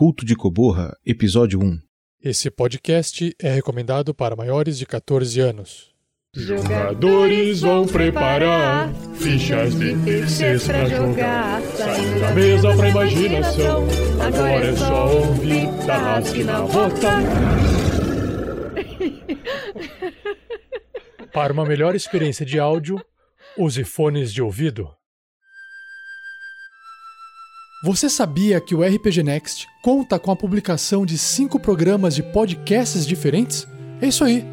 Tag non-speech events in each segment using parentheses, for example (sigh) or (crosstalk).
Culto de Coborra, Episódio 1. Esse podcast é recomendado para maiores de 14 anos. Jogadores vão preparar fichas de terceiros pra jogar. Saindo da mesa pra imaginação. Agora é só ouvir Tarrasque na bota. Para uma melhor experiência de áudio, use fones de ouvido. Você sabia que o RPG Next conta com a publicação de cinco programas de podcasts diferentes? É isso aí!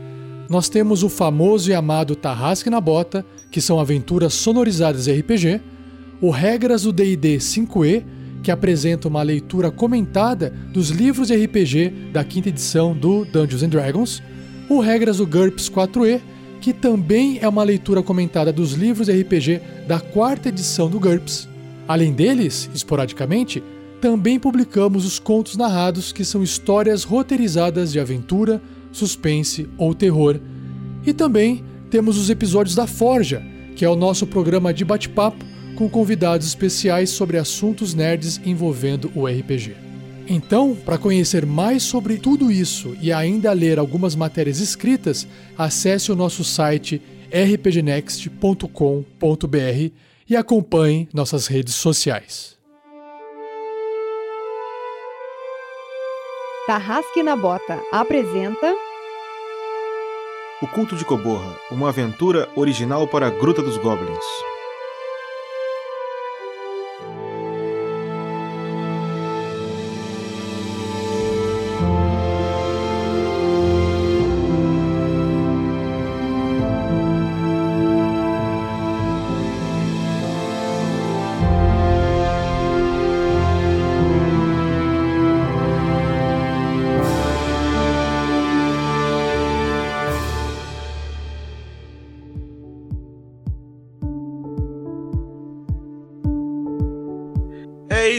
Nós temos o famoso e amado Tarrasque na Bota, que são aventuras sonorizadas RPG, o Regras do D&D 5e, que apresenta uma leitura comentada dos livros de RPG da quinta edição do Dungeons and Dragons, o Regras do GURPS 4e, que também é uma leitura comentada dos livros de RPG da quarta edição do GURPS, Além deles, esporadicamente, também publicamos os contos narrados, que são histórias roteirizadas de aventura, suspense ou terror. E também temos os episódios da Forja, que é o nosso programa de bate-papo com convidados especiais sobre assuntos nerds envolvendo o RPG. Então, para conhecer mais sobre tudo isso e ainda ler algumas matérias escritas, acesse o nosso site rpgnext.com.br e acompanhe nossas redes sociais. Tarrasque na Bota apresenta O Culto de Coborra, uma aventura original para a Gruta dos Goblins.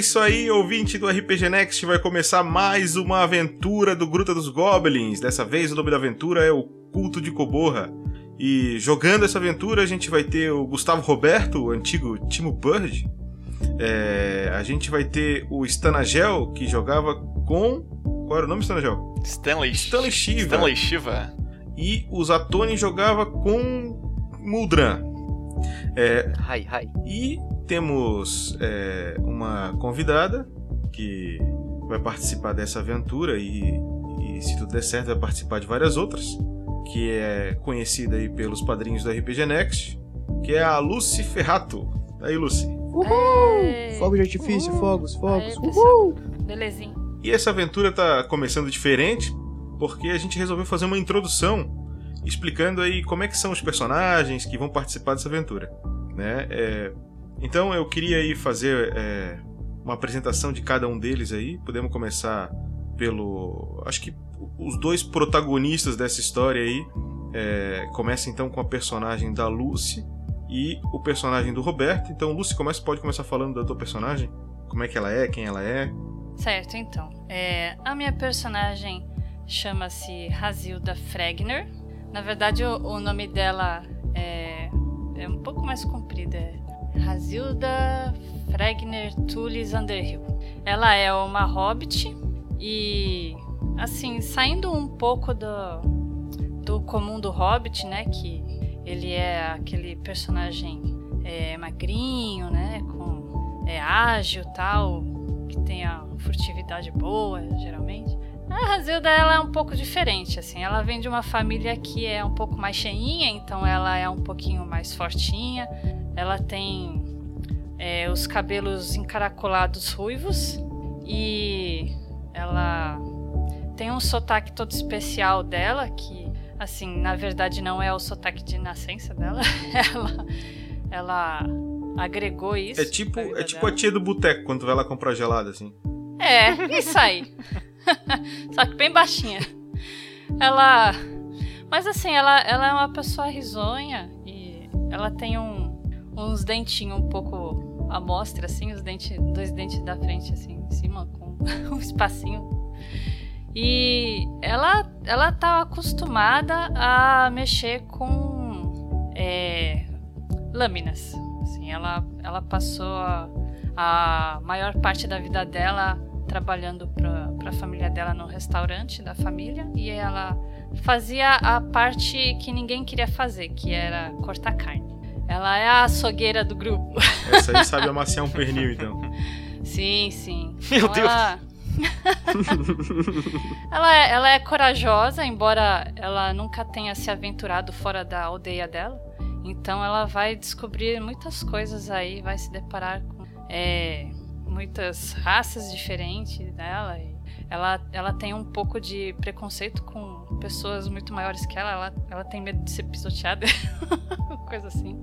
Isso aí, ouvinte do RPG Next, vai começar mais uma aventura do Gruta dos Goblins. Dessa vez o nome da aventura é o Culto de Coborra. E jogando essa aventura a gente vai ter o Gustavo Roberto, o antigo Timo Bird. É, a gente vai ter o Stanagel, que jogava com. Qual era o nome Stanagel? Stanley, Stanley Shiva. Stanley Shiva. E o Zatoni jogava com Muldran. É, Hi, hi. e temos é, uma convidada que vai participar dessa aventura e, e, se tudo der certo, vai participar de várias outras, que é conhecida aí pelos padrinhos do RPG Next, que é a Lucy Ferrato. Aí, Lucy. Uhul! Fogos de artifício, fogos, fogos. Uhul! Belezinha. E essa aventura tá começando diferente, porque a gente resolveu fazer uma introdução explicando aí como é que são os personagens que vão participar dessa aventura, né? É, então eu queria aí fazer é, uma apresentação de cada um deles aí. Podemos começar pelo, acho que os dois protagonistas dessa história aí. É, começa então com a personagem da Lucy e o personagem do Roberto. Então Lucy, começa, pode começar falando da tua personagem, como é que ela é, quem ela é. Certo, então. É, a minha personagem chama-se Razilda Fregner. Na verdade, o, o nome dela é, é um pouco mais comprido. É Razilda Fregner Tullis Underhill. Ela é uma hobbit e, assim, saindo um pouco do, do comum do hobbit, né? Que ele é aquele personagem é, magrinho, né? Com, é ágil tal, que tem a furtividade boa, geralmente. A Razilda ela é um pouco diferente, assim. Ela vem de uma família que é um pouco mais cheinha, então ela é um pouquinho mais fortinha. Ela tem é, os cabelos encaracolados ruivos e ela tem um sotaque todo especial dela que, assim, na verdade não é o sotaque de nascença dela. (laughs) ela, ela agregou isso. É tipo, é tipo a tia do boteco quando vai lá comprar gelada, assim. É, isso aí. (laughs) Só que bem baixinha. Ela. Mas assim, ela, ela é uma pessoa risonha e ela tem um, uns dentinhos um pouco à mostra, assim, os dentes, dois dentes da frente, assim, em cima, com (laughs) um espacinho. E ela, ela tá acostumada a mexer com é, lâminas. Assim, ela, ela passou a, a maior parte da vida dela trabalhando para a família dela no restaurante da família e ela fazia a parte que ninguém queria fazer, que era cortar carne. Ela é a açougueira do grupo. (laughs) Essa aí sabe amaciar um pernil, então. (laughs) Sim, sim. Meu Então, Deus. Ela... (laughs) ela, é, ela é corajosa, embora ela nunca tenha se aventurado fora da aldeia dela. Então ela vai descobrir muitas coisas aí, vai se deparar com é, muitas raças diferentes dela. Ela, ela tem um pouco de preconceito com pessoas muito maiores que ela. Ela, ela tem medo de ser pisoteada, (laughs) coisa assim.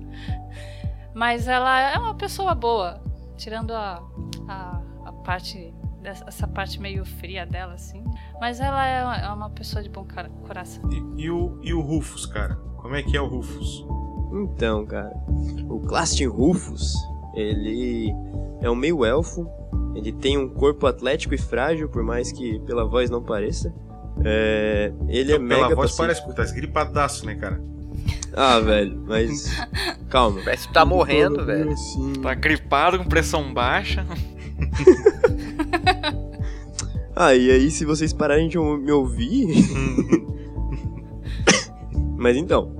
Mas ela é uma pessoa boa, tirando a, a, a parte dessa essa parte meio fria dela, assim. Mas ela é uma, é uma pessoa de bom cara- coração. E, e o, e o Rufus, cara? Como é que é o Rufus? Então, cara, o Clastin Rufus, ele é um meio elfo, ele tem um corpo atlético e frágil, por mais que pela voz não pareça. É, ele é Então, Pela mega voz pacífico. parece porque tá gripadaço, né, cara? Ah, velho, mas (laughs) calma. Parece que tá morrendo, velho. Assim. Tá gripado, com pressão baixa. (laughs) Ah, e aí se vocês pararem de me ouvir, (laughs) Mas então,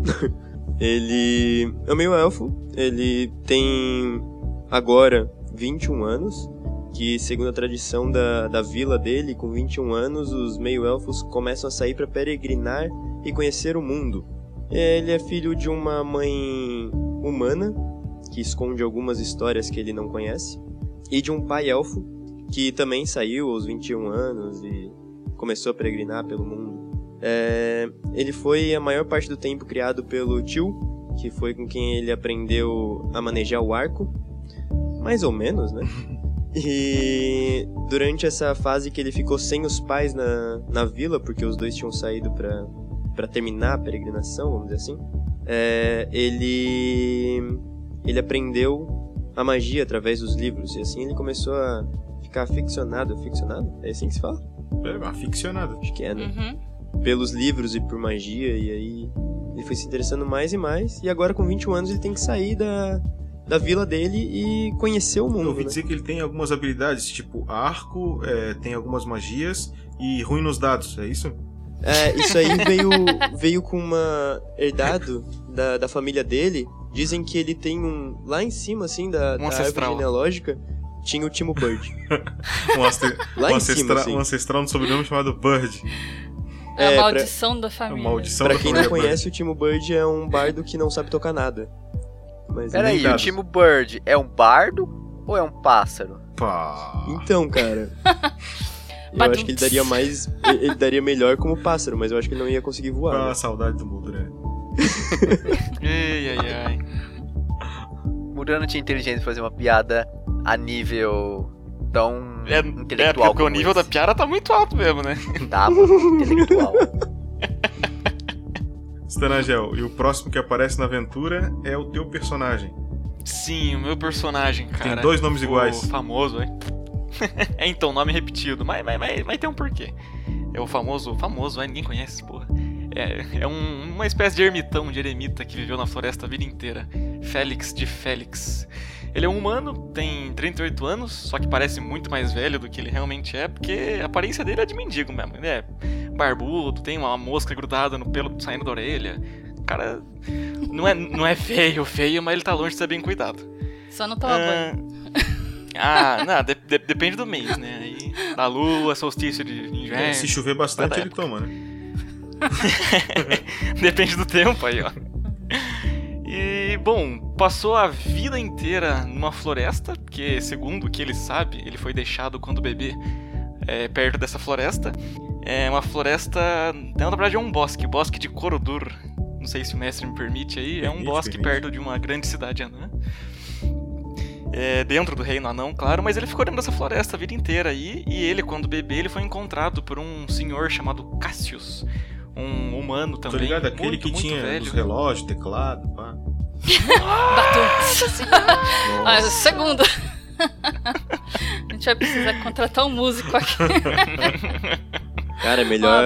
ele é um meio elfo, ele tem agora 21 anos, que segundo a tradição da, da vila dele, com 21 anos, os meio-elfos começam a sair para peregrinar e conhecer o mundo. Ele é filho de uma mãe humana, que esconde algumas histórias que ele não conhece, e de um pai elfo, que também saiu aos 21 anos e começou a peregrinar pelo mundo. É, ele foi a maior parte do tempo criado pelo tio, que foi com quem ele aprendeu a manejar o arco, mais ou menos, né? (laughs) E durante essa fase que ele ficou sem os pais na, na vila, porque os dois tinham saído pra, pra terminar a peregrinação, vamos dizer assim, é, ele, ele aprendeu a magia através dos livros, e assim ele começou a ficar aficionado, aficionado? É assim que se fala? É, aficionado. Acho que é, né? Uhum. pelos livros e por magia, e aí ele foi se interessando mais e mais, e agora com 21 anos ele tem que sair da, da vila dele e conhecer o Eu mundo. ouvi né? dizer que ele tem algumas habilidades, tipo arco, é, tem algumas magias e ruim nos dados, é isso? É, isso aí veio, veio com uma herdado da, da família dele. Dizem que ele tem um. Lá em cima, assim, da, Um da árvore ancestral. genealógica, tinha o Timo Bird. (laughs) Um, Lá um em cima, ancestra- assim. um ancestral no sobrenome chamado Bird. É, É, a pra- maldição da família. maldição. pra da quem não família conhece, o Timo Bird é um bardo que não sabe tocar nada. Mas Peraí, o. Timo Bird é um bardo ou é um pássaro? Pá. Então, cara. (laughs) eu acho que ele daria mais. Ele daria melhor como pássaro, mas eu acho que ele não ia conseguir voar. Ah, né? saudade do mundo, né? (laughs) Ai, ai, ai. Murano tinha inteligência de fazer uma piada a nível tão É, é intelectual porque o nível da esse. piada tá muito alto mesmo, né? Tá, mano, intelectual. (laughs) Stanagel, e o próximo que aparece na aventura é o teu personagem. Sim, o meu personagem, cara. dois nomes o iguais. famoso, hein? (laughs) é, então, nome repetido, mas, mas, mas, mas tem um porquê. É o famoso, famoso, é, ninguém conhece, porra. É, é um- uma espécie de ermitão, de eremita que viveu na floresta a vida inteira. Félix de Félix. Ele é um humano, tem 38 anos, só que parece muito mais velho do que ele realmente é, porque a aparência dele é de mendigo mesmo. Ele é barbudo, tem uma mosca grudada no pelo saindo da orelha. O cara não é, não é feio, feio, mas ele tá longe de ser bem cuidado. Só não toma banho. Ah, não, de- de- depende do mês, né? Aí, da lua, solstício de inverno. Se chover bastante, ele toma, né? (laughs) Depende do tempo aí, ó. (laughs) E, bom, passou a vida inteira numa floresta, porque, segundo o que ele sabe, ele foi deixado quando bebê é, perto dessa floresta. É uma floresta. Na verdade, é um bosque, bosque de Corodur. Não sei se o mestre me permite aí. É um Permite, bosque permite. perto de uma grande cidade anã. É, dentro do reino anão, claro, mas ele ficou dentro dessa floresta a vida inteira aí. E ele, quando bebê, ele foi encontrado por um senhor chamado Cassius. Um humano também. Tô ligado, aquele muito, que muito tinha velho. os relógios, teclado, pá. Batum. Ah, Nossa. segundo. A gente vai precisar contratar um músico aqui. Cara, é melhor.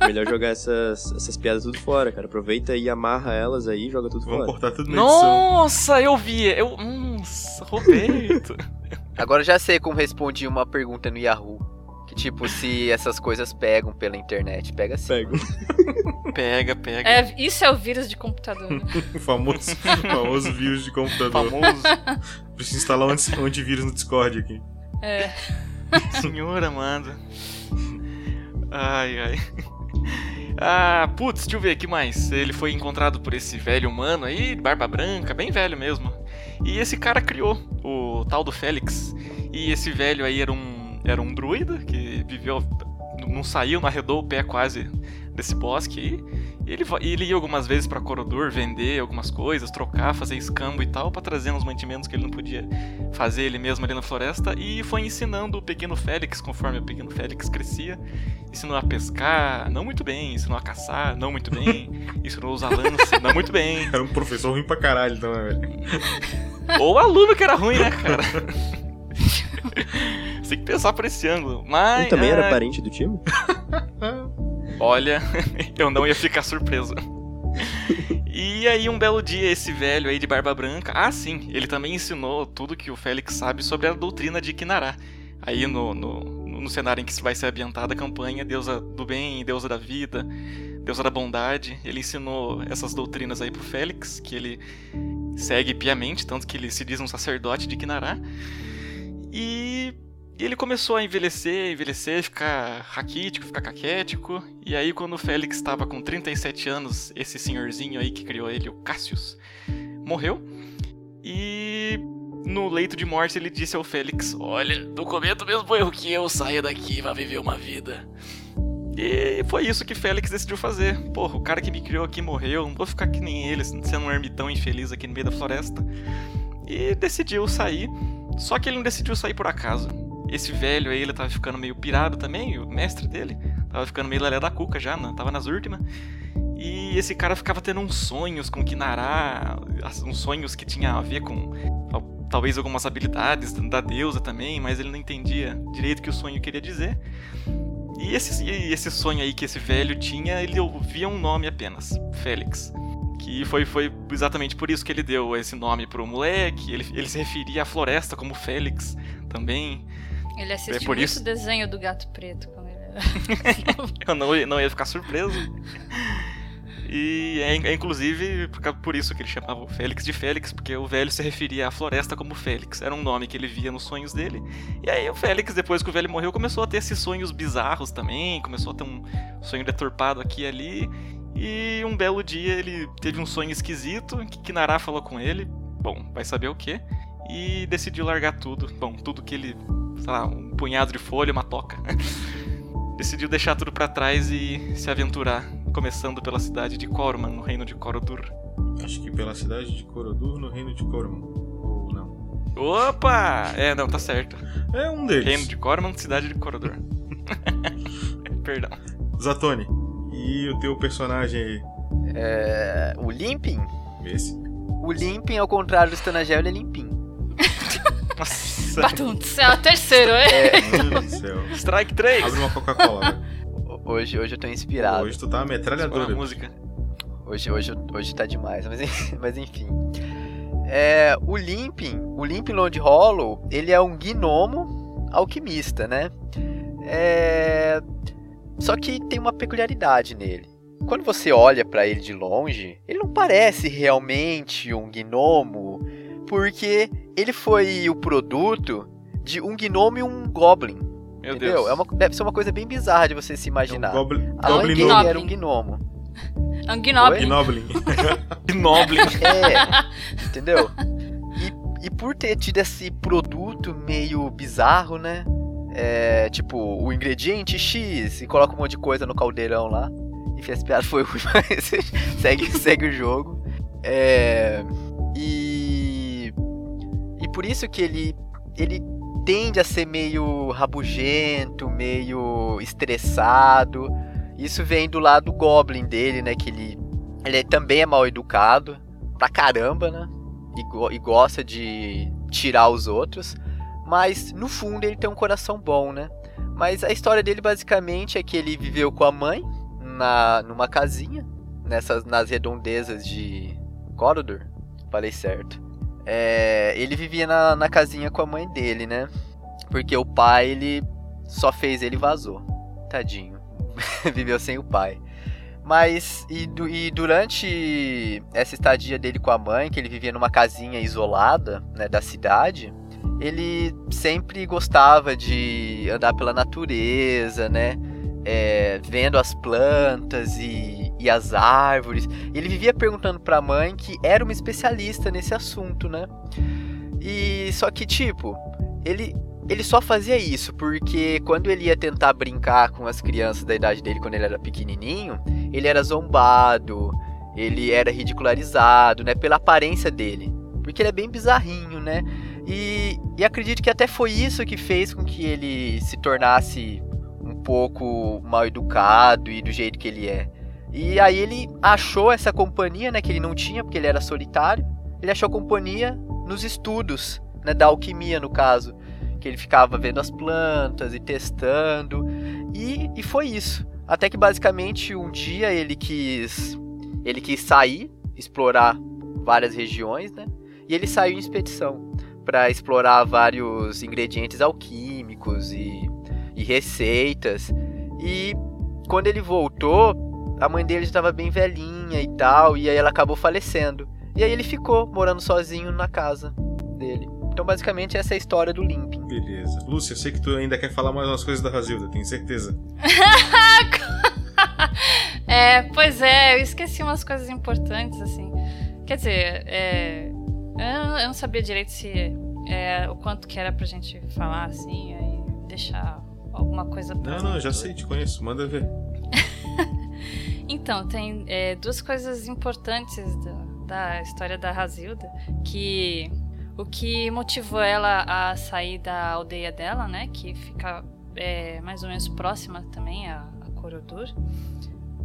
melhor jogar essas, essas piadas tudo fora, cara. Aproveita e amarra elas aí e joga tudo Vamos fora. cortar tudo na edição. Nossa, eu vi. Eu, nossa, Roberto. Agora eu já sei como respondi uma pergunta no Yahoo. Tipo, se essas coisas pegam pela internet. Pega sim. Pego. Pega, pega. É, isso é o vírus de computador. né? (laughs) O famoso, famoso vírus de computador. Famoso. Preciso instalar um anti- um antivírus no Discord aqui. É. Senhora amada. Ai, ai. Ah, putz, deixa eu ver aqui mais. Ele foi encontrado por esse velho humano aí, barba branca, bem velho mesmo. E esse cara criou o tal do Félix. E esse velho aí era um, era um druida que viveu. Não saiu, não arredou o pé quase desse bosque aí. E ele, ele ia algumas vezes pra Corodur vender algumas coisas, trocar, fazer escambo e tal, pra trazer uns mantimentos que ele não podia fazer ele mesmo ali na floresta. E foi ensinando o pequeno Félix, conforme o pequeno Félix crescia. Ensinou a pescar, não muito bem. Ensinou a caçar, não muito bem. (laughs) Ensinou a usar lança, não muito bem. Era um professor ruim pra caralho, então, né, velho? Ou aluno que era ruim, né, cara? (laughs) Você tem que pensar por esse ângulo. Mas. Ele também era ah, parente do time? (laughs) Olha, (laughs) eu não ia ficar surpreso. (laughs) E aí, um belo dia, esse velho aí de barba branca. Ah, sim, ele também ensinou tudo que o Félix sabe sobre a doutrina de Kinará. Aí, no, no, no cenário em que vai ser ambientada a campanha, deusa do bem, deusa da vida, deusa da bondade. Ele ensinou essas doutrinas aí pro Félix, que ele segue piamente, tanto que ele se diz um sacerdote de Kinará. E ele começou a envelhecer, envelhecer, ficar raquítico, ficar caquético. E aí, quando o Félix estava com 37 anos, esse senhorzinho aí que criou ele, o Cassius, morreu. E no leito de morte ele disse ao Félix: Olha, não cometa o mesmo erro que eu, saia daqui e vá viver uma vida. E foi isso que Félix decidiu fazer. Porra, o cara que me criou aqui morreu, não vou ficar que nem ele, sendo um ermitão infeliz aqui no meio da floresta. E decidiu sair. Só que ele não decidiu sair por acaso. Esse velho aí, ele tava ficando meio pirado também, o mestre dele. Tava ficando meio lelé da cuca já, né? tava nas últimas. E esse cara ficava tendo uns sonhos com Kinará, uns sonhos que tinha a ver com tal- talvez algumas habilidades da deusa também, mas ele não entendia direito o que o sonho queria dizer. E esse, e esse sonho aí que esse velho tinha, ele ouvia um nome apenas, Félix. Que foi, foi exatamente por isso que ele deu esse nome pro moleque. Ele, ele se referia à floresta como Félix também. Ele assistiu É por muito isso- o desenho do gato preto quando ele era. (laughs) Eu não, ia- não ia ficar surpreso. E é, é inclusive por isso que ele chamava o Félix de Félix, porque o velho se referia à floresta como Félix. Era um nome que ele via nos sonhos dele. E aí o Félix, depois que o velho morreu, começou a ter esses sonhos bizarros também. Começou a ter um sonho deturpado aqui e ali. E um belo dia ele teve um sonho esquisito que Kinará falou com ele. Bom, vai saber o que. E decidiu largar tudo. Bom, tudo que ele. Sei lá, um punhado de folha, uma toca. (laughs) decidiu deixar tudo pra trás e se aventurar, começando pela cidade de Corman, no reino de Corodur. Acho que pela cidade de Corodur, no reino de Corman. Ou não. Opa! É, não, tá certo. É um deles. Reino de Corman, cidade de Corodur. (laughs) Perdão. Zatoni. E o teu personagem aí? É, o Limping? Esse? O Limping, ao contrário do Stanagel, ele é limpinho. (laughs) Nossa. Batum, é o terceiro, é? Meu Deus do céu. Strike 3! Abre uma Coca-Cola, velho. Hoje, hoje eu tô inspirado. Hoje tu tá uma Escolha metralhadora. a música. Hoje, hoje, hoje tá demais, mas, (laughs) mas enfim. É, o Limping, o Limping Lord Hollow, ele é um gnomo alquimista, né? É, só que tem uma peculiaridade nele. Quando você olha pra ele de longe, ele não parece realmente um gnomo, porque ele foi o produto de um gnomo e um goblin. Meu entendeu? Deus. É uma, deve ser uma coisa bem bizarra de você se É um imaginar. goblin, goblin Gnoblin. ele era um gnomo. É um gnoblin. (laughs) Gnoblin. Noble. É, entendeu? (laughs) E, e por ter tido esse produto meio bizarro, né? É, tipo, o ingrediente X e coloca um monte de coisa no caldeirão lá. Enfim, essa piada foi ruim, (laughs) mas segue, segue o jogo. É, e. E por isso que ele. Ele tende a ser meio rabugento, meio estressado. Isso vem do lado Goblin dele, né? Que ele, ele também é mal educado pra caramba, né? E, e gosta de tirar os outros. Mas no fundo ele tem um coração bom, né? Mas a história dele basicamente é que ele viveu com a mãe na, numa casinha, nessas, nas redondezas de Corridor. Falei certo. é, ele vivia na, na casinha com a mãe dele, né? Porque o pai, ele só fez ele vazou. Tadinho. (laughs) Viveu sem o pai. Mas, e, e, durante essa estadia dele com a mãe, que ele vivia numa casinha isolada, né, da cidade, ele sempre gostava de andar pela natureza, né, é, vendo as plantas e, e as árvores. Ele vivia perguntando pra mãe que era uma especialista nesse assunto, né. E só que, tipo, ele ele só fazia isso porque quando ele ia tentar brincar com as crianças da idade dele quando ele era pequenininho, ele era zombado, ele era ridicularizado, né, pela aparência dele, porque ele é bem bizarrinho, né? E, e acredito que até foi isso que fez com que ele se tornasse um pouco mal educado e do jeito que ele é. E aí ele achou essa companhia, né, que ele não tinha porque ele era solitário. Ele achou companhia nos estudos, né, da alquimia no caso que ele ficava vendo as plantas e testando. E, e foi isso. Até que basicamente um dia ele quis ele quis sair, explorar várias regiões, né? E ele saiu em expedição para explorar vários ingredientes alquímicos e, e receitas. E quando ele voltou, a mãe dele estava bem velhinha e tal, e aí ela acabou falecendo. E aí ele ficou morando sozinho na casa dele. Então, basicamente, essa é a história do Limping. Beleza. Lúcia, eu sei que tu ainda quer falar mais umas coisas da Razilda, tenho certeza. (laughs) é, pois é, eu esqueci umas coisas importantes, assim. Quer dizer, é, eu, eu, não sabia direito se é, o quanto que era pra gente falar, assim, aí deixar alguma coisa pra Não, não, já sei, te conheço, manda ver. (laughs) então, tem é, duas coisas importantes da, da história da Razilda que o que motivou ela a sair da aldeia dela, né? Que fica é, mais ou menos próxima também a, a Corodur.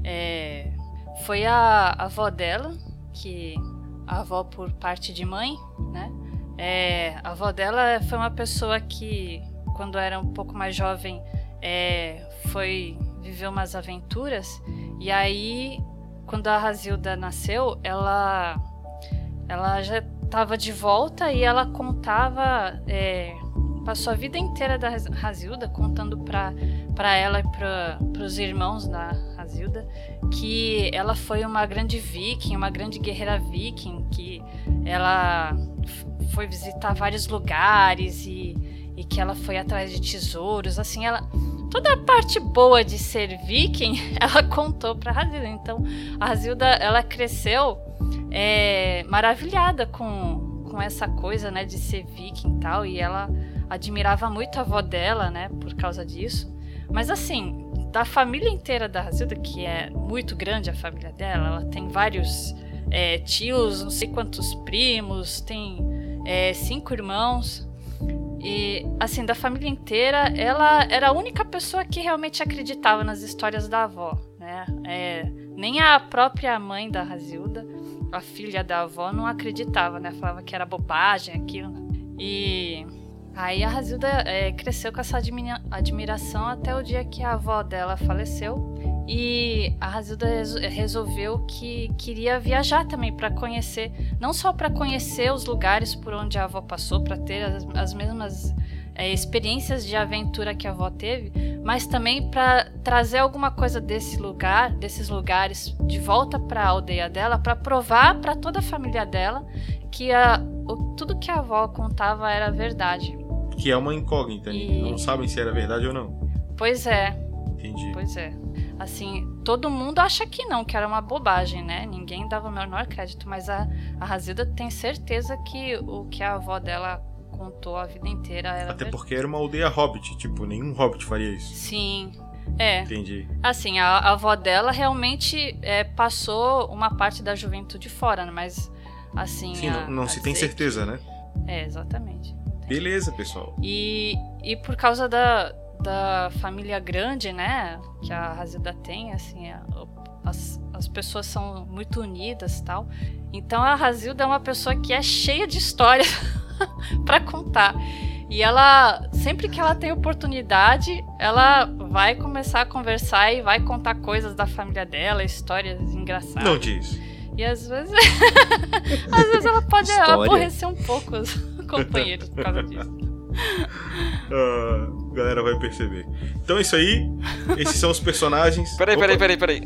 É, foi a, a avó dela, que a avó por parte de mãe, né? É, a avó dela foi uma pessoa que, quando era um pouco mais jovem, é, foi viver umas aventuras. E aí, quando a Razilda nasceu, ela, ela já estava de volta e ela contava. É, passou a vida inteira da Razilda contando para ela e para os irmãos da Razilda que ela foi uma grande viking, uma grande guerreira viking, que ela foi visitar vários lugares e, e que ela foi atrás de tesouros. Assim, ela toda a parte boa de ser viking, (laughs) ela contou para Razilda. Então, a Razilda, ela cresceu é, maravilhada com, com essa coisa, né, de ser viking e tal, e ela admirava muito a avó dela, né, por causa disso. Mas assim, da família inteira da Razilda, que é muito grande a família dela, ela tem vários é, tios, não sei quantos primos, tem é, cinco irmãos. E, assim, da família inteira, ela era a única pessoa que realmente acreditava nas histórias da avó, né? É, nem a própria mãe da Razilda a filha da avó não acreditava, né? Falava que era bobagem aquilo. E aí a Razilda é, cresceu com essa admira admiração até o dia que a avó dela faleceu. E a Razilda resolveu que queria viajar também para conhecer, não só para conhecer os lugares por onde a avó passou, para ter as, as mesmas é, experiências de aventura que a avó teve, mas também para trazer alguma coisa desse lugar, desses lugares, de volta para a aldeia dela, para provar para toda a família dela que a, o, tudo que a avó contava era verdade. Que é uma incógnita, e... não sabem se era verdade ou não. Pois é. Entendi. Pois é. Assim, todo mundo acha que não, que era uma bobagem, né? Ninguém dava o menor crédito, mas a, a Razilda tem certeza que o que a avó dela contou a vida inteira. Era Até porque era uma aldeia hobbit, tipo, nenhum hobbit faria isso. Sim. É. Entendi. Assim, a, a avó dela realmente é, passou uma parte da juventude fora, né? Mas, assim. Sim, a, não, não se tem certeza, que... né? É, exatamente. Beleza, pessoal. E, e por causa da, da família grande, né? Que a Razida tem, assim, a, as, as pessoas são muito unidas tal. Então a Razilda é uma pessoa que é cheia de histórias (laughs) para contar. E ela, sempre que ela tem oportunidade, ela vai começar a conversar e vai contar coisas da família dela, histórias engraçadas. Não diz. E às vezes. (laughs) às vezes ela pode História. aborrecer um pouco os (laughs) companheiros por causa disso. A (laughs) galera vai perceber. Então é isso aí. Esses são os personagens. Peraí, Opa, peraí, peraí, peraí.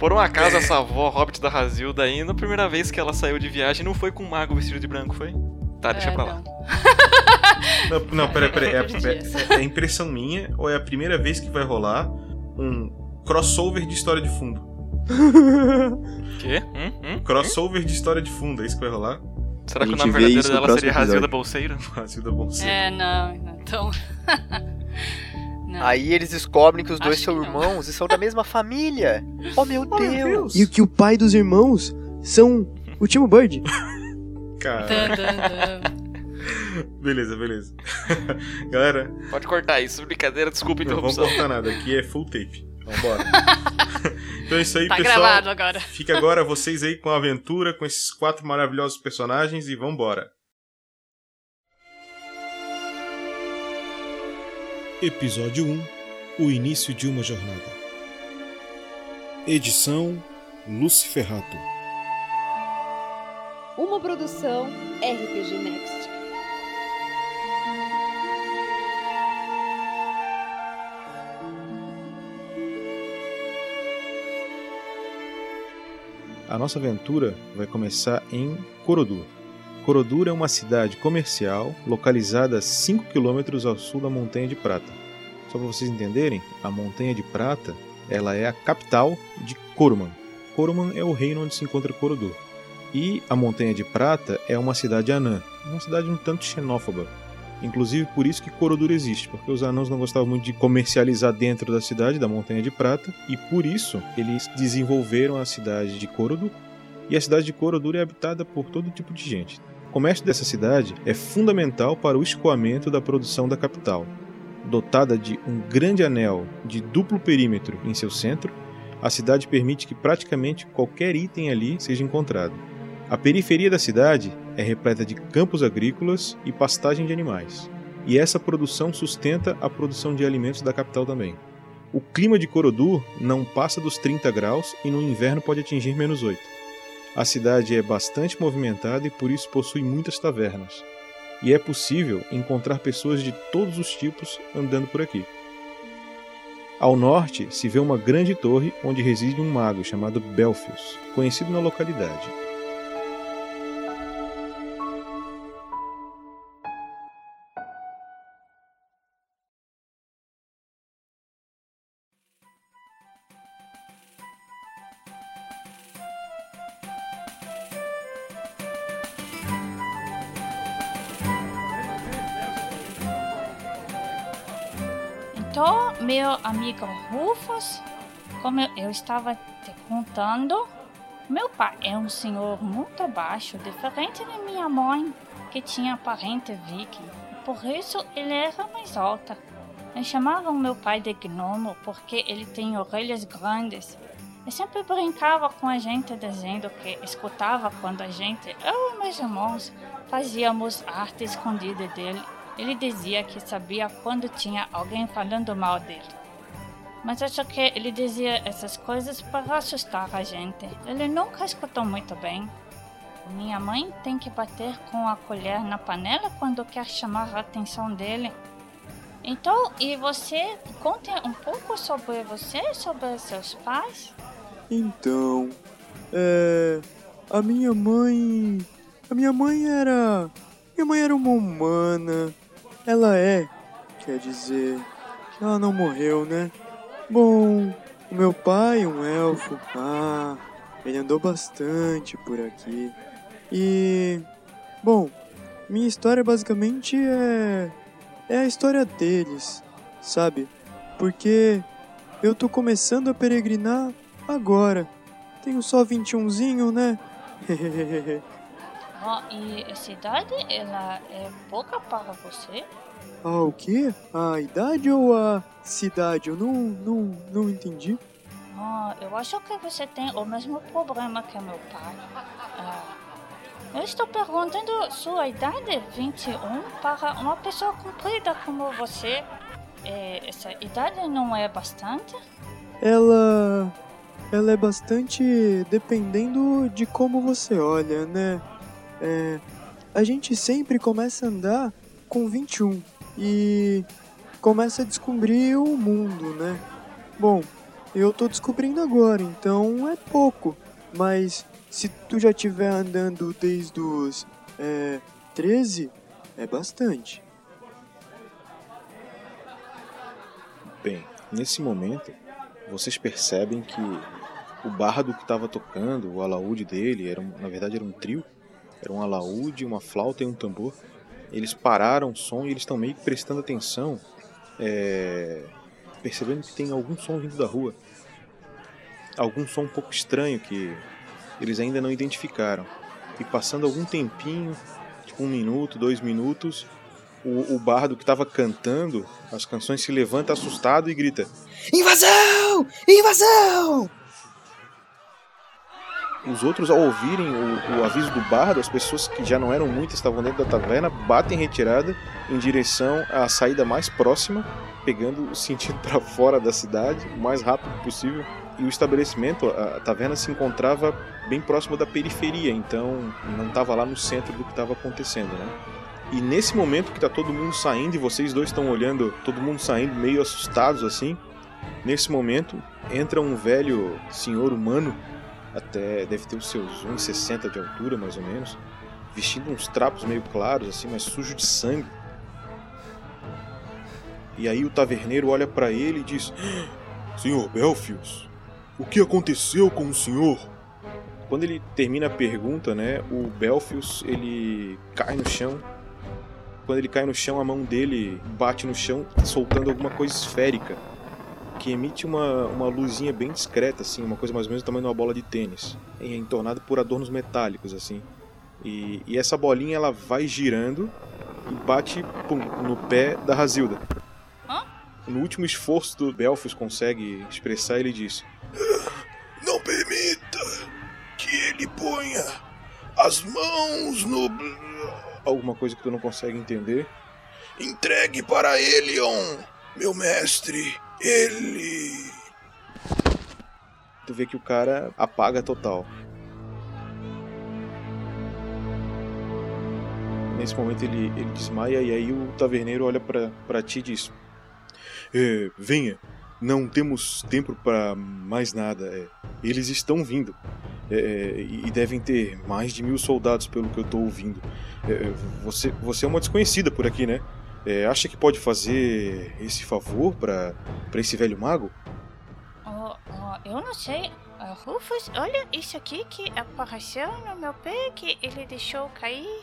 Por um acaso, essa avó Hobbit da Razilda aí, na primeira vez que ela saiu de viagem, não foi com um mago vestido de branco, foi? Tá, deixa É, pra lá. não. Não, não peraí, peraí. É, essa. é- é impressão minha ou é a primeira vez que vai rolar um crossover de história de fundo? (laughs) Quê? Hum? Hum? Crossover de história de fundo, é isso que vai rolar? Será que o nome verdadeiro dela seria Razilda episódio. Bolseiro? Brasil da Bolsa. É, não. Então. (laughs) não. Aí eles descobrem que os dois Acho são irmãos e são da mesma família. (laughs) Oh meu Deus! E o que o pai dos irmãos são o Timo Bird. Cara, beleza, beleza. Galera, Pode cortar isso, brincadeira, desculpa a não vamos interrupção. cortar nada. Aqui é full tape. Vambora. (laughs) então é isso aí, Tá pessoal. gravado agora. Fica agora vocês aí com a aventura, com esses quatro maravilhosos personagens e vambora. Episódio 1 O início de uma jornada. Edição Lucy Ferrato. Uma produção RPG Next. A nossa aventura vai começar em Corodur. Corodur é uma cidade comercial localizada a 5 km ao sul da Montanha de Prata. Só para vocês entenderem, a Montanha de Prata ela é a capital de Corman. Corman é o reino onde se encontra Corodur. E a Montanha de Prata é uma cidade anã, uma cidade um tanto xenófoba. Inclusive por isso que Corodur existe, porque os anãos não gostavam muito de comercializar dentro da cidade, da Montanha de Prata, e por isso eles desenvolveram a cidade de Corodur. E a cidade de Corodur é habitada por todo tipo de gente. O comércio dessa cidade é fundamental para o escoamento da produção da capital. Dotada de um grande anel de duplo perímetro em seu centro, a cidade permite que praticamente qualquer item ali seja encontrado. A periferia da cidade é repleta de campos agrícolas e pastagem de animais. E essa produção sustenta a produção de alimentos da capital também. O clima de Corodur não passa dos 30 graus e no inverno pode atingir menos 8. A cidade é bastante movimentada e por isso possui muitas tavernas. E é possível encontrar pessoas de todos os tipos andando por aqui. Ao norte se vê uma grande torre onde reside um mago chamado Belfius, conhecido na localidade. Amigo Rufus, como eu- eu estava te contando, meu pai é um senhor muito baixo, diferente de minha mãe, que tinha parente viking. Por isso, ele era mais alta. Eles chamavam meu pai de gnomo porque ele tem orelhas grandes. E sempre brincava com a gente dizendo que escutava quando a gente, eu e meus irmãos, fazíamos arte escondida dele. Ele dizia que sabia quando tinha alguém falando mal dele. Mas acho que ele dizia essas coisas para assustar a gente. Ele nunca escutou muito bem. Minha mãe tem que bater com a colher na panela quando quer chamar a atenção dele. Então, e você conte um pouco sobre você, sobre seus pais? Então, é. A minha mãe. A minha mãe era. Minha mãe era uma humana. Ela é. Quer dizer. Ela não morreu, né? Bom, o meu pai, um elfo. Ah, ele andou bastante por aqui. E. Bom, minha história basicamente é. É a história deles, sabe? Porque eu tô começando a peregrinar agora. Tenho só 21zinho, né? (laughs) E essa idade, ela é pouca para você? Ah, o quê? A idade ou a cidade? Eu não, não, não entendi. Oh, eu acho que você tem o mesmo problema que meu pai. Ah, eu estou perguntando sua idade 21 para uma pessoa comprida como você. Eh, essa idade não é bastante? Ela. ela é bastante dependendo de como você olha, né? É, a gente sempre começa a andar com 21 e começa a descobrir o mundo, né? Bom, eu tô descobrindo agora, então é pouco. Mas se tu já estiver andando desde os é, 13, é bastante. Bem, nesse momento, vocês percebem que o bardo que estava tocando, o alaúde dele, era na verdade era um trio. Era um alaúde, uma flauta e um tambor. Eles pararam o som e eles estão meio prestando atenção, é, percebendo que tem algum som vindo da rua. Algum som um pouco estranho que eles ainda não identificaram. E passando algum tempinho, tipo um minuto, dois minutos, o, o bardo que estava cantando as canções se levanta assustado e grita: Invasão! Invasão! Os outros, ao ouvirem o, o aviso do bardo, as pessoas que já não eram muitas estavam dentro da taverna, batem em retirada em direção à saída mais próxima, pegando o sentido (laughs) para fora da cidade, o mais rápido possível. E o estabelecimento, a, a taverna se encontrava bem próximo da periferia, então não estava lá no centro do que estava acontecendo, né? E nesse momento que tá todo mundo saindo e vocês dois estão olhando, todo mundo saindo meio assustados assim, nesse momento entra um velho senhor humano até deve ter os seus 1,60 de altura, mais ou menos, vestindo uns trapos meio claros, assim, mas sujo de sangue. E aí o taverneiro olha para ele e diz: Senhor Belfius, o que aconteceu com o senhor? Quando ele termina a pergunta, né, o Belfius ele cai no chão. Quando ele cai no chão, a mão dele bate no chão, soltando alguma coisa esférica, que emite uma, uma luzinha bem discreta, assim, uma coisa mais ou menos do tamanho de uma bola de tênis, e é entornado por adornos metálicos, assim. E, e essa bolinha ela vai girando e bate pum, no pé da Razilda. No último esforço do Belfius consegue expressar, ele diz: Não permita que ele ponha as mãos no. alguma coisa que tu não consegue entender. Entregue para Elion, meu mestre. Ele. Tu vê que o cara apaga total. Nesse momento ele, ele desmaia e aí o taverneiro olha pra ti e diz: É, venha, não temos tempo para mais nada. é, eles estão vindo. É, é, e devem ter mais de mil soldados, pelo que eu tô ouvindo. É, você, você é uma desconhecida por aqui, né? É, acha que pode fazer esse favor para esse velho mago? Oh, oh, eu não sei. Rufus, olha isso aqui que apareceu no meu pé que ele deixou cair.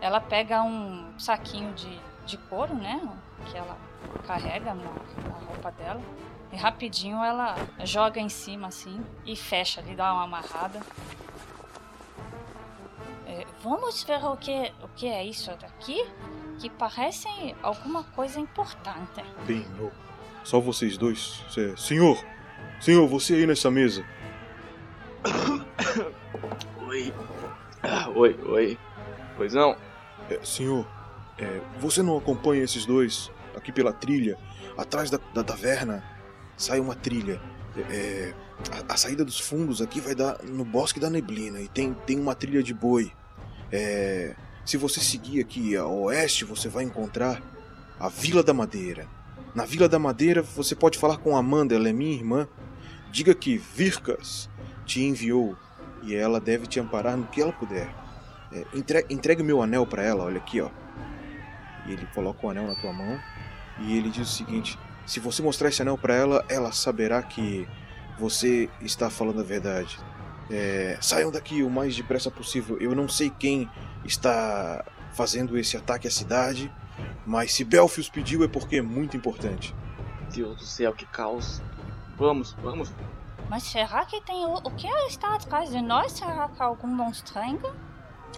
Ela pega um saquinho de, de couro, né? Que ela carrega na, na roupa dela. E rapidinho ela joga em cima assim e fecha ali, dá uma amarrada. É, vamos ver o que, o que é isso daqui? Que parece alguma coisa importante. Bem, eu- só vocês dois. Cê- senhor, senhor, você aí nessa mesa. (coughs) (coughs) Oi. Oi, oi. Pois não? É, senhor, é, você não acompanha esses dois aqui pela trilha? Atrás da, da taverna sai uma trilha. É, é, a, a saída dos fundos aqui vai dar no Bosque da Neblina e tem, tem uma trilha de boi. É, se você seguir aqui a oeste, você vai encontrar a Vila da Madeira. Na Vila da Madeira você pode falar com Amanda, ela é minha irmã. Diga que Vircas te enviou e ela deve te amparar no que ela puder. É, entre- entregue meu anel pra ela, olha aqui, ó. E ele coloca o anel na tua mão e ele diz o seguinte: se você mostrar esse anel pra ela, ela saberá que você está falando a verdade. É, saiam daqui o mais depressa possível. Eu não sei quem está fazendo esse ataque à cidade, mas se Belfius pediu é porque é muito importante. Deus do céu, que caos. Vamos, vamos. Mas será que tem o, o que está atrás de nós? Será que é algum monstrengo?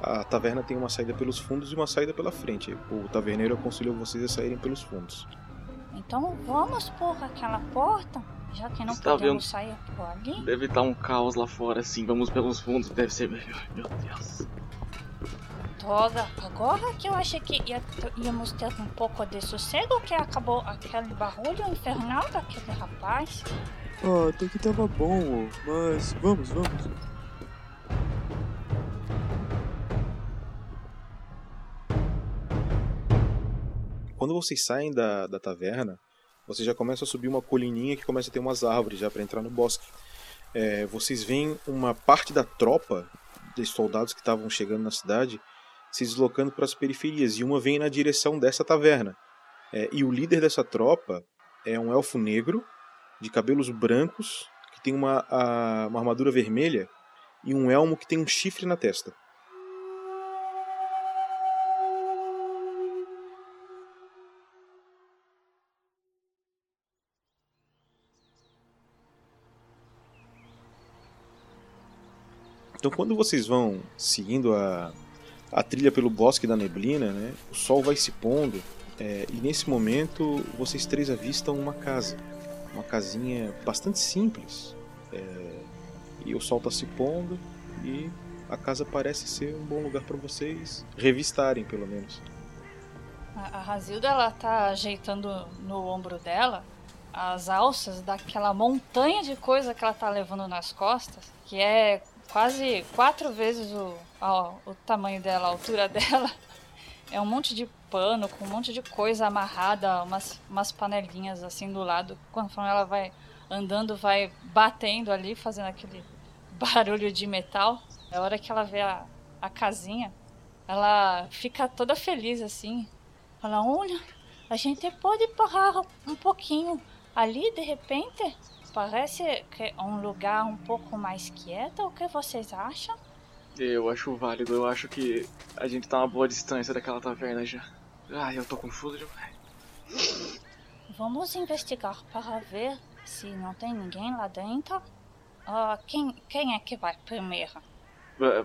A taverna tem uma saída pelos fundos e uma saída pela frente. O taverneiro aconselhou vocês a saírem pelos fundos. Então vamos por aquela porta, já que não Está podemos vendo? sair por ali. Deve estar um caos lá fora, assim. Vamos pelos fundos, deve ser melhor. Meu Deus. Droga, agora que eu achei que ia- íamos ter um pouco de sossego, que acabou aquele barulho infernal daquele rapaz. Ah, até que tava bom, mas vamos, vamos. Quando vocês saem da, da taverna, vocês já começam a subir uma colininha que começa a ter umas árvores já para entrar no bosque. É, vocês veem uma parte da tropa de soldados que estavam chegando na cidade se deslocando para as periferias e uma vem na direção dessa taverna. É, e o líder dessa tropa é um elfo negro de cabelos brancos que tem uma, a- uma armadura vermelha e um elmo que tem um chifre na testa. Então, quando vocês vão seguindo a, a trilha pelo bosque da neblina, né, o sol vai se pondo é, e nesse momento vocês três avistam uma casa, uma casinha bastante simples. É, e o sol está se pondo e a casa parece ser um bom lugar para vocês revistarem, pelo menos. A, Razilda, ela tá ajeitando no ombro dela as alças daquela montanha de coisa que ela tá levando nas costas, que é quase quatro vezes o, a- o tamanho dela, a altura (laughs) dela. É um monte de pano com um monte de coisa amarrada, umas, umas panelinhas assim do lado. Conforme ela vai andando, vai batendo ali, fazendo aquele (laughs) barulho de metal. É hora que ela vê a, a casinha, ela fica toda feliz assim. Fala, olha, a gente pode parar um pouquinho ali de repente? Parece que é um lugar um pouco mais quieto. O que vocês acham? Eu acho válido, eu acho que a gente tá uma boa distância daquela taverna já. Ai, eu tô confuso demais. Vamos investigar para ver se não tem ninguém lá dentro. Ah, quem, quem é que vai primeiro?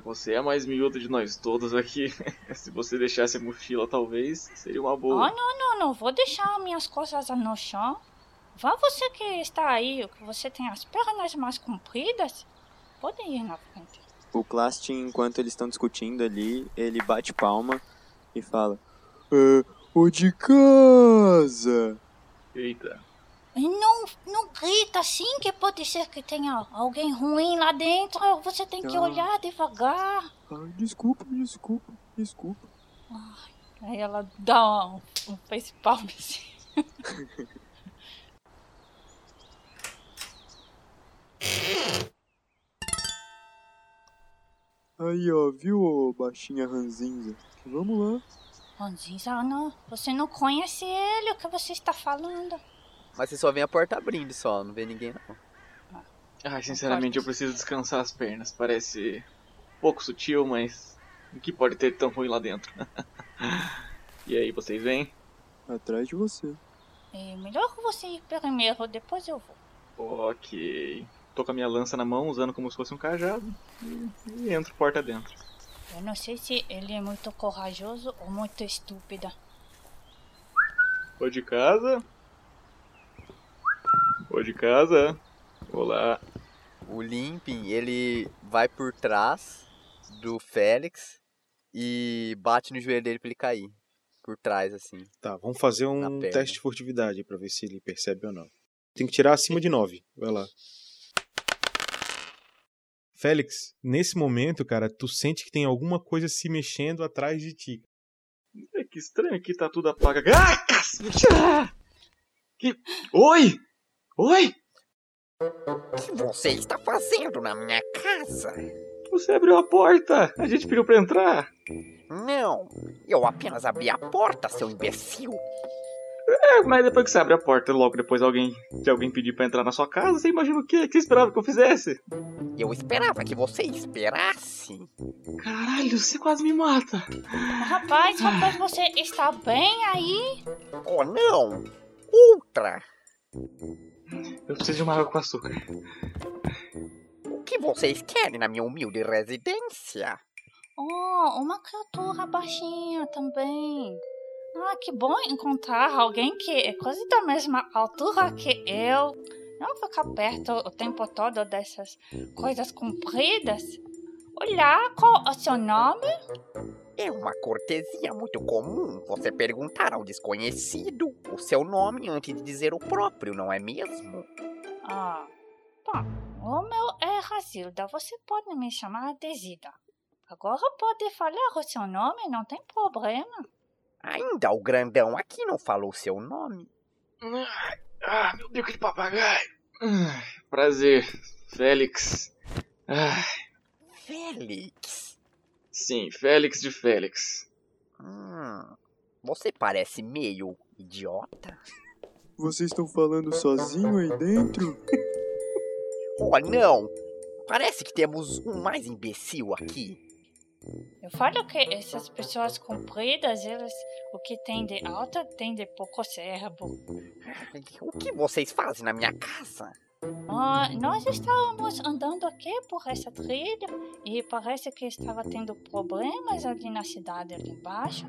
Você é a mais miúda de nós todos aqui. (laughs) Se você deixasse a mochila, talvez, seria uma boa. Ah, não, não, não vou deixar minhas coisas no chão. Vá você que está aí, que você tem as pernas mais compridas. Pode ir na frente. O Clast, enquanto eles estão discutindo ali, ele bate palma e fala: É, o de casa! Eita. E Não, não grita assim, que pode ser que tenha alguém ruim lá dentro. Você tem que Ah. olhar devagar. Ah, desculpa, desculpa, desculpa. Aí ela dá um, um face palm assim. (laughs) Aí, ó, viu, ô baixinha ranzinza? Vamos lá. Ranzinza, não. Você não conhece ele, o que você está falando? Mas você só vê a porta abrindo só, não vê ninguém não. Ai, sinceramente, eu preciso descansar as pernas. Parece pouco sutil, mas o que pode ter tão ruim lá dentro? (laughs) e aí, vocês vêm? Atrás de você. É melhor você ir primeiro, depois eu vou. Ok. Tô com a minha lança na mão, usando como se fosse um cajado. E, e entro porta dentro. Eu não sei se ele é muito corajoso ou muito estúpido. Ô de casa? Ô de casa? Olá. O Limping, ele vai por trás do Félix e bate no joelho dele pra ele cair. Por trás, assim. Tá, vamos fazer um teste de furtividade pra ver se ele percebe ou não. Tem que tirar acima de 9. Vai lá. Félix, nesse momento, cara, tu sente que tem alguma coisa se mexendo atrás de ti. É que estranho aqui, tá tudo apagado. Ah, cacete! Ah! Que... Oi! Oi! O que você está fazendo na minha casa? Você abriu a porta! A gente pediu pra entrar! Não, eu apenas abri a porta, seu imbecil. É, mas depois que você abre a porta, logo depois alguém, de alguém pedir pra entrar na sua casa, você imagina o quê? O que você esperava que eu fizesse? Eu esperava que você esperasse. Caralho, você quase me mata! Rapaz, rapaz, você está bem aí? Oh, não! Outra! Eu preciso de uma água com açúcar. O que vocês querem na minha humilde residência? Oh, uma criatura baixinha também. Ah, que bom encontrar alguém que é quase da mesma altura que eu. Não ficar perto o tempo todo dessas coisas compridas. Olá, qual é o seu nome? É uma cortesia muito comum você perguntar ao desconhecido o seu nome antes de dizer o próprio, não é mesmo? Ah, bom, o meu é Razilda. Você pode me chamar de Zida. Agora pode falar o seu nome, não tem problema. Ainda o grandão aqui não falou seu nome. Ah, meu bico de papagaio. Prazer, Félix. Ah, Félix. sim, Félix de Félix. Hum, você parece meio idiota. Vocês estão falando sozinho aí dentro? Oh, não! Parece que temos um mais imbecil aqui. Eu falo que essas pessoas compridas, elas, o que tem de alta tem de pouco cérebro. O que vocês fazem na minha casa? Ah, nós estávamos andando aqui por essa trilha e parece que estava tendo problemas ali na cidade ali embaixo.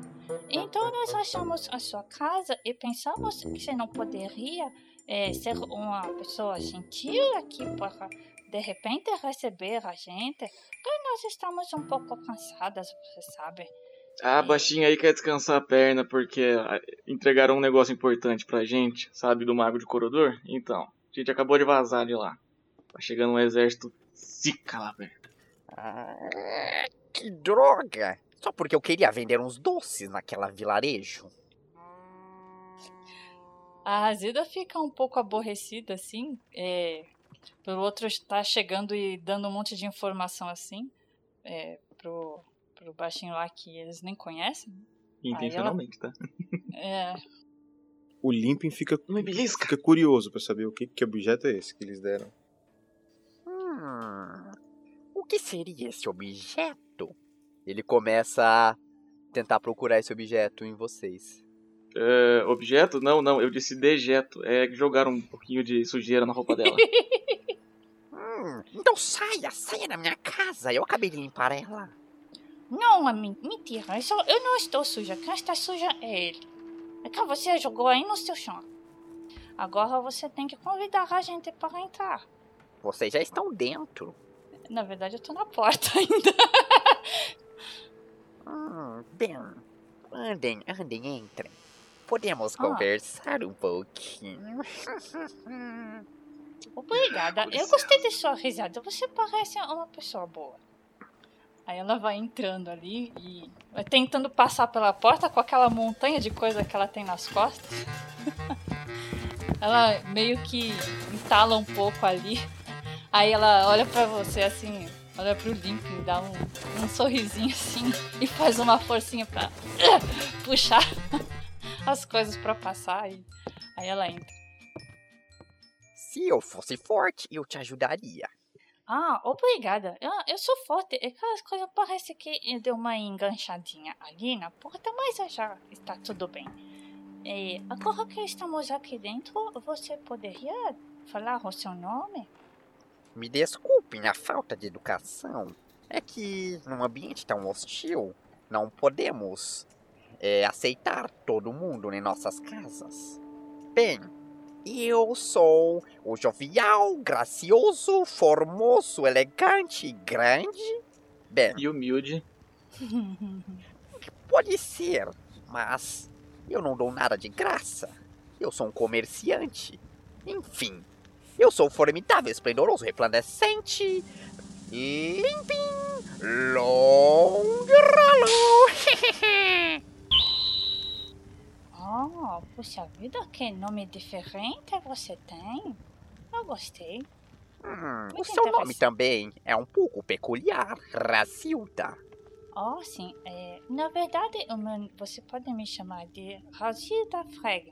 Então nós achamos a sua casa e pensamos que você não poderia eh, ser uma pessoa gentil aqui para de repente receber a gente. Porque nós estamos um pouco cansadas, você sabe. Ah, a baixinha aí quer descansar a perna porque ah, entregaram um negócio importante pra gente, sabe, do Mago de Corodor? Então, a gente acabou de vazar de lá. Tá chegando um exército zica lá perto. Ah, que droga! Só porque eu queria vender uns doces naquela vilarejo. A Razida fica um pouco aborrecida, assim, é, pelo outro estar chegando e dando um monte de informação, assim, é, pro, pro baixinho lá que eles nem conhecem. Intencionalmente, tá? É, O Limpin fica, fica curioso pra saber o que, que objeto é esse que eles deram. Hum, o que seria esse objeto? Ele começa a tentar procurar esse objeto em vocês. É, objeto? Não, não, eu disse dejeto. É que jogaram um pouquinho de sujeira na roupa dela. (laughs) Hum, então saia, saia da minha casa. Eu acabei de limpar ela. Não, men- mentira. Eu, só- eu não estou suja. Quem está suja é ele. É que você jogou aí no seu chão. Agora você tem que convidar a gente para entrar. Vocês já estão dentro. Na verdade, eu tô na porta (laughs) ainda. Hum, bem, andem, andem, entrem. Podemos Ah. conversar um pouquinho. (laughs) Obrigada. Eu gostei de sua risada. Você parece uma pessoa boa. Aí ela vai entrando ali e vai tentando passar pela porta com aquela montanha de coisa que ela tem nas costas. (laughs) ela meio que entala um pouco ali. Aí ela olha pra você assim, olha pro Limping, dá um, um sorrisinho assim e faz uma forcinha pra (laughs) puxar (laughs) as coisas pra passar. E aí ela entra. Se eu fosse forte, eu te ajudaria. Ah, obrigada. Eu, eu sou forte. É que as coisas parece que deu uma enganchadinha ali na porta, mas já está tudo bem. É, agora que estamos aqui dentro, você poderia falar o seu nome? Me desculpem a falta de educação. É que num ambiente tão hostil, não podemos é, aceitar todo mundo em nossas casas. Bem, eu sou o jovial, gracioso, formoso, elegante, grande. Bem, E humilde. (laughs) pode ser, mas eu não dou nada de graça. Eu sou um comerciante. Enfim, eu sou formidável, esplendoroso, resplandecente, limpim, long ralo. Oh, puxa vida, que nome diferente você tem. Eu gostei. Hum, o seu nome também é um pouco peculiar, Racilda. Oh, sim. É, na verdade, meu- você pode me chamar de Razilda Freg.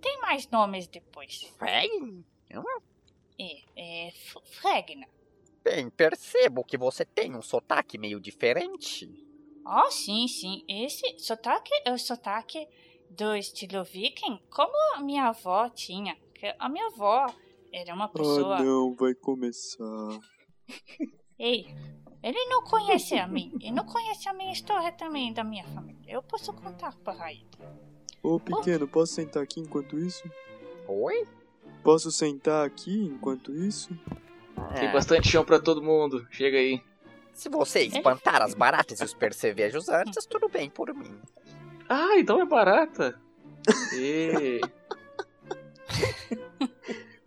Tem mais nomes depois. Bem, É, é F- Fregna. bem, percebo que você tem um sotaque meio diferente. Oh, sim, sim. Esse sotaque é o sotaque do estilo viking, como a minha avó tinha. Que a minha avó era uma pessoa. Ah, não, vai começar. Ei, ele não conhece a mim. E não conhece a minha história também da minha família. Eu posso contar para ele. Ô, pequeno, posso sentar aqui enquanto isso? Oi? Posso sentar aqui enquanto isso? Tem É, bastante chão pra todo mundo. Chega aí. Se você espantar as baratas e os percevejos antes, tudo bem por mim. Ah, então é barata. E...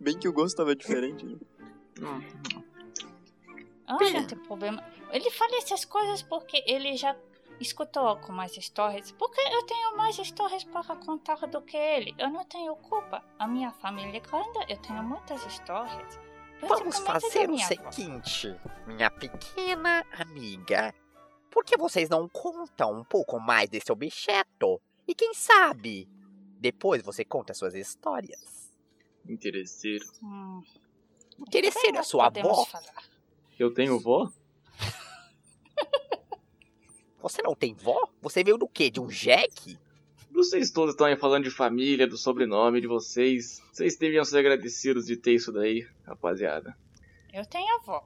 Bem que o gosto tava diferente, né? Ah, não tem problema. Ele fala essas coisas porque ele já escutou algumas histórias. Porque eu tenho mais histórias para contar do que ele. Eu não tenho culpa. A minha família é grande, eu tenho muitas histórias. Vamos fazer o seguinte, minha pequena amiga. Por que vocês não contam um pouco mais desse objeto? E quem sabe, depois você conta suas histórias. Interesseiro. Hum, Interesseiro é nós sua avó? falar. Eu tenho vó? (laughs) Você não tem vó? Você veio do quê? De um jegue? Vocês todos estão aí falando de família, do sobrenome de vocês. Vocês deviam ser agradecidos de ter isso daí, rapaziada. Eu tenho avó.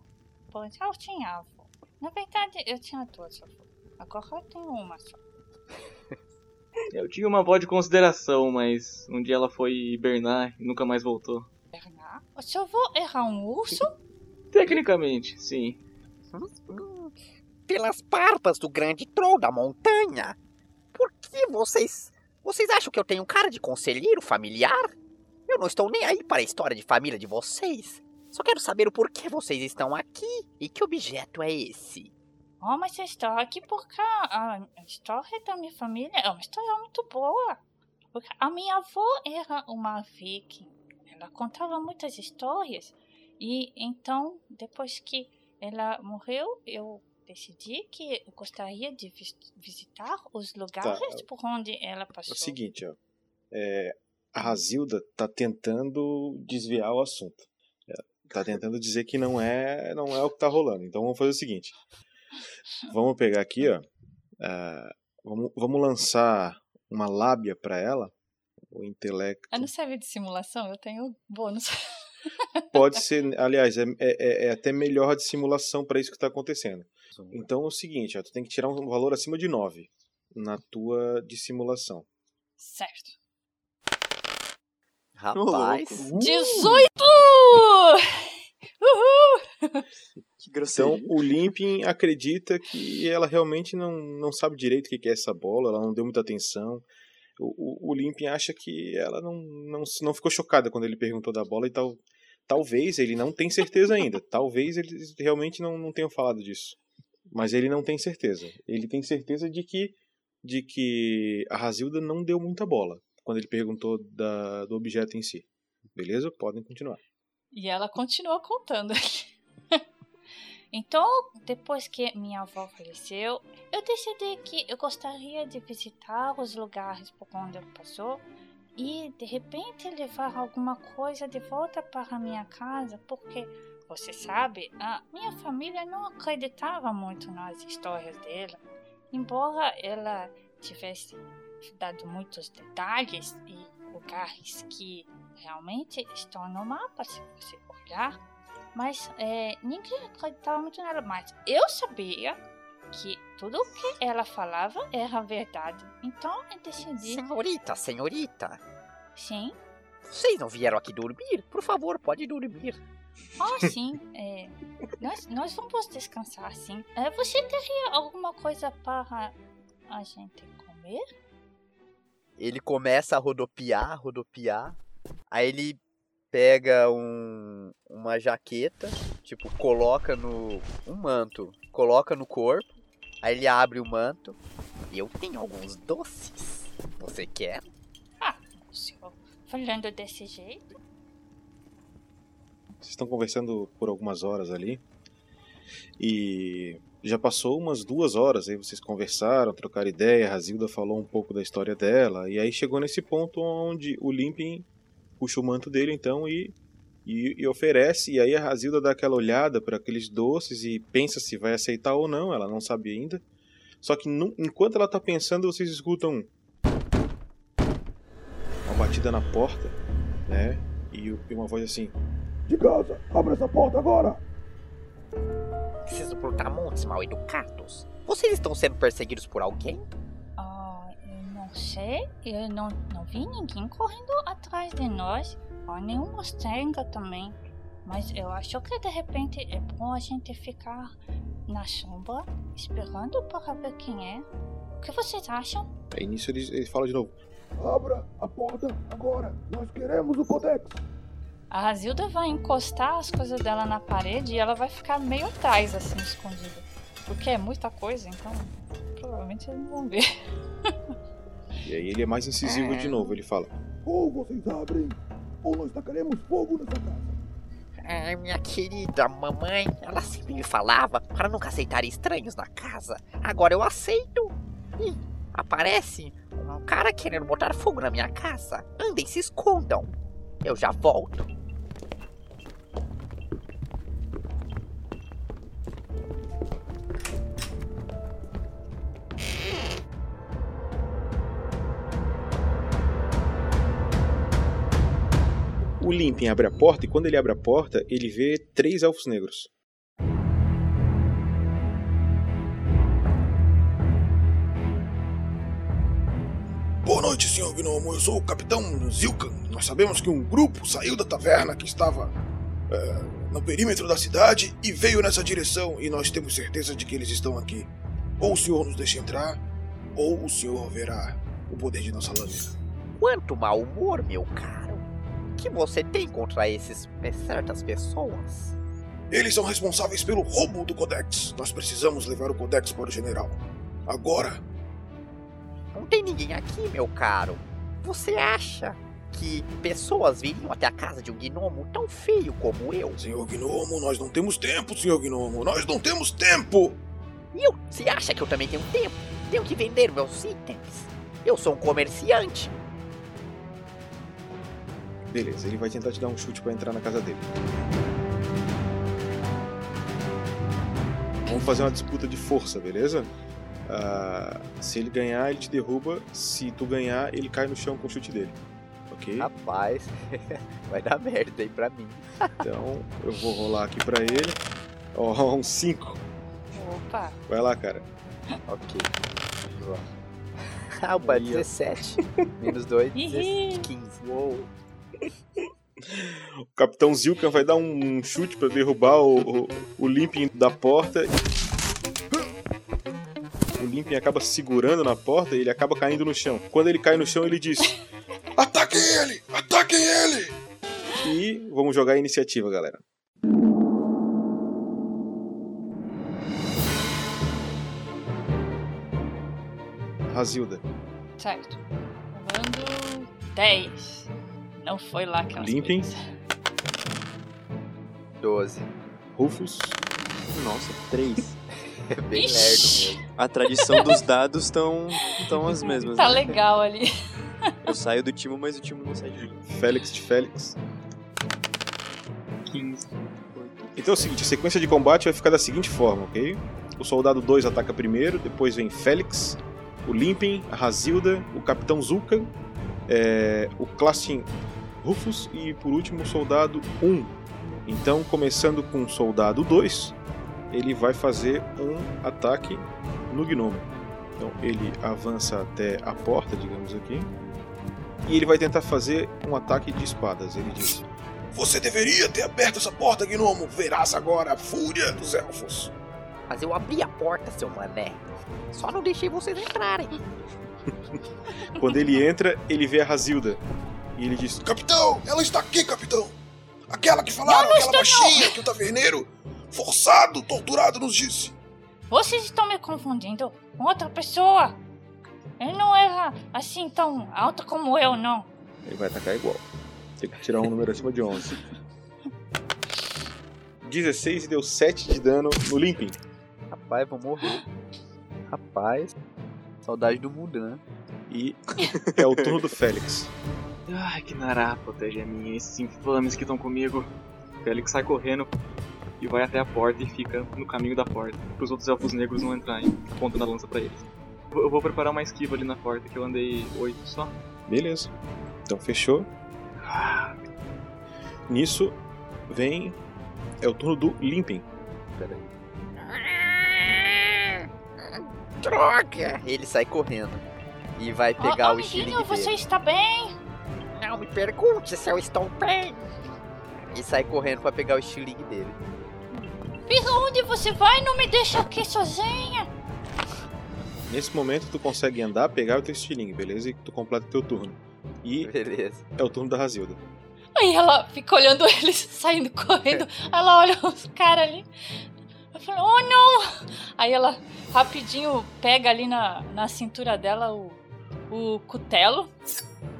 Pois eu tinha avó. Na verdade, eu tinha duas avós. Agora eu tenho uma só. (laughs) Eu tinha uma avó de consideração, mas um dia ela foi hibernar e nunca mais voltou. Bernard? O seu avô era um urso? (laughs) Tecnicamente, sim. Pelas barbas do grande troll da montanha. Por que vocês. Vocês acham que eu tenho cara de conselheiro familiar? Eu não estou nem aí para a história de família de vocês. Só quero saber o porquê vocês estão aqui e que objeto é esse. Oh, mas eu estou aqui porque a história da minha família é uma história muito boa. Porque a minha avó era uma viking. Ela contava muitas histórias. E então, depois que ela morreu, eu decidi que eu gostaria de vis- visitar os lugares por onde ela É passou. o seguinte, ó. É, a Razilda tá tentando desviar o assunto. É, Tá tentando dizer que não é, não é o que tá rolando. Então vamos fazer o seguinte. Vamos pegar aqui, ó. ah, vamos, vamos lançar uma lábia pra ela. O intelecto. Eu não serve de simulação, eu tenho bônus. (laughs) Pode ser, aliás, é, é, é até melhor de simulação para isso que está acontecendo. Então é o seguinte, ó, tu tem que tirar um valor acima de 9 na tua de simulação. Certo. Rapaz. 18! Uhul! Que Então o Limpin acredita que ela realmente não, não sabe direito o que que é essa bola, ela não deu muita atenção. O, o, o Limpin acha que ela não, não, não ficou chocada quando ele perguntou da bola e tal. Talvez ele não tem certeza ainda. Talvez eles realmente não, não tenham falado disso. Mas ele não tem certeza. Ele tem certeza de que, de que a Razilda não deu muita bola quando ele perguntou da, do objeto em si. Beleza? Podem continuar. E ela continua contando aqui. (laughs) então, depois que minha avó faleceu, eu decidi que eu gostaria de visitar os lugares por onde ela passou e de repente levar alguma coisa de volta para minha casa, porque você sabe, a minha família não acreditava muito nas histórias dela, embora ela tivesse dado muitos detalhes e lugares que realmente estão no mapa, se você olhar, mas é, ninguém acreditava muito nela. Mas eu sabia que tudo o que ela falava era verdade. Então eu decidi. Senhorita, senhorita. Sim. Vocês não vieram aqui dormir? Por favor, pode dormir. Ah, (laughs) sim. é, nós, nós vamos descansar, sim. É, você teria alguma coisa para a gente comer? Ele começa a rodopiar, rodopiar. Aí ele pega um, uma jaqueta, tipo, coloca no. um manto, coloca no corpo. Aí ele abre o manto. Eu tenho alguns doces. Você quer? Ah, o senhor falando desse jeito. Vocês estão conversando por algumas horas ali. E já passou umas duas horas aí vocês conversaram, trocaram ideia, a Razilda falou um pouco da história dela, e aí chegou nesse ponto onde o Limpin puxa o manto dele então e, e, e oferece, e aí a Razilda dá aquela olhada para aqueles doces e pensa se vai aceitar ou não, ela não sabe ainda. Só que enquanto ela tá pensando, vocês escutam uma batida na porta, né? E, o- e uma voz assim: De casa, abre essa porta agora! Preciso brutamontes mal educados. Vocês estão sendo perseguidos por alguém? Eu não sei. Eu não, não vi ninguém correndo atrás de nós. Ah, nenhum mostrenga também. Mas eu acho que de repente é bom a gente ficar na sombra, esperando para ver quem é. O que vocês acham? Aí nisso ele, ele fala de novo. Abra a porta agora. Nós queremos o Codex. A Razilda vai encostar as coisas dela na parede e ela vai ficar meio atrás, assim, escondida. Porque é muita coisa, então provavelmente eles não vão ver. (laughs) E aí ele é mais incisivo de novo. Ele fala: Ou vocês abrem, ou nós tacaremos fogo nessa casa. Ai, minha querida mamãe, ela sempre me falava para nunca aceitar estranhos na casa. Agora eu aceito. Ih, aparece um cara querendo botar fogo na minha casa. Andem, se escondam. Eu já volto. O Limpin abre a porta e quando ele abre a porta, ele vê três elfos negros. Boa noite, senhor Gnomo. Eu sou o capitão Zilkan. Nós sabemos que um grupo saiu da taverna que estava é, no perímetro da cidade e veio nessa direção e nós temos certeza de que eles estão aqui. Ou o senhor nos deixa entrar, ou o senhor verá o poder de nossa lâmina. Quanto mau humor, meu caro. O que você tem contra esses certas pessoas? Eles são responsáveis pelo roubo do Codex. Nós precisamos levar o Codex para o general. Agora. Não tem ninguém aqui, meu caro. Você acha que pessoas viriam até a casa de um gnomo tão feio como eu? Senhor Gnomo, nós não temos tempo, senhor Gnomo. Nós não temos tempo! E eu? Você acha que eu também tenho tempo? Tenho que vender meus itens. Eu sou um comerciante. Beleza, ele vai tentar te dar um chute pra entrar na casa dele. Vamos fazer uma disputa de força, beleza? Ah, se ele ganhar, ele te derruba. Se tu ganhar, ele cai no chão com o chute dele. Ok? Rapaz, (laughs) vai dar merda aí pra mim. (laughs) Então, eu vou rolar aqui pra ele. Ó, (laughs) um 5. Opa! Vai lá, cara. Ok. Vamos lá. Ah, o pai, 17. Menos 2, 15. Uou. O Capitão Zilkan vai dar um chute pra derrubar o, o, o Limpin da porta. O Limpin acaba segurando na porta e ele acaba caindo no chão. Quando ele cai no chão, ele diz: Ataquem ele! Ataquem ele! E vamos jogar a iniciativa, galera. Razilda. Certo. Rolando 10. Não foi lá que ela Limpem. 12. Rufus. Nossa, três. (laughs) É bem lerdo Ixi. mesmo. A tradição dos dados estão tão as mesmas. Tá né? legal ali. Eu saio do time, mas o time não sai de mim. Félix de Félix. 15. Então é o seguinte, a sequência de combate vai ficar da seguinte forma, ok? O soldado 2 ataca primeiro, depois vem Félix, o Limpin, a Razilda, o Capitão Zulkan, é, o Klassin Rufus e por último o soldado 1. Um. Então, começando com o soldado 2, ele vai fazer um ataque no gnomo. Então, ele avança até a porta, digamos aqui, e ele vai tentar fazer um ataque de espadas. Ele diz: Você deveria ter aberto essa porta, Gnomo. Verás agora a fúria dos elfos. Mas eu abri a porta, seu mané. Só não deixei vocês entrarem. (laughs) Quando ele entra, ele vê a Razilda. E ele diz: Capitão, ela está aqui, capitão. Aquela que falaram, aquela estou, não. baixinha que o taverneiro, forçado, torturado, nos disse. Vocês estão me confundindo com outra pessoa. Ele não era assim tão alto como eu, não. Ele vai atacar igual. Tem que tirar um número acima de 11. 16 e deu 7 de dano no Limping. Rapaz, vou morrer. Rapaz, saudade do Mudan. E é o turno do Félix. Ai, que nará protege a minha, esses infames que estão comigo. Félix sai correndo e vai até a porta e fica no caminho da porta, para os outros elfos negros não entrarem, apontando a lança pra eles. Eu vou preparar uma esquiva ali na porta, que eu andei 8 só. Beleza. Então fechou. Nisso vem. É o turno do Limping. Pera aí. Droga! Ele sai correndo. E vai pegar ó, o estilingue amiguinho, você está bem? Não me pergunte se eu estou bem. E sai correndo pra pegar o estilingue dele. Pisa onde você vai? Não me deixa aqui sozinha. Nesse momento tu consegue andar, pegar o teu estilingue, beleza? E tu completa o teu turno. E Beleza. é o turno da Razilda. Aí ela fica olhando (laughs) eles saindo correndo. Ela olha os caras ali. Eu falo, oh não! Aí ela rapidinho pega ali na, na cintura dela o, o cutelo.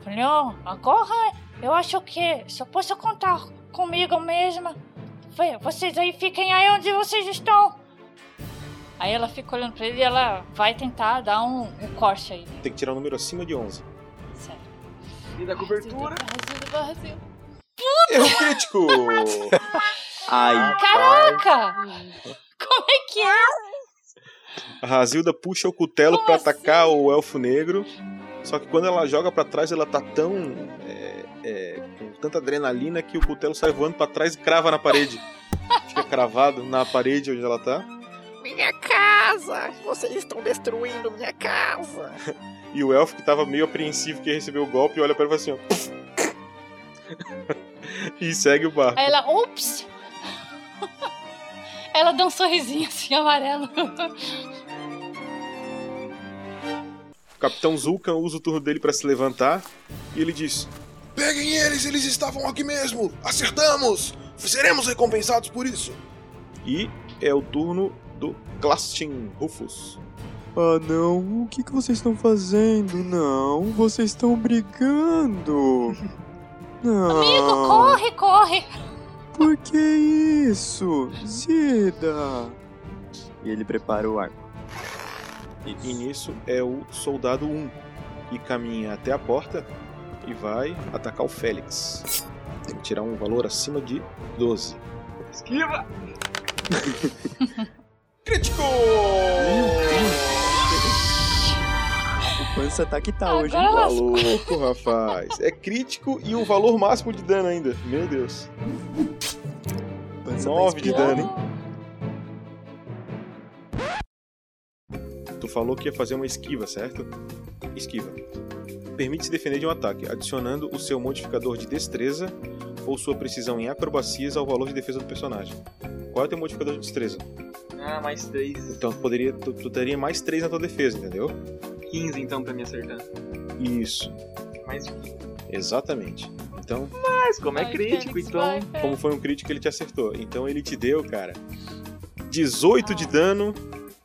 Falei, oh, agora eu acho que só posso contar comigo mesma. Foi, Vocês aí fiquem aí onde vocês estão. Aí ela fica olhando pra ele e ela vai tentar dar um, um corte aí. Tem que tirar um número acima de 11. Sério. E da cobertura. Brasil, Brasil. Erro crítico! (laughs) Ai, Caraca! Como é que é? A Razilda puxa o cutelo pra atacar o elfo negro. Só que quando ela joga pra trás, ela tá tão. é, é, com tanta adrenalina que o cutelo sai voando pra trás e crava na parede. Fica cravado na parede onde ela tá. Minha casa! Vocês estão destruindo minha casa! (laughs) E o elfo que tava meio apreensivo que recebeu o golpe olha pra ele e fala assim, ó. (laughs) e segue o barco. Aí ela, ups! (laughs) ela dá um sorrisinho assim amarelo. O Capitão Zulkan usa o turno dele pra se levantar e ele diz: Peguem eles, eles estavam aqui mesmo! Acertamos! Seremos recompensados por isso! E é o turno do Clastin Rufus. Ah não, o que, que vocês estão fazendo? Não, vocês estão brigando. (laughs) Não. Amigo, corre, corre! Por que isso? Zida! E ele prepara o arco. E, e nisso é o soldado 1 que caminha até a porta e vai atacar o Félix. Tem que tirar um valor acima de 12. Esquiva! (laughs) Crítico! O pança tá que tá hoje, hein? Agora Tá louco, rapaz. É crítico e o valor máximo de dano ainda. Meu Deus. Pança tá 9 de dano, hein? Tu falou que ia fazer uma esquiva, certo? Esquiva. Permite se defender de um ataque, adicionando o seu modificador de destreza ou sua precisão em acrobacias ao valor de defesa do personagem. Qual é o teu modificador de destreza? Ah, mais 3. Então tu, poderia, tu, tu teria mais 3 na tua defesa, entendeu? 15 então pra me acertar. Isso, Mais de 15. exatamente. Então, Mas como é crítico, Félix, então. vai, como foi um crítico, ele te acertou. Então ele te deu, cara, 18 de dano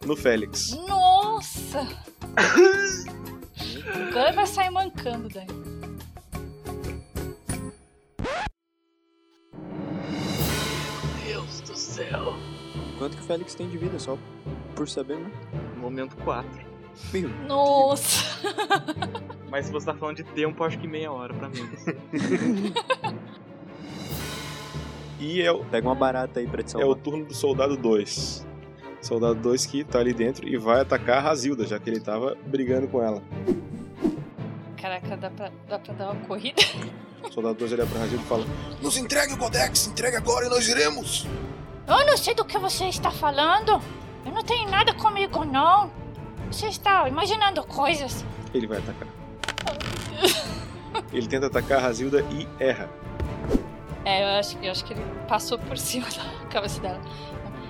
no Félix. Nossa! Agora vai sair mancando daí. Deus do céu. Quanto que o Félix tem de vida, só por saber, né? Momento 4. Meu, Nossa! (laughs) Mas se você tá falando de tempo, acho que meia hora pra menos. (laughs) E é o, pega uma barata aí pra te é o salvar. turno do soldado 2. Soldado 2 que tá ali dentro e vai atacar a Razilda, já que ele tava brigando com ela. Caraca, dá pra, dá pra dar uma corrida? O soldado 2 olha pra Razilda e fala: Nos entregue o Codex, entregue agora e nós iremos! Eu não sei do que você está falando. Eu não tenho nada comigo, não. Você está imaginando coisas. Ele vai atacar. Ele tenta atacar a Razilda e erra. É, eu acho, eu acho que ele passou por cima da cabeça dela.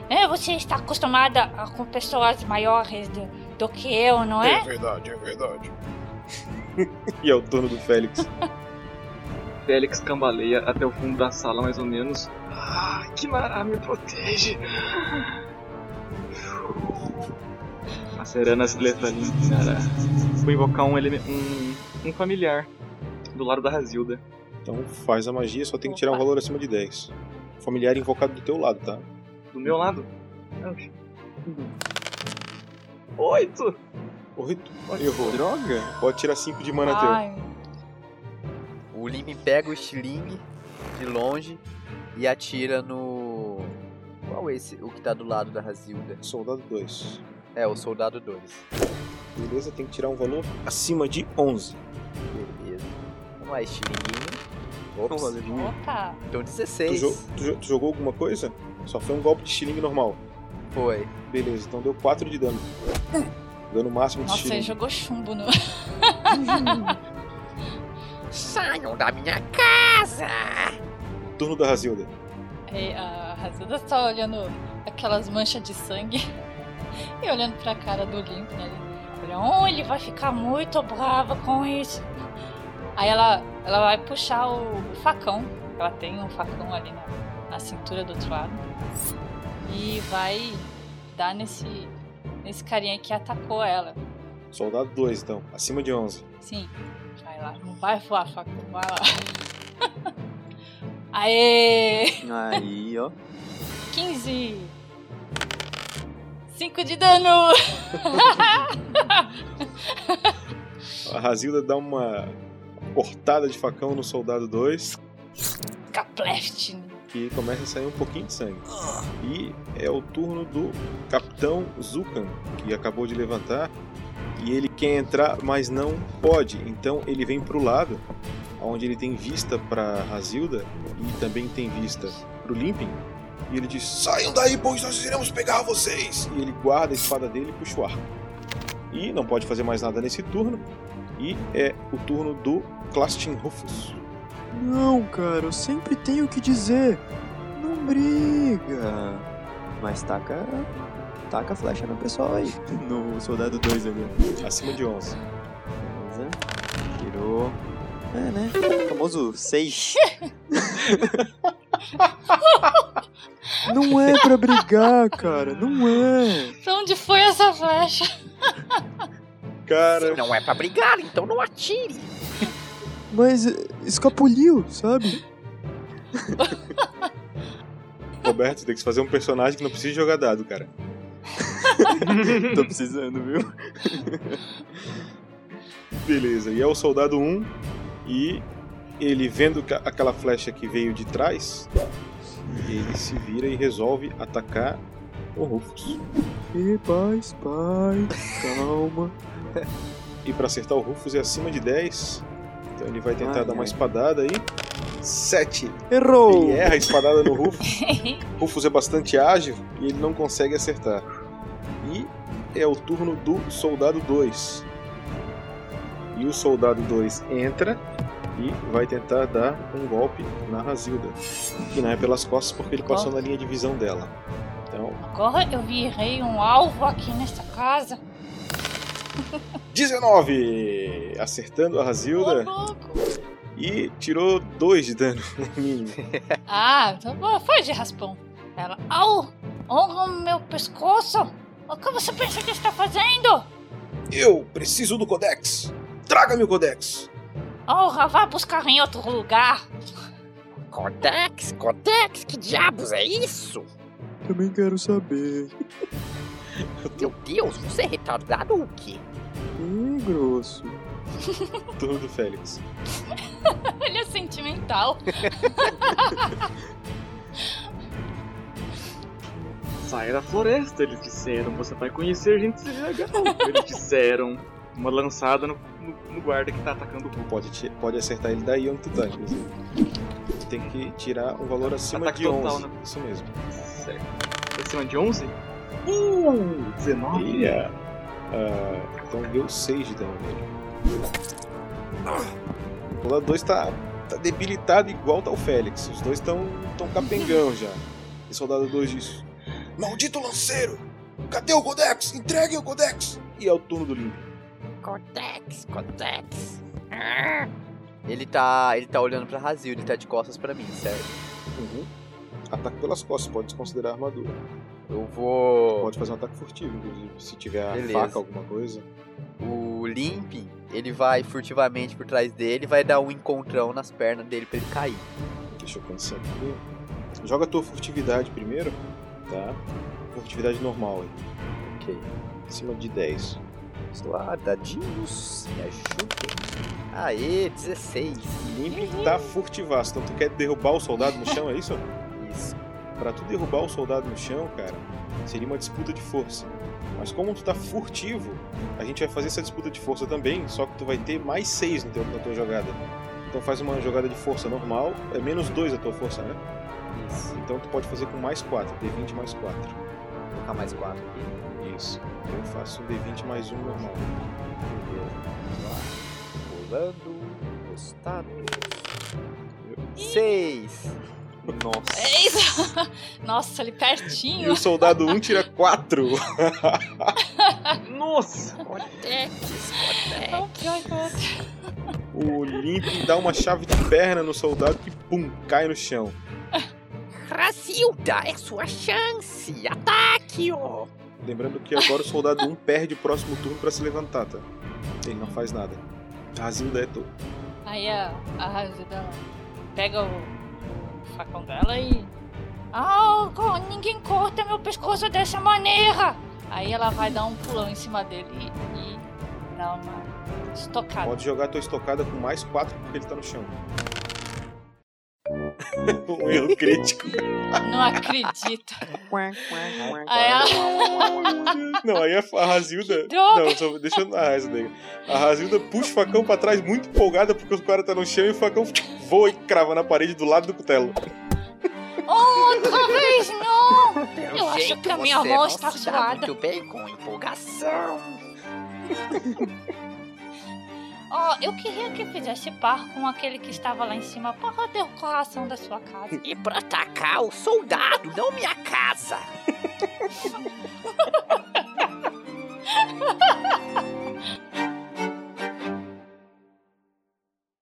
É, você está acostumada a- com pessoas maiores do, do que eu, não é? verdade, é verdade. (laughs) E é o turno do Félix. (laughs) Félix cambaleia até o fundo da sala, mais ou menos. Ah, que mará me protege. A Serana se leva ali. Cara. Vou invocar um, um, um familiar do lado da Razilda. Então faz a magia, só tem que tirar um valor acima de 10. Familiar invocado do teu lado, tá? Do meu lado. Oito! Oito. Errou. Droga! Pode tirar 5 de mana teu. Ai, O Limp pega o estilingue de longe e atira no. Qual é esse? O que tá do lado da Razilda? Soldado 2. É, o soldado 2. Beleza, tem que tirar um valor acima de 11. Beleza. Vamos lá, estilinguinho. Ops. opa! Então Tu, 16. jo- tu jo- tu jogou alguma coisa? Só foi um golpe de estilingue normal. Foi. Beleza, então deu 4 de dano. Dano máximo de Nossa, ele estilingue. jogou chumbo no. (laughs) Saiam da minha casa! Turno da Razilda. É, a Razilda tá olhando aquelas manchas de sangue (laughs) e olhando pra cara do Limp, né? Olha, oh, ele vai ficar muito brava com isso. Aí ela, ela vai puxar o, o facão. Ela tem um facão ali na, na cintura do outro lado. E vai dar nesse, nesse carinha que atacou ela. Soldado 2, então. Acima de 11. Sim. Vai lá. Não vai voar facão. Vai lá. (laughs) Aê! Aí, ó. 15. 5 de dano! (laughs) A Razilda dá uma cortada de facão no soldado 2. Capleft. Que começa a sair um pouquinho de sangue. E é o turno do Capitão Zukan, que acabou de levantar. E ele quer entrar, mas não pode. Então ele vem pro lado, onde ele tem vista para Razilda e também tem vista pro Limping. E ele diz: Saiam daí, pois nós iremos pegar vocês. E ele guarda a espada dele e puxa o arco. E não pode fazer mais nada nesse turno. E é o turno do Clastin Rufus. Não, cara, eu sempre tenho que dizer. Não briga. Mas taca. Taca a flecha no pessoal aí. (laughs) No soldado 2 agora. Acima de 11. Beleza. Tirou. É, né? O famoso 6. (laughs) Não é pra brigar, cara. Não é. Pra onde foi essa flecha? Cara. Se não é pra brigar, então não atire. Mas escapuliu, sabe? Roberto, tem que fazer um personagem que não precisa jogar dado, cara. (laughs) Tô precisando, viu? Beleza, e é o soldado 1 e ele vendo que aquela flecha que veio de trás, ele se vira e resolve atacar o Rufus. E paz, paz, calma. E pra acertar o Rufus é acima de 10. Então ele vai tentar Ai, dar uma ai. espadada aí. 7. Errou! Ele erra a espadada no Rufus. (laughs) Rufus é bastante ágil e ele não consegue acertar. E é o turno do soldado 2. E o soldado 2 entra e vai tentar dar um golpe na Razilda. Que não é pelas costas porque ele passou na linha de visão dela. Então, Agora eu virei um alvo aqui nessa casa. 19! Acertando a Razilda louco. e tirou 2 de dano no mínimo. (laughs) Ah, tá bom. Foi de raspão. Ela. Au! Honra o meu pescoço! O que você pensa que está fazendo? Eu preciso do Codex. Traga-me o Codex. Honra, vá buscar em outro lugar. Codex, Codex, que diabos é isso? Também quero saber. (laughs) Meu Deus, você é retardado ou o quê? Ih, grosso. (laughs) Turno do Félix. (laughs) Ele é sentimental. Saia da floresta, eles disseram. Você vai conhecer gente legal. Eles disseram. Uma lançada no, no- no guarda que tá atacando o Hulk. Pode, pode acertar ele daí onde tu tá, inclusive. Tem que tirar um valor acima Ataque de total, 11. né? Isso mesmo. Certo. Acima de 11? Uh, 19. E é, ah, então deu 6 de dano nele. O soldado 2 tá, tá debilitado igual tá o Félix. Os dois estão tão capengão já. E o soldado 2 diz: Maldito lanceiro. Cadê o Codex? Entreguem o Codex. E é o turno do Limp. Codex, Codex. Ele tá. Ele tá olhando pra Razil, ele tá de costas pra mim, certo? Uhum. Ataque pelas costas, pode desconsiderar armadura. Eu vou. Pode fazer um ataque furtivo, inclusive. Se tiver Beleza. faca, alguma coisa. O Limp, ele vai furtivamente por trás dele e vai dar um encontrão nas pernas dele pra ele cair. Deixa eu pensar aqui. Joga a tua furtividade primeiro, tá? Furtividade normal aí. Ok. Acima de 10. Estou lá, dadinhos, me ajudem. Aê, 16. Limp tá furtivaço, então tu quer derrubar o soldado no chão, é isso? Isso. Pra tu derrubar o soldado no chão, cara, seria uma disputa de força. Mas como tu tá furtivo, a gente vai fazer essa disputa de força também, só que tu vai ter mais 6 no teu, na tua jogada. Então faz uma jogada de força normal, é menos 2 a tua força, né? Isso. Então tu pode fazer com mais 4, D20 mais 4. Vou colocar mais 4 aqui. Isso. Eu faço um D20 mais 1 normal. Rolando o status. 6. Nossa. É isso! (laughs) Nossa, ali E pertinho. o soldado 1 tira 4. (laughs) Nossa! É um pior que o outro. O Limp dá uma chave de perna no soldado que, pum, cai no chão. Razilda, é sua chance. Ataque-o. Lembrando que agora o soldado 1 perde o próximo turno pra se levantar, tá? Ele não faz nada. Razilda é tu. Aí a, a Razilda pega o, o facão dela e. Ah, co- ninguém corta meu pescoço dessa maneira! Aí ela vai dar um pulão em cima dele e, e dar uma estocada. Pode jogar tua estocada com mais 4 porque ele tá no chão. (laughs) um erro crítico. Não acredito. Aí ela. Não, aí a, a Razilda. Não, só deixa eu narrar isso daí. A Razilda puxa o facão pra trás muito empolgada porque o cara tá no chão e o facão voa e crava na parede do lado do cutelo. Outra vez não! Pelo Eu acho que a minha se dá suada. muito bem com empolgação. (laughs) Ó, eu queria que fizesse par com aquele que estava lá em cima para a decoração da sua casa. E pra atacar o soldado, não minha casa.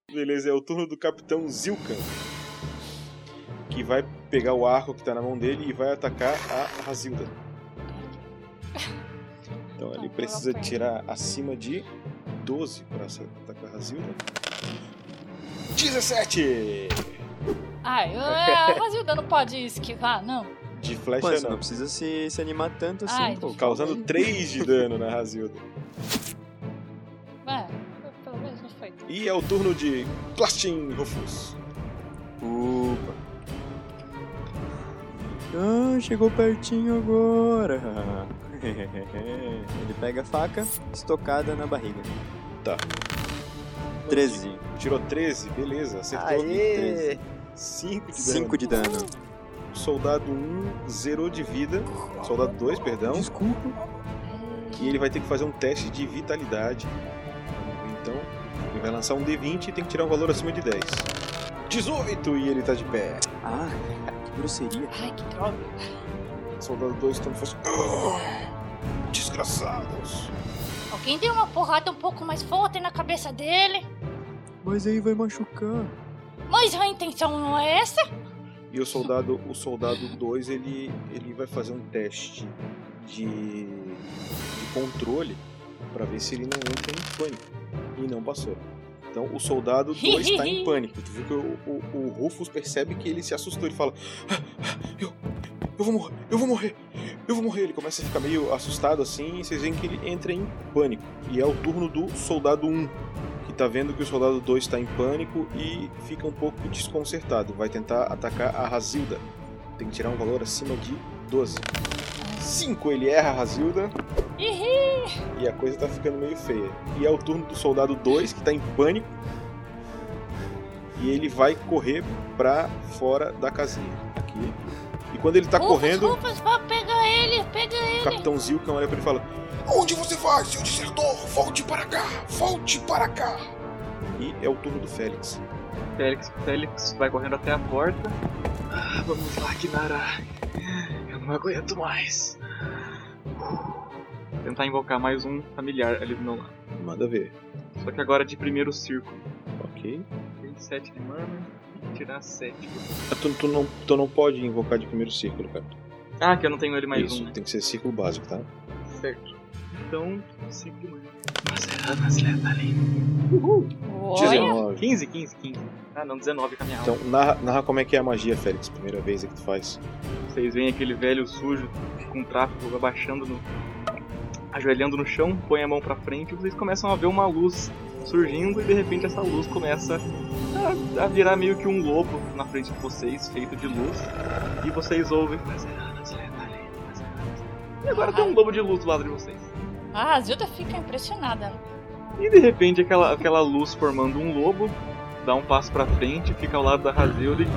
Beleza, é o turno do capitão Zilkan. Que vai pegar o arco que tá na mão dele e vai atacar a Razilda. Então ele precisa tirar acima de 12 pra atacar a Razilda. 17! Ah, eu, (laughs) a Razilda não pode esquivar, não? De flecha Mas não. não precisa se, se animar tanto assim, Ai, pô. Causando 3 de dano na Razilda. Ué, pelo menos não foi. E é o turno de Clastin Rufus. Opa. Ah, chegou pertinho agora. (laughs) Ele pega a faca, estocada na barriga. Tá. 13. Tirou 13, beleza, acertou. Aê! 5 de dano. 5 de dano. Soldado 1 zerou de vida. Soldado 2, perdão. Desculpa. E ele vai ter que fazer um teste de vitalidade. Então, ele vai lançar um D20 e tem que tirar um valor acima de 10. 18 e ele tá de pé. Ah, que grosseria. Ai, que droga. Soldado 2 então faz. Desgraçados. Alguém deu uma porrada um pouco mais forte na cabeça dele. Mas aí vai machucar. Mas a intenção não é essa? E o soldado, o soldado 2, ele, ele vai fazer um teste de, de controle para ver se ele não entra em pânico. E não passou. Então o soldado 2 está em (laughs) pânico. Tu viu que o, o, o Rufus percebe que ele se assustou. Ele fala: "Ah, ah, eu, eu vou morrer, eu vou morrer, eu vou morrer. Ele começa a ficar meio assustado assim. E vocês veem que ele entra em pânico. E é o turno do soldado 1, que tá vendo que o soldado 2 está em pânico e fica um pouco desconcertado. Vai tentar atacar a Razilda. Tem que tirar um valor acima de 12. 5 ele erra a Razilda Ih, e a coisa tá ficando meio feia. E é o turno do soldado 2 que tá em pânico. E ele vai correr pra fora da casinha. Aqui. E quando ele tá Rufus, correndo, Rufus, vai pegar ele, pega o ele. Capitão Zilkan olha pra ele e fala: Onde você vai, seu desertor? Volte para cá! Volte para cá! E é o turno do Félix. Félix, Félix vai correndo até a porta. Ah, vamos lá, Kinara. Não aguento mais. Tentar invocar mais um familiar ali do meu lado. Manda ver. Só que agora de primeiro círculo. Ok. 27 de mana e tirar 7. Ah, Tu, tu não, tu não pode invocar de primeiro círculo, cara. Ah, que eu não tenho ele mais Isso, um, né? tem que ser círculo básico, tá? Certo. Então, 5 de mana. Nossa, acelera ali. Olha, 19. 15, 15, 15. Ah, não, 19 com a minha Então, narra, narra como é que é a magia, Félix. Primeira vez que tu faz. Vocês veem aquele velho sujo com tráfego abaixando no. ajoelhando no chão, põe a mão pra frente e vocês começam a ver uma luz surgindo e de repente essa luz começa a, a virar meio que um lobo na frente de vocês, feito de luz. E vocês ouvem. E agora tem um lobo de luz do lado de vocês. A Razilda fica impressionada. E de repente aquela, aquela luz formando um lobo dá um passo pra frente, fica ao lado da Razilda e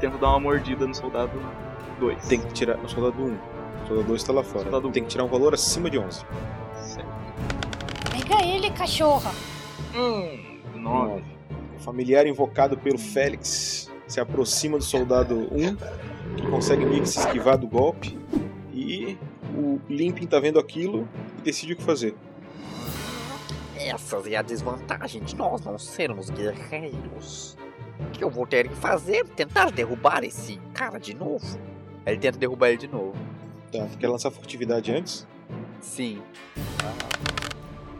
tenta dar uma mordida no soldado 2. Tem que tirar. O soldado 1. O soldado 2 tá lá fora. Soldado um. Tem que tirar um valor acima de 11. Certo. Pega ele, cachorra. Hum, 9. O familiar invocado pelo Félix se aproxima do soldado 1, que consegue meio que se esquivar do golpe. E o Limpin tá vendo aquilo e decide o que fazer. Essa é a desvantagem de nós não sermos guerreiros. O que eu vou ter que fazer? Tentar derrubar esse cara de novo? Ele tenta derrubar ele de novo. Tá, quer lançar furtividade antes? Sim.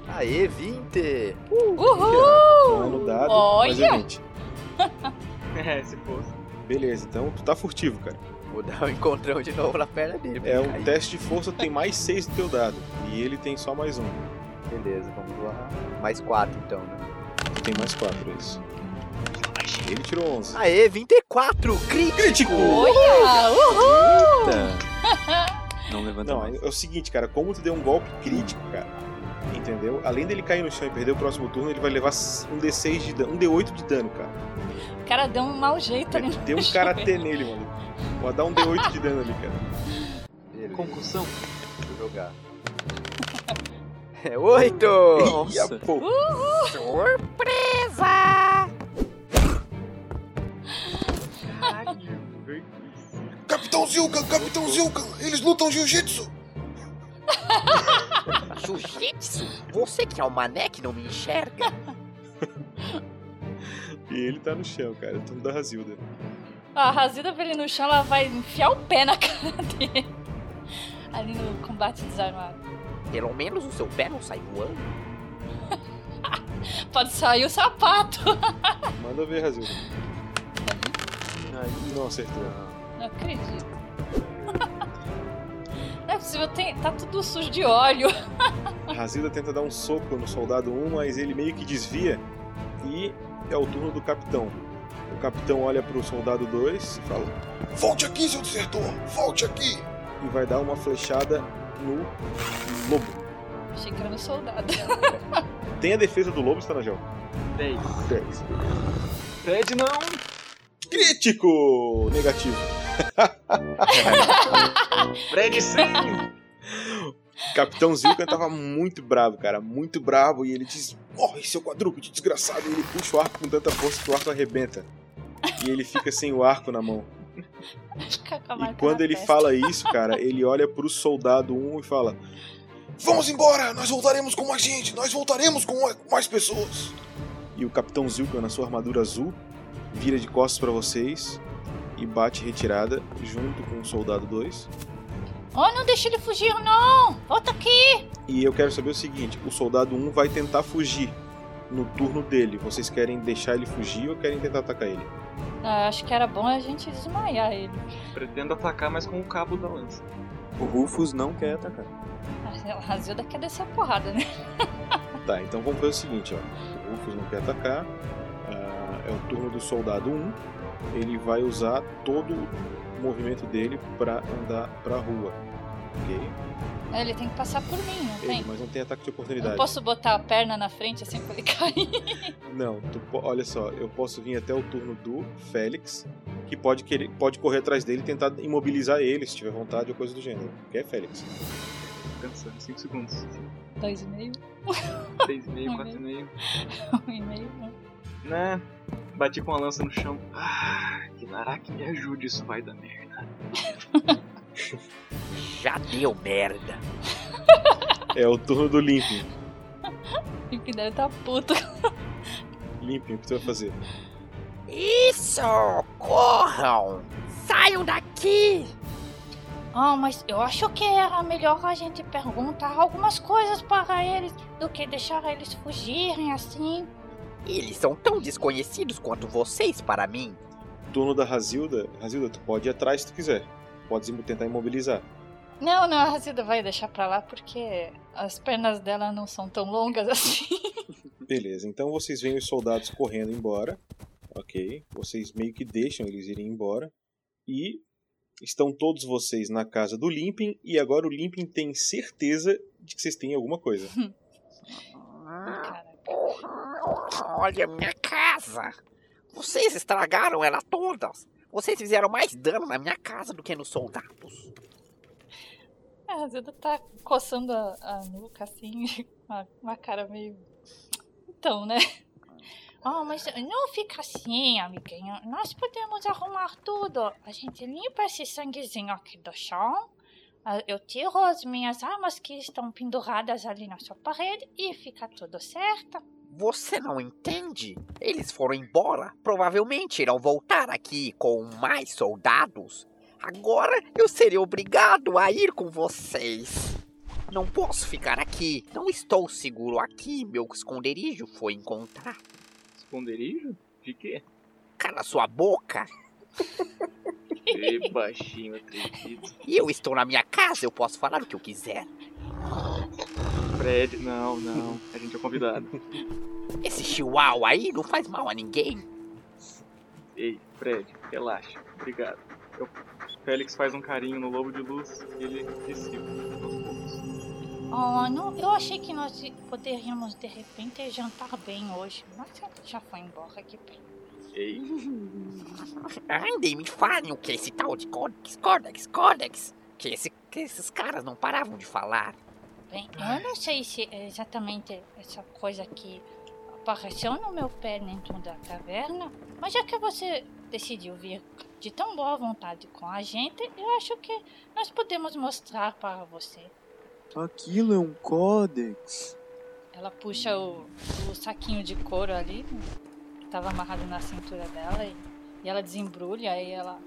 Aê, 20! Não é no dado, mas é Olha! 20. (laughs) É, se fosse. Beleza, então tu tá furtivo, cara. Vou dar um encontrão de novo na perna dele. É ele um teste de força, tem mais 6 no teu dado. E ele tem só mais um. Beleza, vamos lá. Mais 4 então, né? Tu tem mais 4, isso. Ele tirou 11. Aê, 24! Crítico! Crítico! Olha! Uhul! (laughs) Não levanta Não, mais. é o seguinte, cara, como tu deu um golpe crítico, cara, entendeu? Além dele cair no chão e perder o próximo turno, ele vai levar um D6 de dano, um D8 de dano, cara. O cara deu um mau jeito ali Deu um (laughs) karatê nele, mano. Pode dar um D8 de dano ali, cara. Beleza, Concussão. vou jogar. (laughs) É 8! Nossa. Pô, Surpresa! Capitão Zilkan, Capitão Zilkan, eles lutam jiu-jitsu. (laughs) Jiu-jitsu? Você que é o mané que não me enxerga? e ele tá no chão, cara. Turno da Razilda. A Razida vê ele no chão, ela vai enfiar o pé na (laughs) cara dele. Ali no combate desarmado. Pelo menos o seu pé não sai voando. (laughs) Pode sair o sapato. (laughs) Manda ver, Razilda. Aí não acertou. Não acredito. Não é possível, tem, tá tudo sujo de óleo. A Razilda tenta dar um soco no soldado 1, mas ele meio que desvia. E é o turno do capitão. O capitão olha pro soldado 2 e fala: Volte aqui, seu desertor, volte aqui. e vai dar uma flechada no lobo. Achei que era no soldado. (laughs) Tem a defesa do lobo, Stanagel? 10. 10. Fred não! Crítico! Negativo. (laughs) Fred sim! Capitão Zilkan tava muito bravo, cara. Muito bravo. E ele diz: Morre, seu quadrúpede desgraçado. E ele puxa o arco com tanta força que o arco arrebenta. E ele fica sem o arco na mão. E quando ele fala isso, cara, ele olha pro soldado 1 e fala: Vamos embora, nós voltaremos com mais gente, nós voltaremos com mais- pessoas. E o Capitão Zilkan, na sua armadura azul, vira de costas pra vocês e bate retirada junto com o soldado 2. Oh, não deixa ele fugir, não! Volta aqui! E eu quero saber o seguinte: o soldado 1 vai tentar fugir no turno dele. Vocês querem deixar ele fugir ou querem tentar atacar ele? Ah, acho que era bom a gente desmaiar ele. Pretendo atacar, mas com o cabo da lança. O Rufus não quer atacar. A Razilda quer descer a porrada, né? Tá, então vamos fazer o seguinte: ó. o Rufus não quer atacar, ah, é o turno do soldado 1. Ele vai usar todo o movimento dele pra andar pra rua. Ok? É, Ele tem que passar por mim, não Ele, tem? mas não tem ataque de Eu oportunidade. não posso botar a perna na frente assim pra ele cair. (laughs) Não, tu olha só, eu posso vir até o turno do Félix, que pode querer, pode correr atrás dele e tentar imobilizar ele, se tiver vontade ou coisa do gênero. Quer, Félix? Cansando, 5 segundos. Dois e meio, 3,5, (laughs) Um 4,5. (laughs) um e meio. né? Né? Bati com a lança no chão. Ah, que Naraki me ajude, isso vai dar merda. Já deu merda. É o turno do Limping. Que deve tá puto. Limping, o que tu vai fazer? Isso! Corram! Saiam daqui! Ah, mas eu acho que era melhor a gente perguntar algumas coisas para eles do que deixar eles fugirem assim. Eles são tão desconhecidos quanto vocês para mim. Turno da Razilda. Razilda, tu pode ir atrás se tu quiser. Pode tentar imobilizar. Não, não, a Razilda vai deixar pra lá porque as pernas dela não são tão longas (laughs) assim. Beleza, então vocês veem os soldados correndo embora. Ok. Vocês meio que deixam eles irem embora. E estão todos vocês na casa do Limping. E agora o Limping tem certeza de que vocês têm alguma coisa. (laughs) Olha minha casa! Vocês estragaram ela toda! Vocês fizeram mais dano na minha casa do que nos soldados. A Razilda tá coçando a, a nuca assim, (laughs) uma, uma cara meio. Então, né? Oh, mas não fica assim, amiguinho. Nós podemos arrumar tudo. A gente limpa esse sanguezinho aqui do chão. Ah, Eu tiro as minhas armas que estão penduradas ali na sua parede e fica tudo certo. Você não entende? Eles foram embora. Provavelmente irão voltar aqui com mais soldados. Agora eu serei obrigado a ir com vocês. Não posso ficar aqui. Não estou seguro aqui. Meu esconderijo foi encontrado. Esconderijo? De quê? Cala sua boca. (laughs) Ei, baixinho atrevido. E eu estou na minha casa. Eu posso falar o que eu quiser. Fred, não, não. A gente é convidado. Esse chihuahua aí não faz mal a ninguém. Ei, Fred, relaxa. Obrigado. Eu... Félix faz um carinho no lobo de luz e ele dissipa aos poucos. Oh, não, eu achei que nós poderíamos de repente jantar bem hoje, mas ele já foi embora aqui. Ei, Andem, me falem o que é esse tal de Codex, Codex, Codex. Que, esse, que esses caras não paravam de falar. Bem, eu não sei se é exatamente essa coisa que apareceu no meu pé dentro da caverna, mas já que você decidiu vir de tão boa vontade com a gente, eu acho que nós podemos mostrar para você. Aquilo é um códex. Ela puxa o, o saquinho de couro ali, que estava amarrado na cintura dela, e, e ela desembrulha, aí ela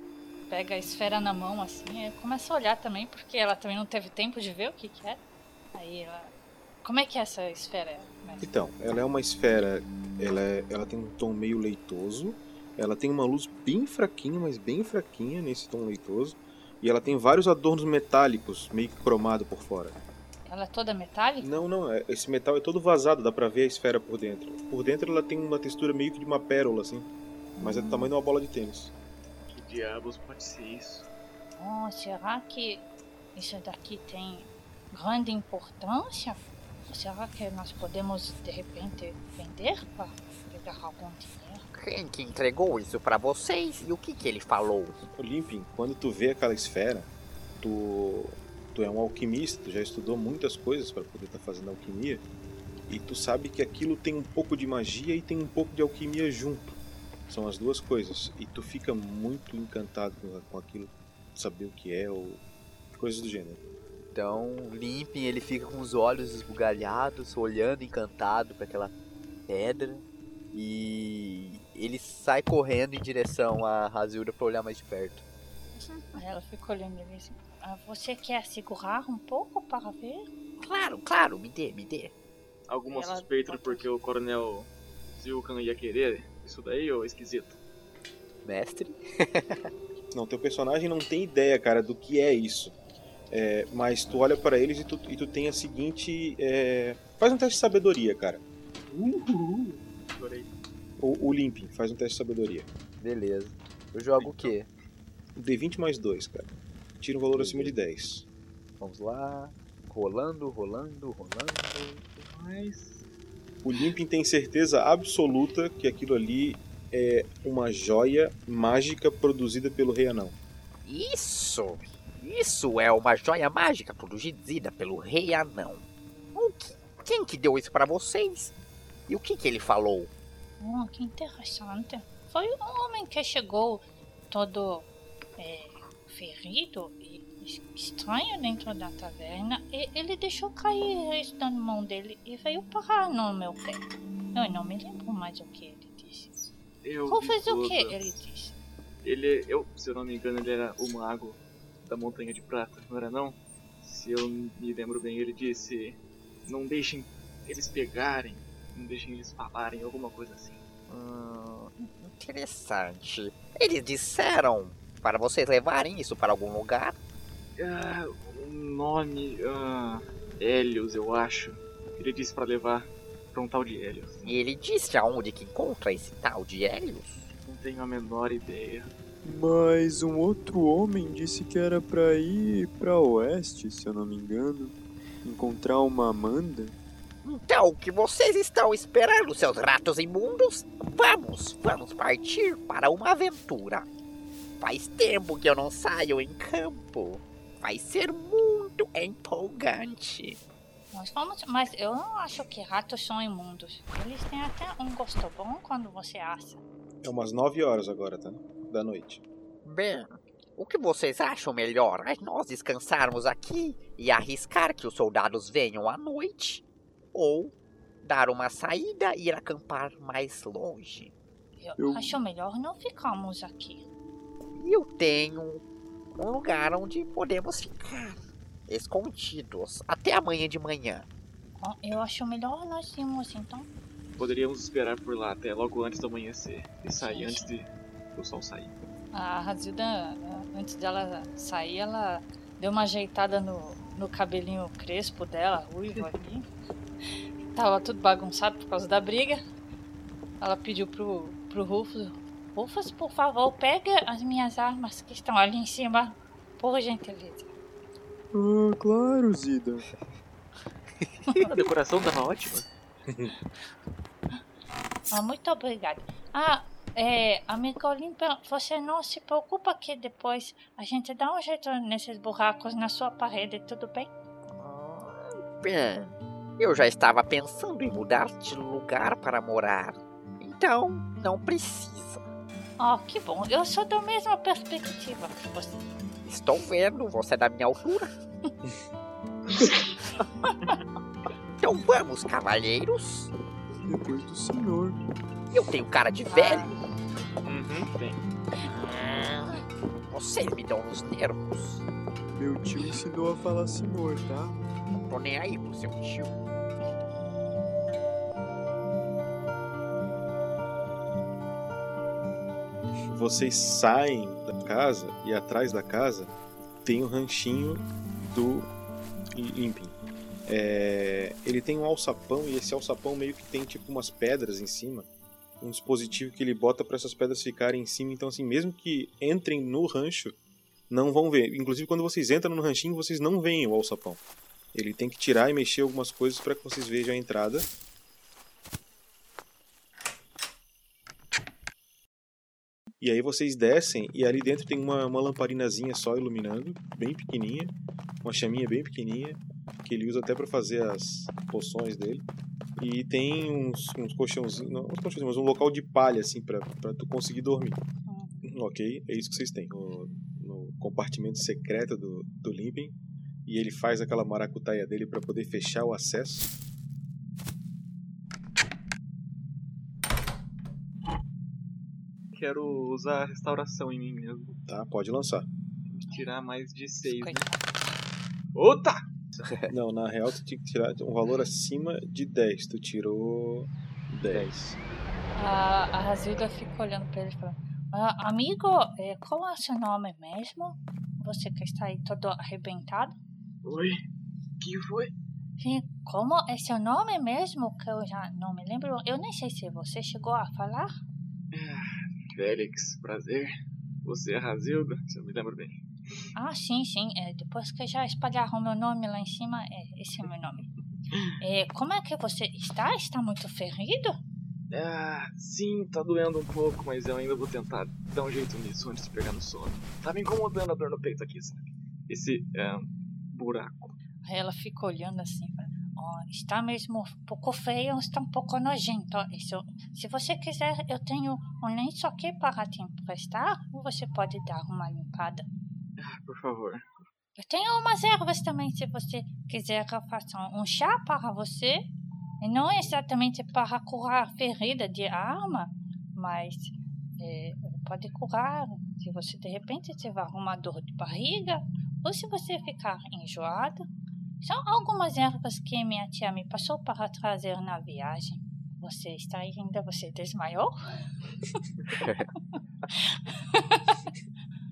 pega a esfera na mão assim, e começa a olhar também, porque ela também não teve tempo de ver o que, que é. Aí ela. Como é que é essa esfera? mestre? Então, ela é uma esfera, ela, é- ela tem um tom meio leitoso, ela tem uma luz bem fraquinha, mas bem fraquinha nesse tom leitoso, e ela tem vários adornos metálicos, meio cromado por fora. Ela é toda metálica? Não, não, é- esse metal é todo vazado, dá pra ver a esfera por dentro. Por dentro ela tem uma textura meio que de uma pérola, assim, mas é do tamanho de uma bola de tênis. que diabos pode ser isso? Oh, será que isso daqui tem grande importância? Ou será que nós podemos de repente vender para pegar algum dinheiro? Quem que entregou isso pra vocês e o que que ele falou? Ô, Limpin, quando tu vê aquela esfera, tu, tu é um alquimista, tu já estudou muitas coisas para poder estar fazendo alquimia, e tu sabe que aquilo tem um pouco de magia e tem um pouco de alquimia junto. São as duas coisas. E tu fica muito encantado com, com aquilo, saber o que é ou coisas do gênero. Então, Limpin, ele fica com os olhos esbugalhados, olhando encantado para aquela pedra. E ele sai correndo em direção a Razilda para olhar mais de perto. Ela fica olhando ele assim. "Ah, você quer segurar um pouco para ver? Claro, claro, me dê, me dê. Alguma Ela suspeita porque o coronel Zilkan ia querer isso daí ou esquisito? Mestre? (laughs) Não, teu personagem não tem ideia, cara, do que é isso. É, mas tu olha pra eles e tu, e tu tem a seguinte. é, Faz um teste de sabedoria, cara. Adorei. O, o Limpin, faz um teste de sabedoria. Beleza. Eu jogo o quê? D20 mais 2, cara. Tira um valor acima de 10. Vamos lá. Rolando, rolando, rolando. Mas. O Limpin tem certeza absoluta que aquilo ali é uma joia mágica produzida pelo Rei Anão. Isso! Isso é uma joia mágica produzida pelo Rei Anão. O que- quem que deu isso pra vocês? E o que que ele falou? Oh, que interessante. Foi um homem que chegou todo é, ferido e es- estranho dentro da taverna. E ele deixou cair isso na mão dele e veio parar no meu pé. Eu não me lembro mais o que ele disse. Eu Vou fazer o que ele disse. Ele, eu, se eu não me engano, ele era o mago da Montanha de Prata, não era não? Se eu me lembro bem, ele disse: Não deixem eles pegarem, não deixem eles falarem, alguma coisa assim. Hum, interessante. Eles disseram para vocês levarem isso para algum lugar? Ah, o nome. Ah, Helios, eu acho. Ele disse pra levar pra um tal de Helios. E ele disse aonde que encontra esse tal de Helios? Não tenho a menor ideia. Mas um outro homem disse que era pra ir pra oeste, se eu não me engano. Encontrar uma Amanda. Então, o que vocês estão esperando, seus ratos imundos? Vamos, vamos partir para uma aventura. Faz tempo que eu não saio em campo. Vai ser muito empolgante. Nós vamos, mas eu não acho que ratos são imundos. Eles têm até um gosto bom quando você assa. É umas 9 horas agora, tá? Da noite. Bem, o que vocês acham melhor? É nós descansarmos aqui e arriscar que os soldados venham à noite? Ou dar uma saída e ir acampar mais longe? Eu, Eu- acho melhor não ficarmos aqui. Eu tenho um lugar onde podemos ficar escondidos até amanhã de manhã. Eu acho melhor nós irmos então. Poderíamos esperar por lá até logo antes do amanhecer e sair antes de do sol sair. A Razilda, antes dela sair, ela deu uma ajeitada no, no cabelinho crespo dela, ruivo (laughs) ali. Tava tudo bagunçado por causa da briga. Ela pediu pro, pro Rufus: Rufus, por favor, pega as minhas armas que estão ali em cima, por gentileza. Ah, claro, Zida. (laughs) A decoração tava ótima. Ah, muito obrigada. Ah, é, amigo Olímpia, você não se preocupa que depois a gente dá um jeito nesses buracos na sua parede, tudo bem? Bem, eu já estava pensando em mudar de lugar para morar. Então, não precisa. Oh, que bom. Eu sou da mesma perspectiva que você. Estou vendo, você é da minha altura. (laughs) então vamos, cavalheiros. Depois do senhor. Eu tenho cara de velho. Uhum, bem. Vocês me dão nos nervos. Meu tio ensinou a falar senhor, tá? Não tô nem aí pro seu tio. Vocês saem da casa e atrás da casa tem o ranchinho do Limpin. É, ele tem um alçapão e esse alçapão meio que tem tipo umas pedras em cima, um dispositivo que ele bota para essas pedras ficarem em cima. Então assim, mesmo que entrem no rancho, não vão ver. Inclusive quando vocês entram no ranchinho, vocês não veem o alçapão. Ele tem que tirar e mexer algumas coisas para que vocês vejam a entrada. E aí vocês descem e ali dentro tem uma, uma lamparinazinha só iluminando, bem pequenininha, uma chaminha bem pequenininha, que ele usa até para fazer as poções dele. E tem uns, uns colchãozinhos, não uns colchãozinhos, mas um local de palha assim para tu conseguir dormir. Ok, é isso que vocês têm no, no compartimento secreto do, do Limping. E ele faz aquela maracutaia dele para poder fechar o acesso. Quero usar a restauração em mim mesmo. Tá, pode lançar. Tirar mais de 6, né? Outa! (laughs) Não, na real tu tinha que tirar um valor acima de 10. Tu tirou 10. A, a Razilda fica olhando pra ele e fala: "Ah, Amigo, é, qual é o seu nome mesmo? Você que está aí todo arrebentado? Oi? Que foi? Sim, como é seu nome mesmo? Que eu já não me lembro. Eu nem sei se você chegou a falar. Félix, prazer. Você é a Razilda? Se eu me lembro bem. Ah, sim, sim. É, depois que já espalharam meu nome lá em cima, é, esse é o meu nome. (laughs) É, como é que você está? Está muito ferido? Ah, sim, tá doendo um pouco, mas eu ainda vou tentar dar um jeito nisso antes de pegar no sono. Tá me incomodando a dor no peito aqui, sabe? Esse é, buraco. Aí ela fica olhando assim, "Ó, está mesmo um pouco feio, está um pouco nojento. Isso, se você quiser, eu tenho um lenço aqui para te emprestar, ou você pode dar uma limpada. Por favor. Eu tenho umas ervas também, se você quiser que eu faça um chá para você. E não exatamente para curar ferida de arma, mas é, pode curar se você de repente tiver uma dor de barriga ou se você ficar enjoado. São algumas ervas que minha tia me passou para trazer na viagem. Você está aí ainda? Você desmaiou? (laughs)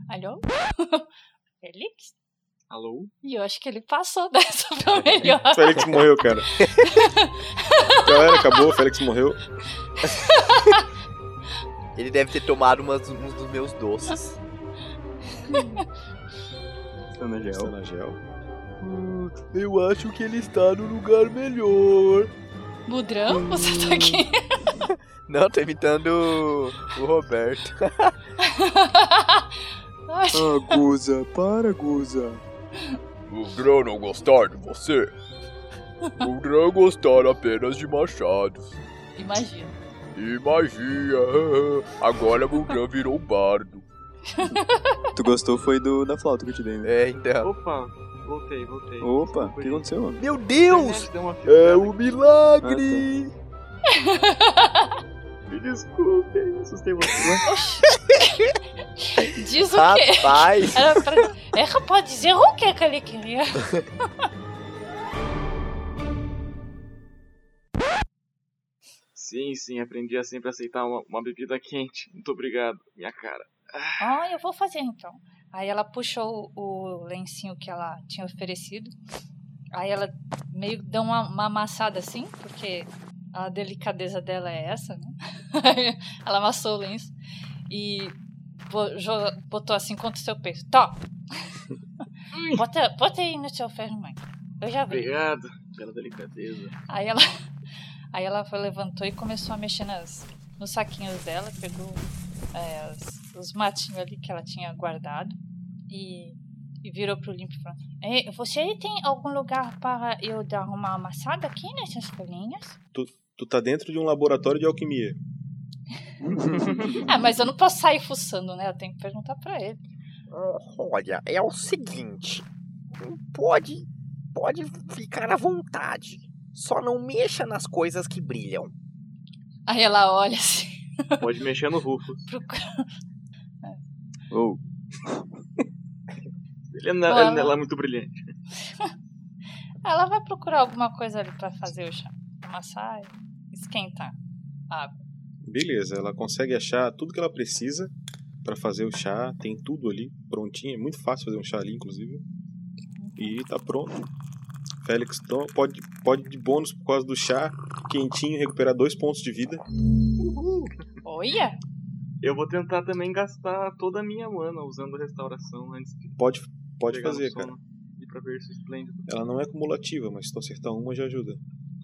Alô? Felix? Alô? E eu acho que ele passou (laughs) dessa pra melhor. (laughs) Félix morreu, cara. Galera, acabou, Félix morreu. Ele deve ter tomado umas, uns dos meus doces. Sanagel. Sanagel. Hum, eu acho que ele está no lugar melhor. Budrão, você tá aqui? (laughs) Não, tô imitando o, o Roberto. (laughs) Ah, Guza, para, Guza. O Grão não gostar de você. Mundran gostar apenas de machados. Imagina. E (laughs) magia. Agora Mundran virou bardo. Tu gostou foi do da flauta que eu te dei, né? É, então. Opa, voltei, voltei. Opa, o que aconteceu? mano? Meu Deus! É o milagre! (laughs) Me desculpe, assustei você. (laughs) Diz o quê? Rapaz. Era pra... É, rapaz, dizer o que que ele queria. (laughs) Sim, sim, aprendi a sempre aceitar uma, uma bebida quente. Muito obrigado, minha cara. Ah, eu vou fazer então. Aí ela puxou o, lencinho que ela tinha oferecido. Aí ela meio deu uma, uma amassada assim, porque a delicadeza dela é essa, né? (laughs) Ela amassou o lenço e botou assim contra o seu peito. Tó! bota, bota aí no seu ferro, mãe. Eu já vi. Obrigado pela delicadeza. Aí ela, (laughs) aí ela foi, levantou e começou a mexer nas, nos saquinhos dela, pegou é, os, os matinhos ali que ela tinha guardado e, e virou pro Limp e falou: "É, Você tem algum lugar para eu dar uma amassada aqui nessas folhinhas? Tu, tu tá dentro de um laboratório de alquimia. (laughs) ah, mas eu não posso sair fuçando, né? Eu tenho que perguntar pra ele. Olha, é o seguinte. Pode. Pode ficar à vontade. Só não mexa nas coisas que brilham. Aí ela olha assim. Pode mexer no Rufus. (laughs) Ou. Ele (laughs) ele não ela- é muito brilhante. (laughs) Ela vai procurar alguma coisa ali pra fazer o chá. Amassar e esquentar a água. Beleza, ela consegue achar tudo que ela precisa pra fazer o chá. Tem tudo ali prontinho. É muito fácil fazer um chá ali, inclusive. E tá pronto. Félix então, pode, pode de bônus por causa do chá quentinho recuperar dois pontos de vida. Olha! Eu vou tentar também gastar toda a minha mana usando restauração antes de Pode, pode fazer, cara. E pra ver se esplêndido. Ela não é cumulativa, mas se tu acertar uma já ajuda.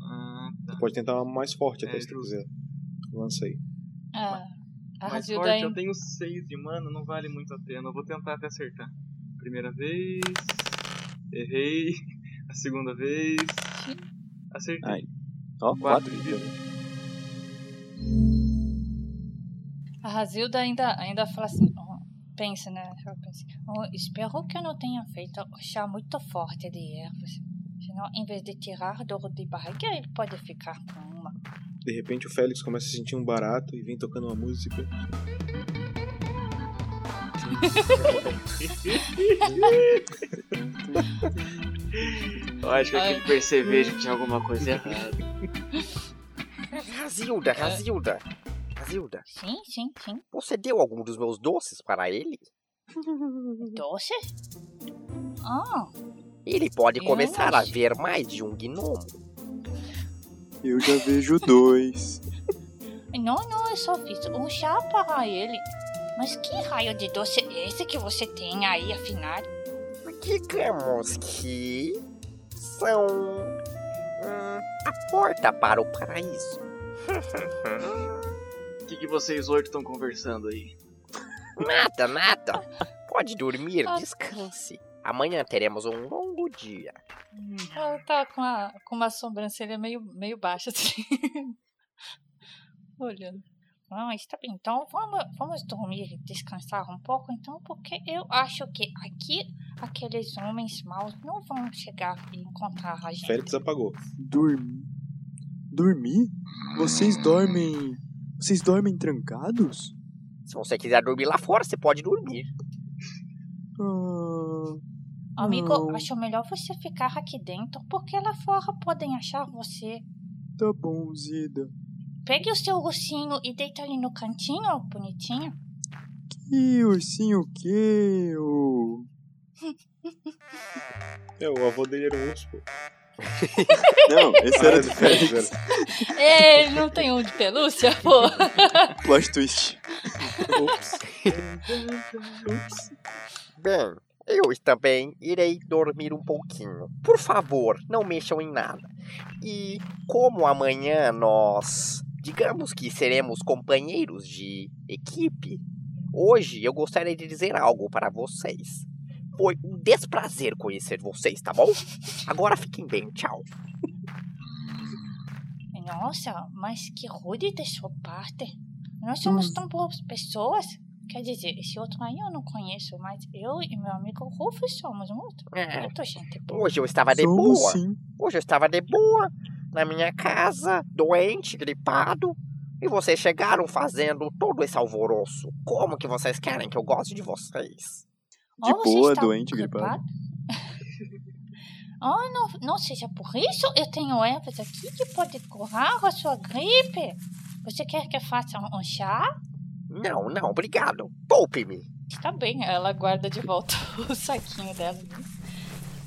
Ah, tá. Tu pode tentar uma mais forte até É, se tu quiser. Lança aí. Ah, Mais Razilda forte, ainda- eu tenho 6 de mana, não vale muito a pena. Eu vou tentar até acertar. Primeira vez. Errei. (laughs) A segunda vez. Acertei. Ai. Ó, Quatro quatro. de vida. A Razilda ainda, ainda fala assim, ó, pensa, né? Ela pensa, assim, "Ó, espero que eu não tenha feito um chá muito forte de ervas. Senão, em vez de tirar dor de barriga, ele pode ficar com uma. De repente o Félix começa a sentir um barato e vem tocando uma música. Eu acho que aquele percevejo tinha alguma coisa errada. Razilda, Razilda. Sim, sim, sim. você deu algum dos meus doces para ele? (laughs) Doce? Ah, Ele pode Eu começar a ver mais de um gnomo. Eu já vejo dois. (laughs) não, não, eu só fiz um chá para ele. Mas que raio de doce é esse que você tem aí, afinal? Digamos que são hum, a porta para o paraíso. (laughs) O que, que vocês oito estão conversando aí? Nada, nada. Pode dormir, descanse. Amanhã teremos um longo dia. Ela tá com, a, com uma sobrancelha meio, meio baixa, (laughs) assim. Olhando. Ah, está bem. Então vamos, vamos dormir e descansar um pouco, então, porque eu acho que aqui aqueles homens maus não vão chegar e encontrar a gente. Félix apagou. Dormir? Dormir? Vocês dormem. Vocês dormem trancados? Se você quiser dormir lá fora, você pode dormir. Ah, Amigo, não. acho melhor você ficar aqui dentro, porque lá fora podem achar você. Tá bom, Zida. Pegue o seu ursinho e deita ali no cantinho, bonitinho. Que ursinho o quê? ô? É, o avô dele era um urso, pô. Não, esse era é do Félix, Félix. Ele não tem um de pelúcia, pô. Plot twist. Ups. Bem, eu também irei dormir um pouquinho. Por favor, não mexam em nada. E como amanhã nós, digamos que seremos companheiros de equipe, hoje eu gostaria de dizer algo para vocês. Foi um desprazer conhecer vocês, tá bom? Agora fiquem bem, tchau. Nossa, mas que rude de sua parte. Nós somos tão boas pessoas. Quer dizer, esse outro aí eu não conheço, mas eu e meu amigo Rufus somos muito, É. muito gente boa. Hoje eu estava de Somos boa. sim. Hoje eu estava de boa, na minha casa, doente, gripado. E vocês chegaram fazendo todo esse alvoroço. Como que vocês querem que eu goste de vocês? De boa, está doente, gripado. Oh, (laughs) não, não seja por isso. Eu tenho ervas aqui que podem curar a sua gripe. Você quer que eu faça um chá? Não, não, obrigado. Poupe-me. Está bem, ela guarda de volta (laughs) o saquinho dela. né?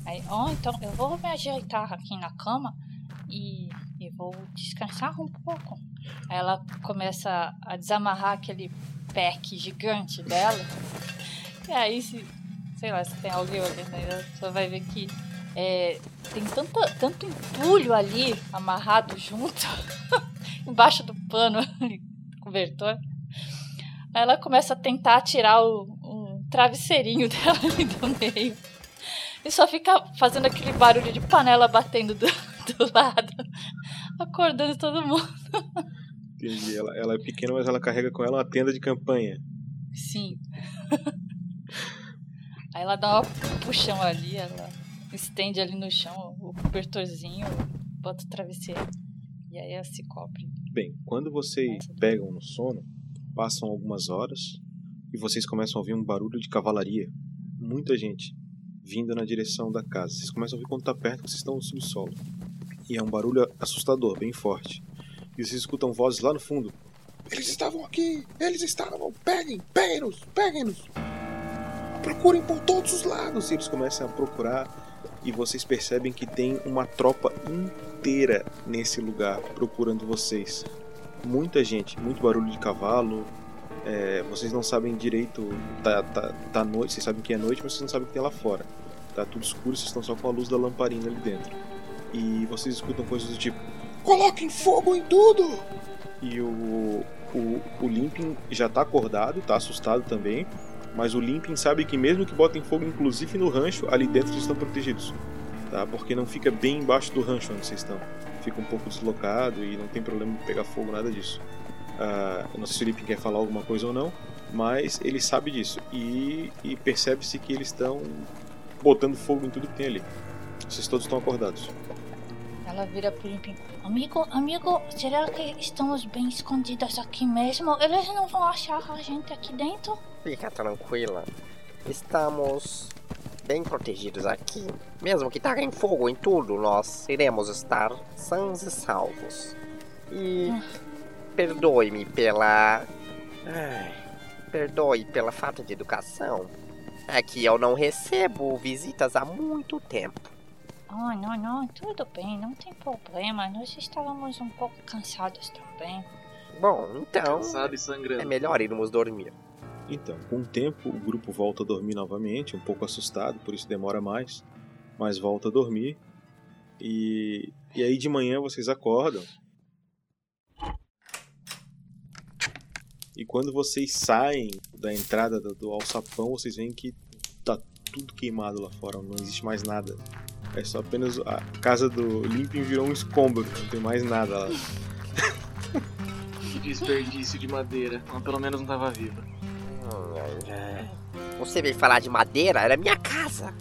Aí, oh, então eu vou me ajeitar aqui na cama e, e vou descansar um pouco. Aí ela começa a desamarrar aquele pack gigante dela. (laughs) E aí, se, sei lá, se tem alguém olhando aí, só vai ver que é, tem tanto, tanto entulho ali amarrado junto, (laughs) embaixo do pano, (laughs) ali, cobertor. Aí ela começa a tentar tirar o, o travesseirinho (laughs) dela ali do meio. E só fica fazendo aquele barulho de panela batendo do, do lado, acordando todo mundo. Entendi. Ela, ela é pequena, mas ela carrega com ela uma tenda de campanha. Sim. Aí ela dá um puxão ali, ela estende ali no chão o cobertorzinho, bota o travesseiro. E aí ela se cobre. Bem, quando vocês pegam no sono, passam algumas horas e vocês começam a ouvir um barulho de cavalaria. Muita gente vindo na direção da casa. Vocês começam a ouvir quando está perto, vocês estão no subsolo. E é um barulho assustador, bem forte. E vocês escutam vozes lá no fundo. Eles estavam aqui! Eles estavam! Peguem! Peguem-nos! Peguem-nos! Procurem por todos os lados! E eles começam a procurar e vocês percebem que tem uma tropa inteira nesse lugar procurando vocês. Muita gente, muito barulho de cavalo. é, vocês não sabem direito, tá, tá, tá noite, vocês sabem que é noite, mas vocês não sabem o que tem lá fora. Tá tudo escuro, vocês estão só com a luz da lamparina ali dentro. E vocês escutam coisas do tipo: Coloquem fogo em tudo! E o, o, o Limpin já tá acordado, tá assustado também. Mas o Limpin sabe que mesmo que botem fogo, inclusive no rancho, ali dentro eles estão protegidos. Tá? Porque não fica bem embaixo do rancho onde vocês estão. Fica um pouco deslocado e não tem problema de pegar fogo, nada disso. Ah, eu não sei se o Limpin quer falar alguma coisa ou não, mas ele sabe disso. E, e percebe-se que eles estão botando fogo em tudo que tem ali. Vocês todos estão acordados. Ela vira pro Limpim. Amigo, amigo, será que estamos bem escondidas aqui mesmo? Eles não vão achar a gente aqui dentro? Fica tranquila. Estamos bem protegidos aqui. Mesmo que taguem fogo em tudo, nós iremos estar sãos e salvos. E perdoe-me pela. Ai, perdoe pela falta de educação. É que eu não recebo visitas há muito tempo. Oh, não, não, tudo bem, não tem problema. Nós estávamos um pouco cansados também. Bom, então. Cansado e sangrando. É melhor irmos dormir. Então, com o tempo, o grupo volta a dormir novamente, um pouco assustado, por isso demora mais, mas volta a dormir. E, e aí de manhã vocês acordam. E quando vocês saem da entrada do, alçapão, vocês veem que tá tudo queimado lá fora, não existe mais nada. É só apenas a casa do Limpin virou um escombro, não tem mais nada lá. (laughs) Que desperdício de madeira. Mas pelo menos não tava viva. Você veio falar de madeira? Era minha casa.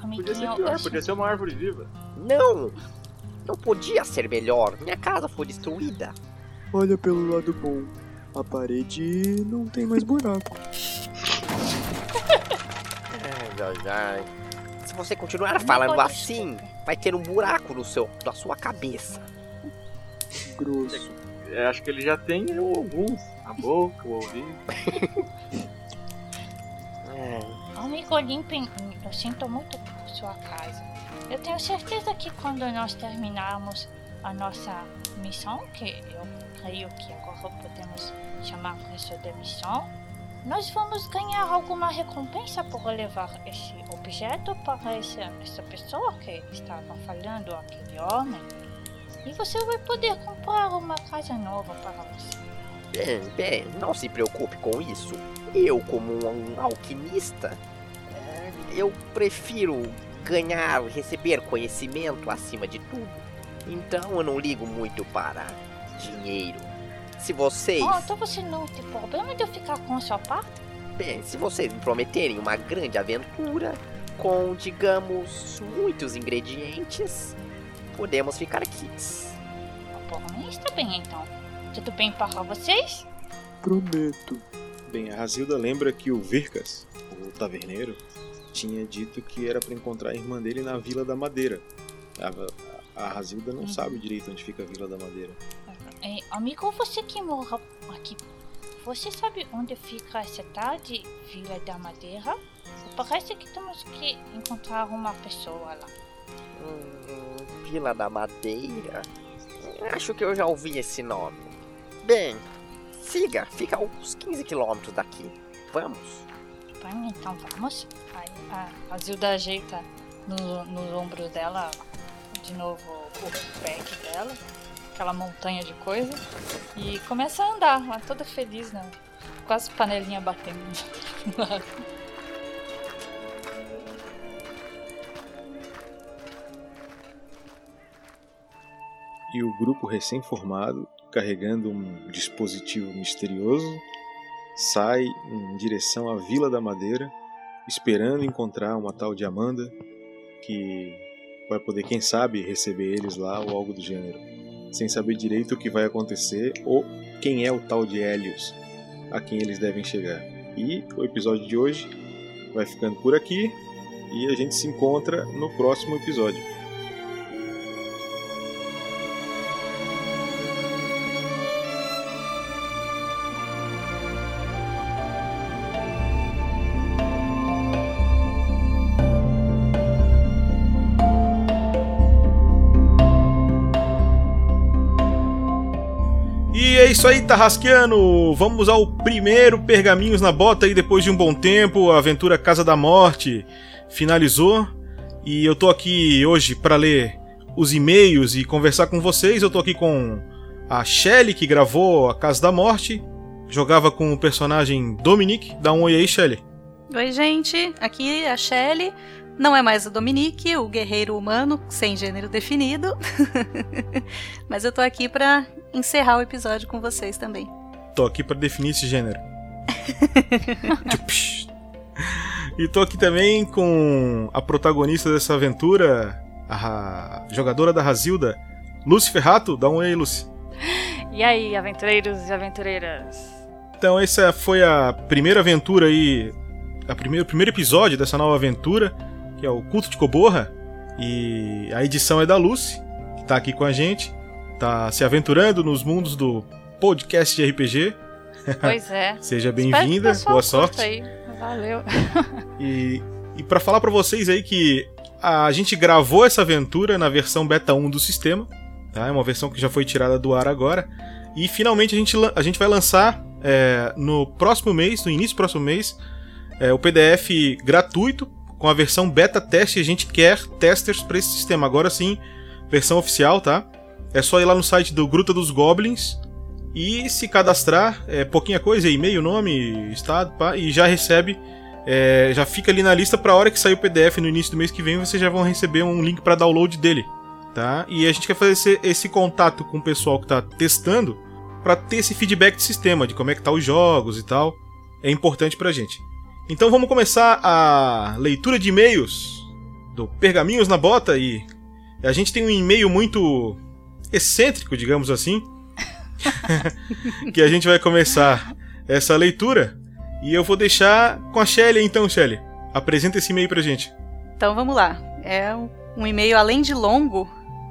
Podia ser pior, podia ser uma árvore viva. Não! Não podia ser melhor. Minha casa foi destruída. Olha pelo lado bom. A parede não tem mais buraco. Ai, ai, ai. Se você continuar falando assim, vai ter um buraco no seu, na sua cabeça. Grosso. É, acho que ele já tem alguns. A boca, o ouvido. (laughs) Amigo Limpin, eu sinto muito por sua casa. Eu tenho certeza que quando nós terminarmos a nossa missão, que eu creio que agora podemos chamar isso de missão, nós vamos ganhar alguma recompensa por levar esse objeto para essa, pessoa que estava falando, aquele homem. E você vai poder comprar uma casa nova para você. Bem, bem, não se preocupe com isso. Eu, como um alquimista, eu prefiro ganhar, receber conhecimento acima de tudo. Então eu não ligo muito para dinheiro. Se vocês. Oh, então você não tem problema de eu ficar com o seu par? Bem, se vocês me prometerem uma grande aventura com, digamos, muitos ingredientes, podemos ficar quites. Bom, está bem então. Tudo bem para vocês? Prometo. Bem, a Razilda lembra que o Vircas, o taverneiro, tinha dito que era para encontrar a irmã dele na Vila da Madeira. A, a Razilda não Uhum. sabe direito onde fica a Vila da Madeira. É, amigo, você que mora aqui, você sabe onde fica essa tal de Vila da Madeira? Parece que temos que encontrar uma pessoa lá. Hum, Vila da Madeira? Acho que eu já ouvi esse nome. Bem, siga, fica a uns 15 quilômetros daqui. Vamos. Bem, então vamos. Aí a, Zilda ajeita no, no ombro dela de novo o pack dela, aquela montanha de coisa, e começa a andar, lá toda feliz, né? Quase panelinha batendo. E o grupo recém-formado, carregando um dispositivo misterioso, sai em direção à Vila da Madeira, esperando encontrar uma tal de Amanda que vai poder, quem sabe, receber eles lá ou algo do gênero, sem saber direito o que vai acontecer ou quem é o tal de Helios a quem eles devem chegar. E o episódio de hoje vai ficando por aqui e a gente se encontra no próximo episódio. Isso aí, Tarrasqueano! Vamos ao primeiro Pergaminhos na Bota aí depois de um bom tempo. A aventura Casa da Morte finalizou. E eu tô aqui hoje para ler os e-mails e conversar com vocês. Eu tô aqui com a Shelly, que gravou a Casa da Morte. Jogava com o personagem Dominic. Dá um oi aí, Shelly. Oi, gente. Aqui é a Shelly. Não é mais o Dominique, o guerreiro humano sem gênero definido. (laughs) Mas eu tô aqui pra encerrar o episódio com vocês também. Tô aqui para definir esse gênero. (laughs) E tô aqui também com a protagonista dessa aventura, a ra- jogadora da Razilda, Lucy Ferrato. Dá um oi Lucy. E aí, aventureiros e aventureiras? Então, essa foi a primeira aventura aí, a o primeiro episódio dessa nova aventura, que é o Culto de Coborra. E a edição é da Lucy, que tá aqui com a gente, tá se aventurando nos mundos do podcast de RPG. Pois é. (laughs) Seja bem-vinda, boa sorte. Aí. Valeu. (laughs) E, e para falar pra vocês aí que a gente gravou essa aventura na versão beta 1 do sistema, tá? É uma versão que já foi tirada do ar agora. E finalmente a gente, a gente vai lançar é, no próximo mês, no início do próximo mês, é, o PDF gratuito com a versão beta teste. A gente quer testers para esse sistema. Agora sim, versão oficial, tá? É só ir lá no site do Gruta dos Goblins e se cadastrar. É pouquinha coisa, e-mail, nome, estado, pá, e já recebe. é, já fica ali na lista para hora que sair o PDF no início do mês que vem, vocês já vão receber um link para download dele, tá? E a gente quer fazer esse, esse contato com o pessoal que tá testando para ter esse feedback de sistema, de como é que tá os jogos e tal. É importante pra gente. Então vamos começar a leitura de e-mails do Pergaminhos na Bota e a gente tem um e-mail muito excêntrico, digamos assim, (laughs) que a gente vai começar essa leitura e eu vou deixar com a Shelly então, Shelly. Apresenta esse e-mail pra gente. Então vamos lá. É um- e-mail, além de longo,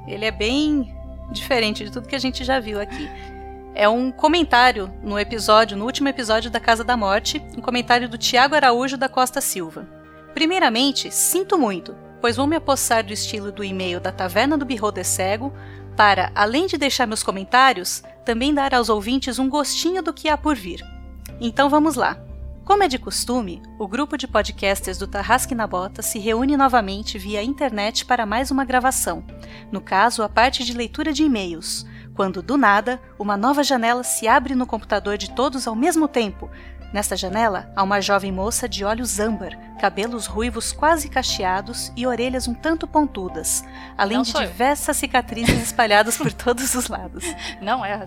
ele é bem diferente de tudo que a gente já viu aqui. É um comentário no episódio, no último episódio da Casa da Morte, um comentário do Tiago Araújo da Costa Silva. Primeiramente, sinto muito, pois vou me apossar do estilo do e-mail da Taverna do Birro de Cego para, além de deixar meus comentários, também dar aos ouvintes um gostinho do que há por vir. Então vamos lá. Como é de costume, o grupo de podcasters do Tarrasque na Bota se reúne novamente via internet para mais uma gravação, no caso, a parte de leitura de e-mails, quando do nada uma nova janela se abre no computador de todos ao mesmo tempo, Nesta janela há uma jovem moça de olhos âmbar, cabelos ruivos quase cacheados e orelhas um tanto pontudas, além Não de sou eu. diversas cicatrizes espalhadas por todos os lados. (laughs) Não é.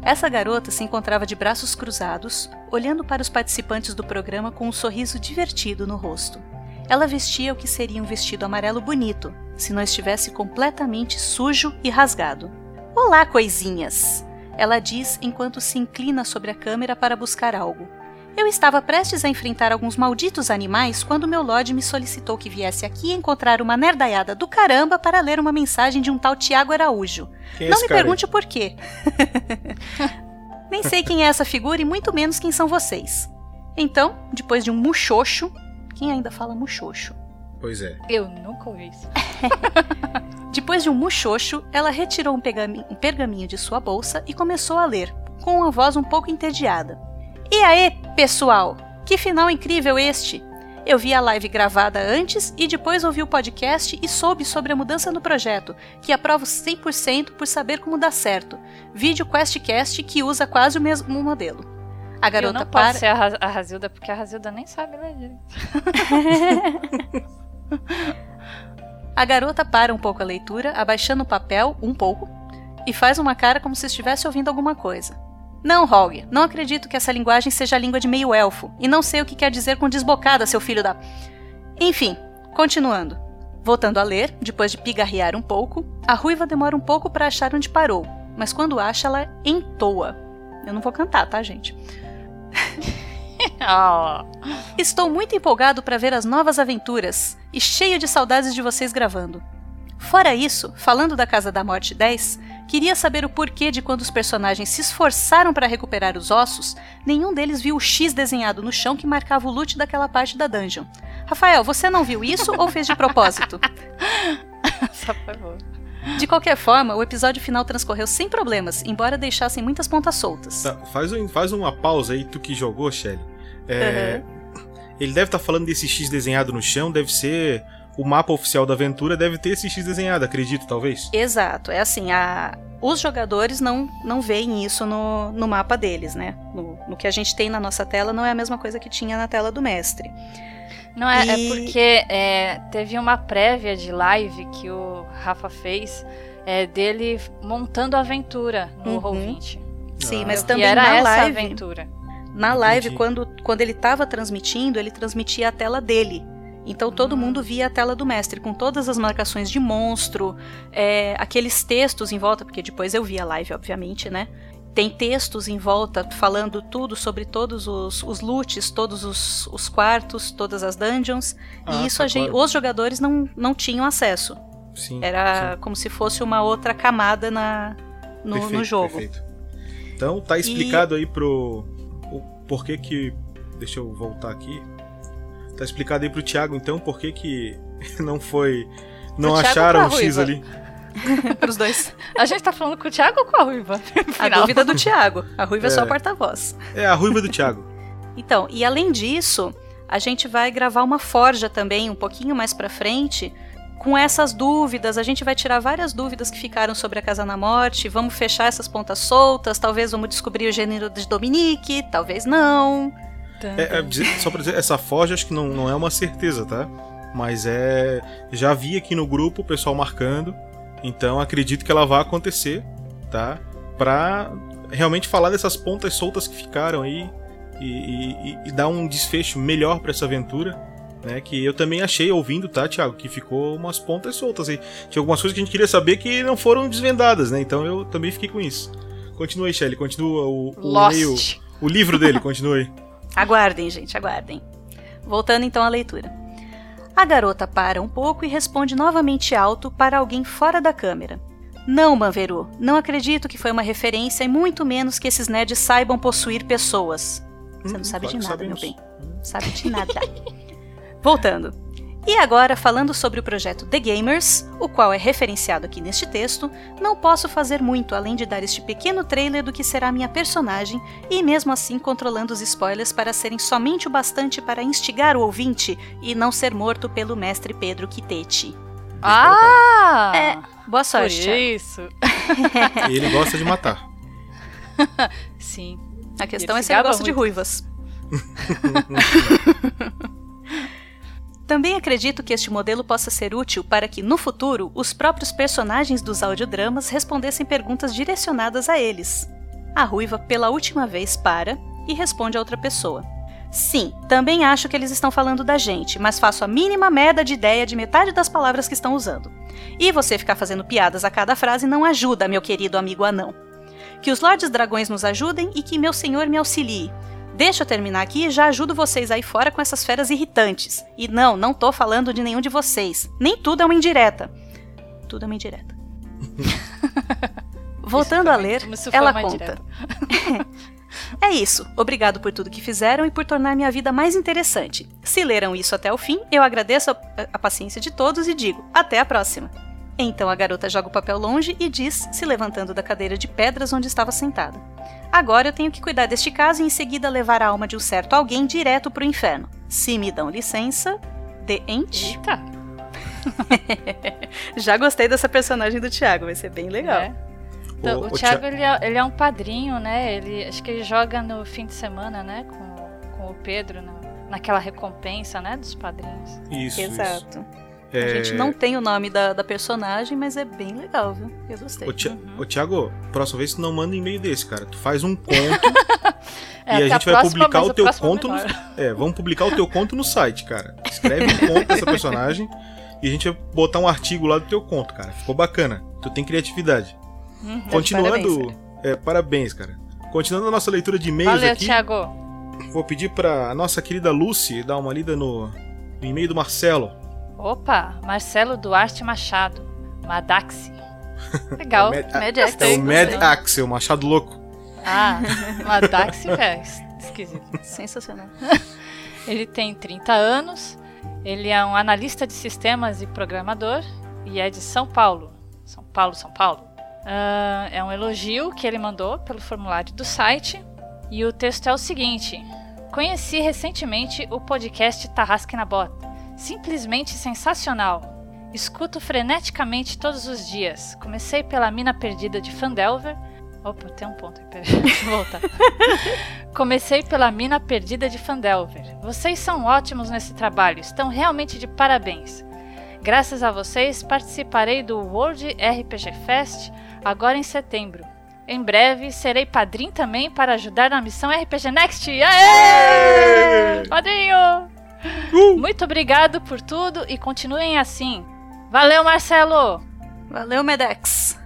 Essa garota se encontrava de braços cruzados, olhando para os participantes do programa com um sorriso divertido no rosto. Ela vestia o que seria um vestido amarelo bonito, se não estivesse completamente sujo e rasgado. Olá, coisinhas! Ela diz enquanto se inclina sobre a câmera para buscar algo. Eu estava prestes a enfrentar alguns malditos animais quando meu Lorde me solicitou que viesse aqui encontrar uma nerdaiada do caramba para ler uma mensagem de um tal Tiago Araújo. Quem é Não esse me pergunte por quê. (laughs) Nem sei quem é essa figura e muito menos quem são vocês. Então, depois de um muxoxo, quem ainda fala muxoxo? Pois é. Eu nunca ouvi isso. (laughs) Depois de um muxoxo, ela retirou um, um pergaminho de sua bolsa e começou a ler, com uma voz um pouco entediada. E aí, pessoal? Que final incrível este! Eu vi a live gravada antes e depois ouvi o podcast e soube sobre a mudança no projeto, que aprovo 100% por saber como dá certo. Vídeo QuestCast que usa quase o mesmo modelo. A Eu garota não para. posso ser a, Ra- a Razilda, porque a Razilda nem sabe ler (laughs) direito. (laughs) A garota para um pouco a leitura, abaixando o papel um pouco, e faz uma cara como se estivesse ouvindo alguma coisa. Não, Hog, não acredito que essa linguagem seja a língua de meio elfo, e não sei o que quer dizer com desbocada, seu filho da. Enfim, continuando. Voltando a ler, depois de pigarrear um pouco, a ruiva demora um pouco para achar onde parou, mas quando acha, ela entoa. Eu não vou cantar, tá, gente? (laughs) (laughs) Estou muito empolgado para ver as novas aventuras e cheio de saudades de vocês gravando. Fora isso, falando da Casa da Morte 10, queria saber o porquê de quando os personagens se esforçaram para recuperar os ossos, nenhum deles viu o X desenhado no chão que marcava o loot daquela parte da dungeon. Rafael, você não viu isso ou fez de propósito? (laughs) Só por favor. De qualquer forma, o episódio final transcorreu sem problemas, embora deixassem muitas pontas soltas. Tá, faz, um- faz uma pausa aí, tu que jogou, Shelly. É, Ele deve estar falando desse X desenhado no chão, deve ser o mapa oficial da aventura, deve ter esse X desenhado, acredito, talvez. Exato, é assim, a... os jogadores não, não veem isso no, no mapa deles, né? No, no que a gente tem na nossa tela não é a mesma coisa que tinha na tela do mestre. Não, é, E- é porque é, teve uma prévia de live que o Rafa fez é, dele montando a aventura no Uhum. Roll20. Sim, Ah. mas também era na essa live. aventura. Na live, Entendi. quando, quando ele estava transmitindo, ele transmitia a tela dele. Então todo mundo via a tela do mestre, com todas as marcações de monstro, é, aqueles textos em volta, porque depois eu vi a live, obviamente, né? Tem textos em volta falando tudo sobre todos os, os loots, todos os, os quartos, todas as dungeons. Ah, e isso tá, a gente, claro. os jogadores não, não tinham acesso. Sim. Era sim. como se fosse uma outra camada na, no, no Perfeito, jogo. perfeito. Então tá explicado aí pro. O porquê que. Deixa eu voltar aqui. Tá explicado aí pro Thiago, então, por que que (laughs) não foi. Não acharam o X ali. (laughs) Pros dois. A gente tá falando com o Thiago ou com a Ruiva? (laughs) A dúvida do Thiago. A Ruiva é, só É. a porta-voz. É a ruiva do Thiago. (laughs) Então, e além disso, a gente vai gravar uma forja também um pouquinho mais pra frente. Com essas dúvidas, a gente vai tirar várias dúvidas que ficaram sobre a Casa na Morte. Vamos fechar essas pontas soltas. Talvez vamos descobrir o gênero de Dominique, talvez não. É, é, dizer- só pra dizer, essa forja acho que não, não é uma certeza, tá? Mas é. Já vi aqui no grupo o pessoal marcando. Então acredito que ela vai acontecer, tá? Pra realmente falar dessas pontas soltas que ficaram aí e, e- e- dar um desfecho melhor pra essa aventura. Né, que eu também achei ouvindo, tá, Thiago? Que ficou umas pontas soltas aí. Tinha algumas coisas que a gente queria saber que não foram desvendadas, né? Então eu também fiquei com isso. Continua aí, Shelly. Continua o, o e-mail. O livro dele, continua (laughs) aí. Aguardem, gente, aguardem. Voltando então à leitura. A garota para um pouco e responde novamente alto para alguém fora da câmera. Não, Manveru, não acredito que foi uma referência e muito menos que esses nerds saibam possuir pessoas. Você não sabe claro de nada, meu bem. Sabe de (laughs) nada. Voltando. E agora, falando sobre o projeto The Gamers, o qual é referenciado aqui neste texto, não posso fazer muito além de dar este pequeno trailer do que será minha personagem e mesmo assim controlando os spoilers para serem somente o bastante para instigar o ouvinte e não ser morto pelo mestre Pedro Quitete. Ah! É, boa sorte. Por isso. (laughs) E ele gosta de matar. Sim. A questão Ele é se ele gosta de muito. ruivas. (laughs) Também acredito que este modelo possa ser útil para que, no futuro, os próprios personagens dos audiodramas respondessem perguntas direcionadas a eles. A ruiva, pela última vez, para e responde a outra pessoa. Sim, também acho que eles estão falando da gente, mas faço a mínima merda de ideia de metade das palavras que estão usando. E você ficar fazendo piadas a cada frase não ajuda, meu querido amigo anão. Que os Lordes Dragões nos ajudem e que meu senhor me auxilie. Deixa eu terminar aqui e já ajudo vocês aí fora com essas feras irritantes. E não, não tô falando de nenhum de vocês. Nem tudo é uma indireta. Tudo é uma indireta. (laughs) Voltando a ler, ela conta. (laughs) É isso. Obrigado por tudo que fizeram e por tornar minha vida mais interessante. Se leram isso até o fim, eu agradeço a, a paciência de todos e digo até a próxima. Então a garota joga o papel longe e diz, se levantando da cadeira de pedras onde estava sentada: Agora eu tenho que cuidar deste caso e em seguida levar a alma de um certo alguém direto pro inferno. Se me dão licença, de ente. Eita! (laughs) Já gostei dessa personagem do Thiago, vai ser bem legal. É. Então, o ô, Thiago, Thi- ele é, ele é um padrinho, né? Ele, acho que ele joga no fim de semana, né? Com, com o Pedro, na- naquela recompensa, né? Dos padrinhos. Isso, Exato. É... A gente não tem o nome da, da personagem, mas é bem legal, viu? Eu gostei. Ô, Thi- Uhum. ô, Thiago, próxima vez tu não manda e-mail desse, cara. Tu faz um conto É, (laughs) e a gente vai próxima, publicar o a teu conto no... É, vamos publicar o teu conto no site, cara. Escreve um conto dessa personagem e a gente vai botar um artigo lá do teu conto, cara. Ficou bacana. Tu tem criatividade. Uhum. Continuando. Parabéns, é, parabéns, cara. Continuando a nossa leitura de e-mails Valeu, aqui. Thiago. Vou pedir pra nossa querida Lucy dar uma lida no, no e-mail do Marcelo. Opa, Marcelo Duarte Machado. Madaxi. (laughs) Legal. É o Mad, Mad é o Machado Louco. Ah, (laughs) Madaxi, velho. Esquisito. Sensacional. (laughs) Ele tem 30 anos, ele é um analista de sistemas e programador e é de São Paulo. São Paulo, São Paulo. Ah, é um elogio que ele mandou pelo formulário do site e o texto é o seguinte: Conheci recentemente o podcast Tarrasque na Bota. Simplesmente sensacional. Escuto freneticamente todos os dias. Comecei pela Mina Perdida de Fandelver. Opa, tem um ponto aí, peraí, (laughs) deixa eu voltar. Comecei pela Mina Perdida de Fandelver. Vocês são ótimos nesse trabalho, estão realmente de parabéns. Graças a vocês, participarei do World RPG Fest agora em setembro. Em breve, serei padrinho também para ajudar na missão RPG Next. Aê! Padrinho! Muito obrigado por tudo e continuem assim. Valeu, Marcelo! Valeu, Medex.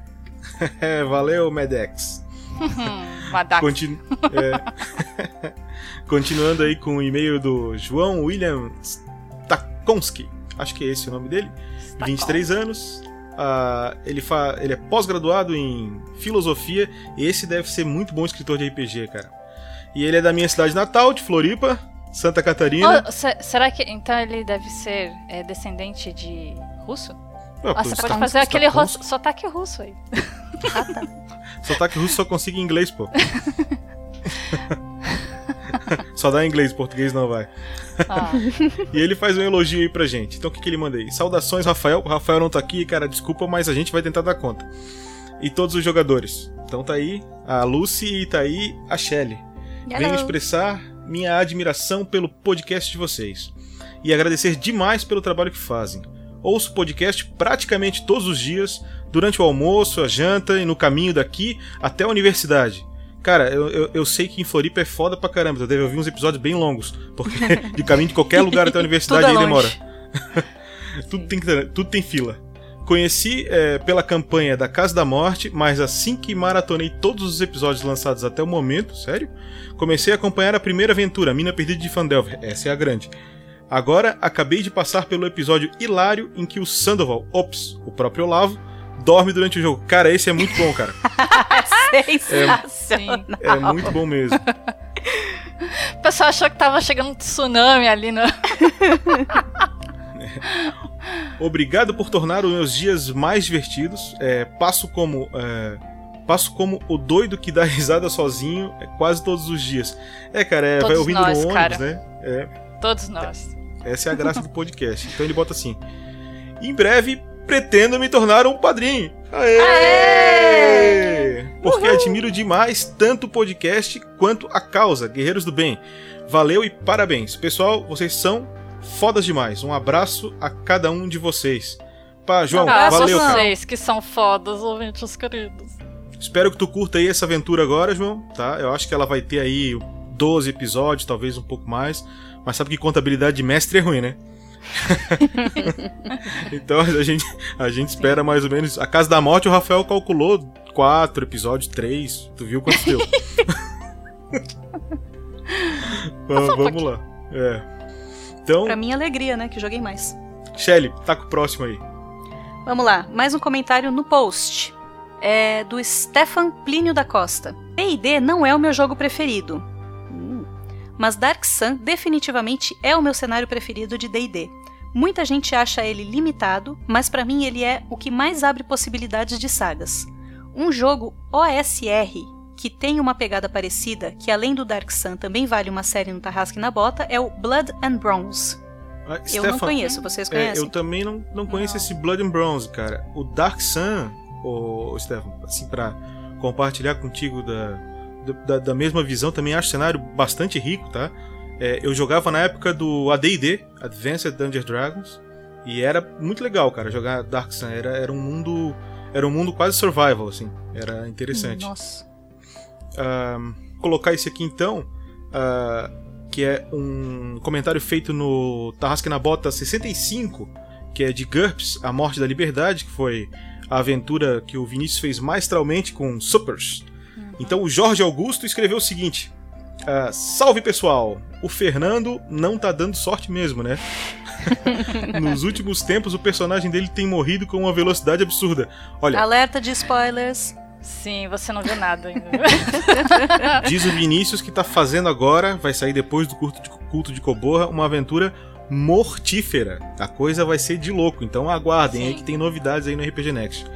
(laughs) Valeu, Medex. (laughs) Madax. Continu- é. (laughs) Continuando aí com o e-mail do João William Stakonski. Acho que é esse o nome dele. 23 anos. Ah, ele, fa... ele é pós-graduado em filosofia. E esse deve ser muito bom escritor de RPG, cara. E ele é da minha cidade natal, de Floripa, Santa Catarina. Oh, se- será que então ele deve ser é, descendente de russo? Você Stakonsky, pode fazer aquele Stakonsky. sotaque russo aí. ah, tá. (laughs) Sotaque russo só consigo em inglês, pô. (laughs) só dá em inglês, português não vai. Ah. (laughs) e ele faz um elogio aí pra gente. Então o que, que ele manda aí? Saudações, Rafael. O Rafael não tá aqui, cara, desculpa, mas a gente vai tentar dar conta. E todos os jogadores. Então tá aí a Lucy e tá aí a Shelly. Venho Hello. expressar minha admiração pelo podcast de vocês. E agradecer demais pelo trabalho que fazem. Ouço o podcast praticamente todos os dias, durante o almoço, a janta e no caminho daqui até a universidade. Cara, eu, eu, eu sei que em Floripa é foda pra caramba, tu deve ouvir uns episódios bem longos, porque (laughs) de caminho de qualquer lugar até a universidade Tudo é aí demora. (laughs) tudo, tem, tudo tem fila. Conheci é, pela campanha da Casa da Morte, mas assim que maratonei todos os episódios lançados até o momento, sério, comecei a acompanhar a primeira aventura, Mina Perdida de Fandelver. Essa é a grande. Agora acabei de passar pelo episódio hilário em que o Sandoval, ops, o próprio Olavo, dorme durante o jogo. Cara, esse é muito bom, cara. (laughs) Sensacional. É muito bom mesmo. O pessoal achou que tava chegando um tsunami ali no. (laughs) (laughs) Obrigado por tornar os meus dias mais divertidos. É, passo como é, passo como o doido que dá (laughs) risada sozinho é, quase todos os dias. É, cara, é, vai ouvindo nós, no ônibus, cara. né? É, Todos nós. essa é a graça do podcast. Então ele bota assim: Em breve pretendo me tornar um padrinho. Aê! né? Porque admiro demais tanto o podcast quanto a causa, Guerreiros do Bem. Valeu e parabéns. Pessoal, vocês são fodas demais. Um abraço a cada um de vocês. Pá, João, Ah, valeu, cara. vocês que são fodas, ouvintes queridos. Espero que tu curta aí essa aventura agora, João, tá? Eu acho que ela vai ter aí 12 episódios, talvez um pouco mais. Mas sabe que contabilidade de mestre é ruim, né? (laughs) (laughs) então a gente, a gente espera mais ou menos. A Casa da Morte, o Rafael calculou quatro episódios, três. Tu viu quanto deu? (laughs) vamos, vamos lá. É. Então, Pra minha alegria, né? Que joguei mais. Shelly, tá com o próximo aí. Vamos lá, mais um comentário no post. É do Stefan Plínio da Costa. D&D não é o meu jogo preferido. Hum. Mas Dark Sun definitivamente é o meu cenário preferido de D&D. Muita gente acha ele limitado, mas pra mim ele é o que mais abre possibilidades de sagas. Um jogo OSR que tem uma pegada parecida, que além do Dark Sun também vale uma série no Tarrasque na Bota, é o Blood and Bronze. Ah, Eu não Stefan, conheço, vocês é, conhecem? eu também não, não conheço esse Blood and Bronze, cara. O Dark Sun, ô, Stefan, assim, pra compartilhar contigo da, da, da mesma visão, também acho o cenário bastante rico, tá? É, eu jogava na época do AD&D, Advanced Dungeons Dragons, e era muito legal, cara, jogar Dark Sun. Era, era um mundo... Era um mundo quase survival, assim. Era interessante. Nossa. Ahn, colocar esse aqui então, ah, que é um comentário feito no Tarrasque na Bota 65, que é de GURPS, A Morte da Liberdade, que foi a aventura que o Vinícius fez maestralmente com Supers. Então o Jorge Augusto escreveu o seguinte: ah, Salve pessoal! O Fernando não tá dando sorte mesmo, né? (laughs) Nos últimos tempos, o personagem dele tem morrido com uma velocidade absurda. Olha, Alerta de spoilers. Sim, você não viu nada ainda. (laughs) Diz o Vinícius que tá fazendo agora, vai sair depois do culto de, culto de Coborra, uma aventura mortífera. A coisa vai ser de louco, então aguardem aí que tem novidades aí no RPG Next.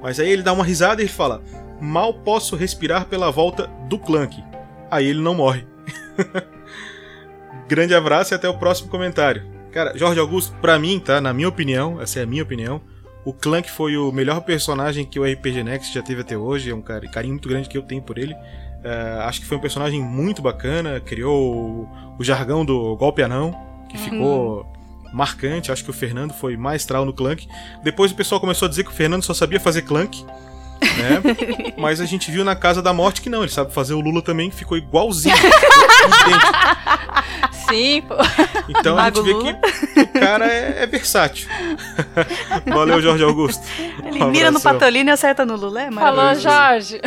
Mas aí ele dá uma risada e ele fala: Mal posso respirar pela volta do Clank. Aí ele não morre. (laughs) Grande abraço e até o próximo comentário. Cara, Jorge Augusto, pra mim, tá? Na minha opinião, essa é a minha opinião. O Clank foi o melhor personagem que o RPG Next já teve até hoje. É um carinho muito grande que eu tenho por ele. É, acho que foi um personagem muito bacana. Criou o, o jargão do golpe anão, que ficou marcante. Acho que o Fernando foi maestral no Clank. Depois o pessoal começou a dizer que o Fernando só sabia fazer Clank. Né? (laughs) Mas a gente viu na Casa da Morte que não, ele sabe fazer o Lula também, que ficou igualzinho. ficou. (laughs) Sim, pô. Então a gente Mago vê Lula. que o cara é, é versátil. (laughs) Valeu, Jorge Augusto. Ele Um mira no. Patolino e acerta no Lula. É Falou. Jorge.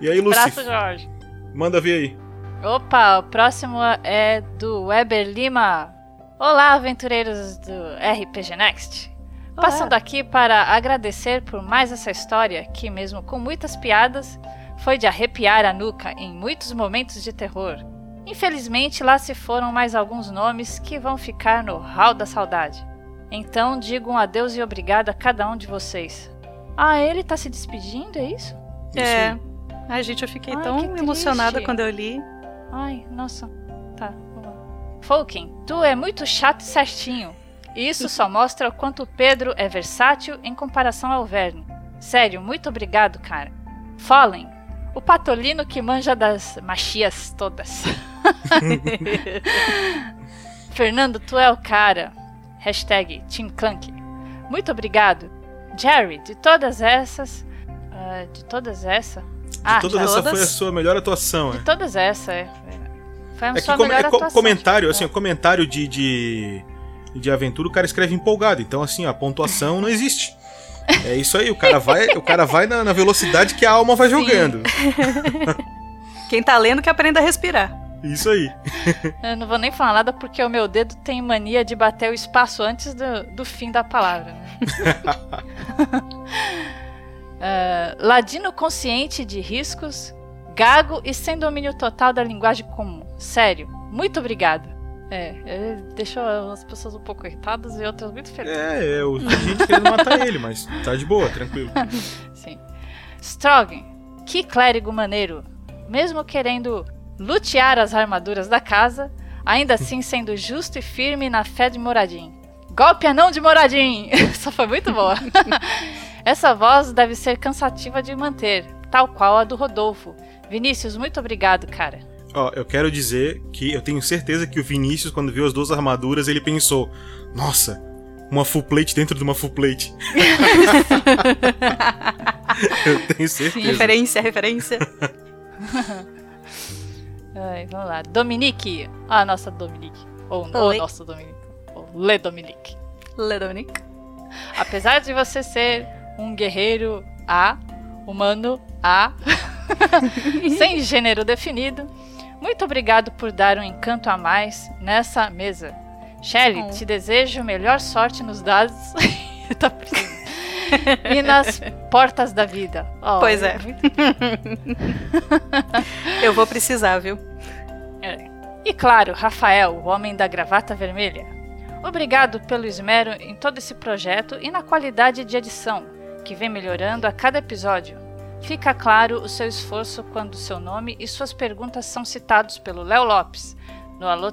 E aí, Lucy? Abraço, Jorge. Manda ver aí. Opa, o próximo é do Weber Lima. Olá, aventureiros do RPG Next. Passando aqui para agradecer por mais essa história que, mesmo com muitas piadas, foi de arrepiar a nuca em muitos momentos de terror. Infelizmente, lá se foram mais alguns nomes que vão ficar no hall da saudade. Então, digo um adeus e obrigado a cada um de vocês. Ah, ele tá se despedindo, é isso? É. Ai, gente, eu fiquei Ai, tão emocionada triste. quando eu li. Ai, nossa. Tá, vamos lá. Folken, tu é muito chato e certinho. Isso só mostra o quanto o Pedro é versátil em comparação ao Verne. Sério, muito obrigado, cara. Fallen, o patolino que manja das machias todas. (laughs) Fernando, tu é o cara. Hashtag Team Clank. Muito obrigado. Jerry, de todas essas. ah, de todas essas. De todas essa foi a sua melhor atuação, De é. todas essas, é. Foi a É sua com- melhor é atuação. comentário, assim, ó, comentário de, de, de aventura, o cara escreve empolgado. Então, assim, a pontuação não existe. É isso aí, o cara vai, o cara vai na, na velocidade que a alma vai jogando. (laughs) Quem tá lendo que aprenda a respirar. Isso aí. Eu não vou nem falar nada porque o meu dedo tem mania de bater o espaço antes do, do fim da palavra. Ah, (laughs) ladino consciente de riscos, gago e sem domínio total da linguagem comum. Sério, muito obrigado. É, ele deixou as pessoas um pouco irritadas e outras muito felizes. É, é, o- tem gente querendo matar ele, mas tá de boa, tranquilo. (laughs) Sim. Strogan, que clérigo maneiro. Mesmo querendo lutear as armaduras da casa, ainda assim sendo justo e firme na fé de Moradin. Golpe anão de Moradin! (laughs) Essa foi muito boa. (laughs) Essa voz deve ser cansativa de manter, tal qual a do Rodolfo. Vinícius, muito obrigado, cara. Ó, eu quero dizer que eu tenho certeza que o Vinícius, quando viu as duas armaduras, ele pensou: Nossa, uma full plate dentro de uma full plate. (laughs) eu tenho certeza. Referência, referência. (laughs) Ai, vamos lá. Dominique. Ah, nossa Dominique. Ou o nosso Dominique. Ou Le Dominique. Le Dominique. Apesar de você ser um guerreiro A, humano A, (laughs) sem gênero definido, muito obrigado por dar um encanto a mais nessa mesa. Shelly, te desejo melhor sorte nos dados (laughs) Tá e nas portas da vida. Oh, Pois é. muito- (laughs) Eu vou precisar, viu? É. E claro, Rafael, o homem da gravata vermelha. Obrigado pelo esmero em todo esse projeto e na qualidade de edição, que vem melhorando a cada episódio. Fica claro o seu esforço quando seu nome e suas perguntas são citados pelo Léo Lopes, no Alô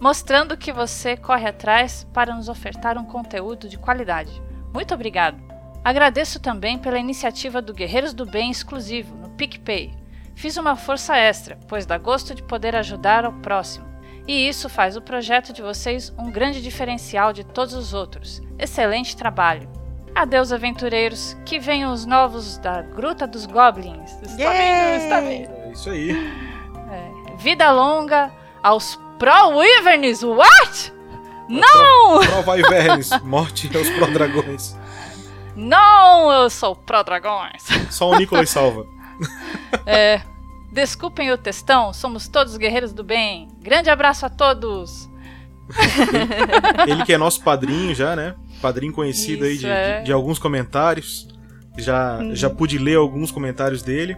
mostrando que você corre atrás para nos ofertar um conteúdo de qualidade. Muito obrigado. Agradeço também pela iniciativa do Guerreiros do Bem exclusivo no PicPay. Fiz uma força extra, pois dá gosto de poder ajudar ao próximo. E isso faz o projeto de vocês um grande diferencial de todos os outros. Excelente trabalho. Adeus, aventureiros, que venham os novos da Gruta dos Goblins. Está vendo? Está vendo? É isso aí. É. Vida longa aos Pro Wyverns. What? Não! Pro vermes, (laughs) morte aos Pro Dragões. Não, eu sou Pro Dragões. Só o Nicolas salva. (laughs) É, desculpem o textão, somos todos guerreiros do bem. Grande abraço a todos. Ele que é nosso padrinho já, né? Padrinho conhecido aí Isso, de, é. de, de alguns comentários. Já, Uhum. já pude ler alguns comentários dele.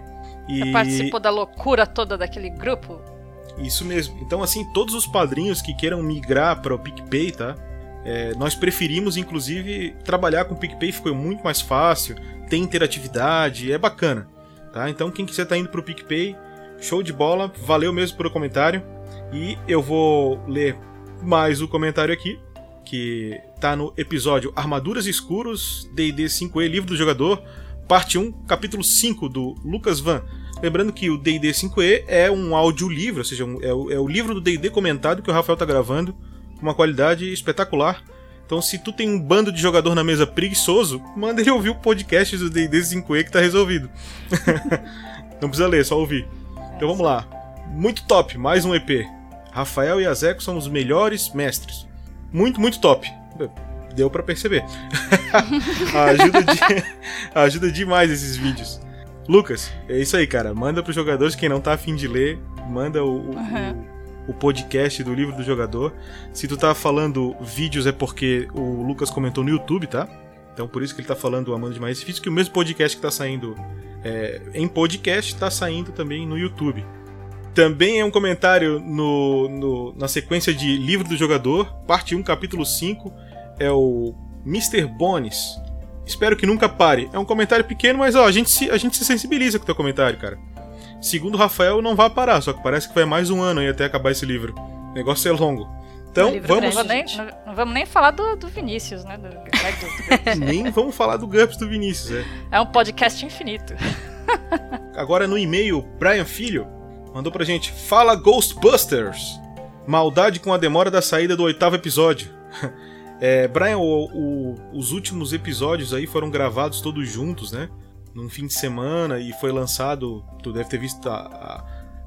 E Participou da loucura toda daquele grupo. Isso mesmo. Então, assim, todos os padrinhos que queiram migrar para o PicPay, tá? É, nós preferimos, inclusive, trabalhar com o PicPay, ficou muito mais fácil, tem interatividade, é bacana, tá? Então, quem quiser tá indo pro PicPay, show de bola, valeu mesmo pelo comentário. E eu vou ler mais o comentário aqui, que tá no episódio Armaduras Escuros, D&D 5e, Livro do Jogador, parte 1, capítulo 5, do Lucas Van. Lembrando que o D&D 5e é um audiolivro, ou seja, é, o, é o livro do D&D comentado que o Rafael tá gravando, com uma qualidade espetacular. Então, se tu tem um bando de jogador na mesa preguiçoso, manda ele ouvir o podcast do D&D 5e que tá resolvido. (laughs) Não precisa ler, só ouvir. Então vamos lá. Muito top, mais um EP. Rafael e Azeco são os melhores mestres. Muito, muito top. Deu pra perceber. (laughs) (laughs) ajuda, de- ajuda demais esses vídeos. Lucas, é isso aí, cara. Manda pros jogadores, quem não tá afim de ler, manda o, o- Uhum. o podcast do livro do jogador. Se tu tá falando vídeos é porque o Lucas comentou no YouTube, tá? Então por isso que ele tá falando Amando Demais Difícil, que o mesmo podcast que tá saindo é, em podcast tá saindo também no YouTube. Também é um comentário no, no- na sequência de Livro do Jogador, parte 1, capítulo 5, é o Mr. Bones. Espero que nunca pare. É um comentário pequeno, mas ó, a gente se, a gente se sensibiliza com o teu comentário, cara. Segundo o Rafael, não vai parar, só que parece que vai mais um ano aí até acabar esse livro. O negócio é longo. Então, Livro vamos. Não, nem- não- não vamos nem falar do, do Vinícius, né? Do- do- Nem vamos falar do GURPS do Vinícius, é. é um podcast infinito. Agora no e-mail, Brian Filho mandou pra gente: Fala Ghostbusters! Maldade com a demora da saída do oitavo episódio. (laughs) É, Brian, o- o- os últimos episódios aí foram gravados todos juntos, né? Num fim de semana e foi lançado. Tu deve ter visto a, a,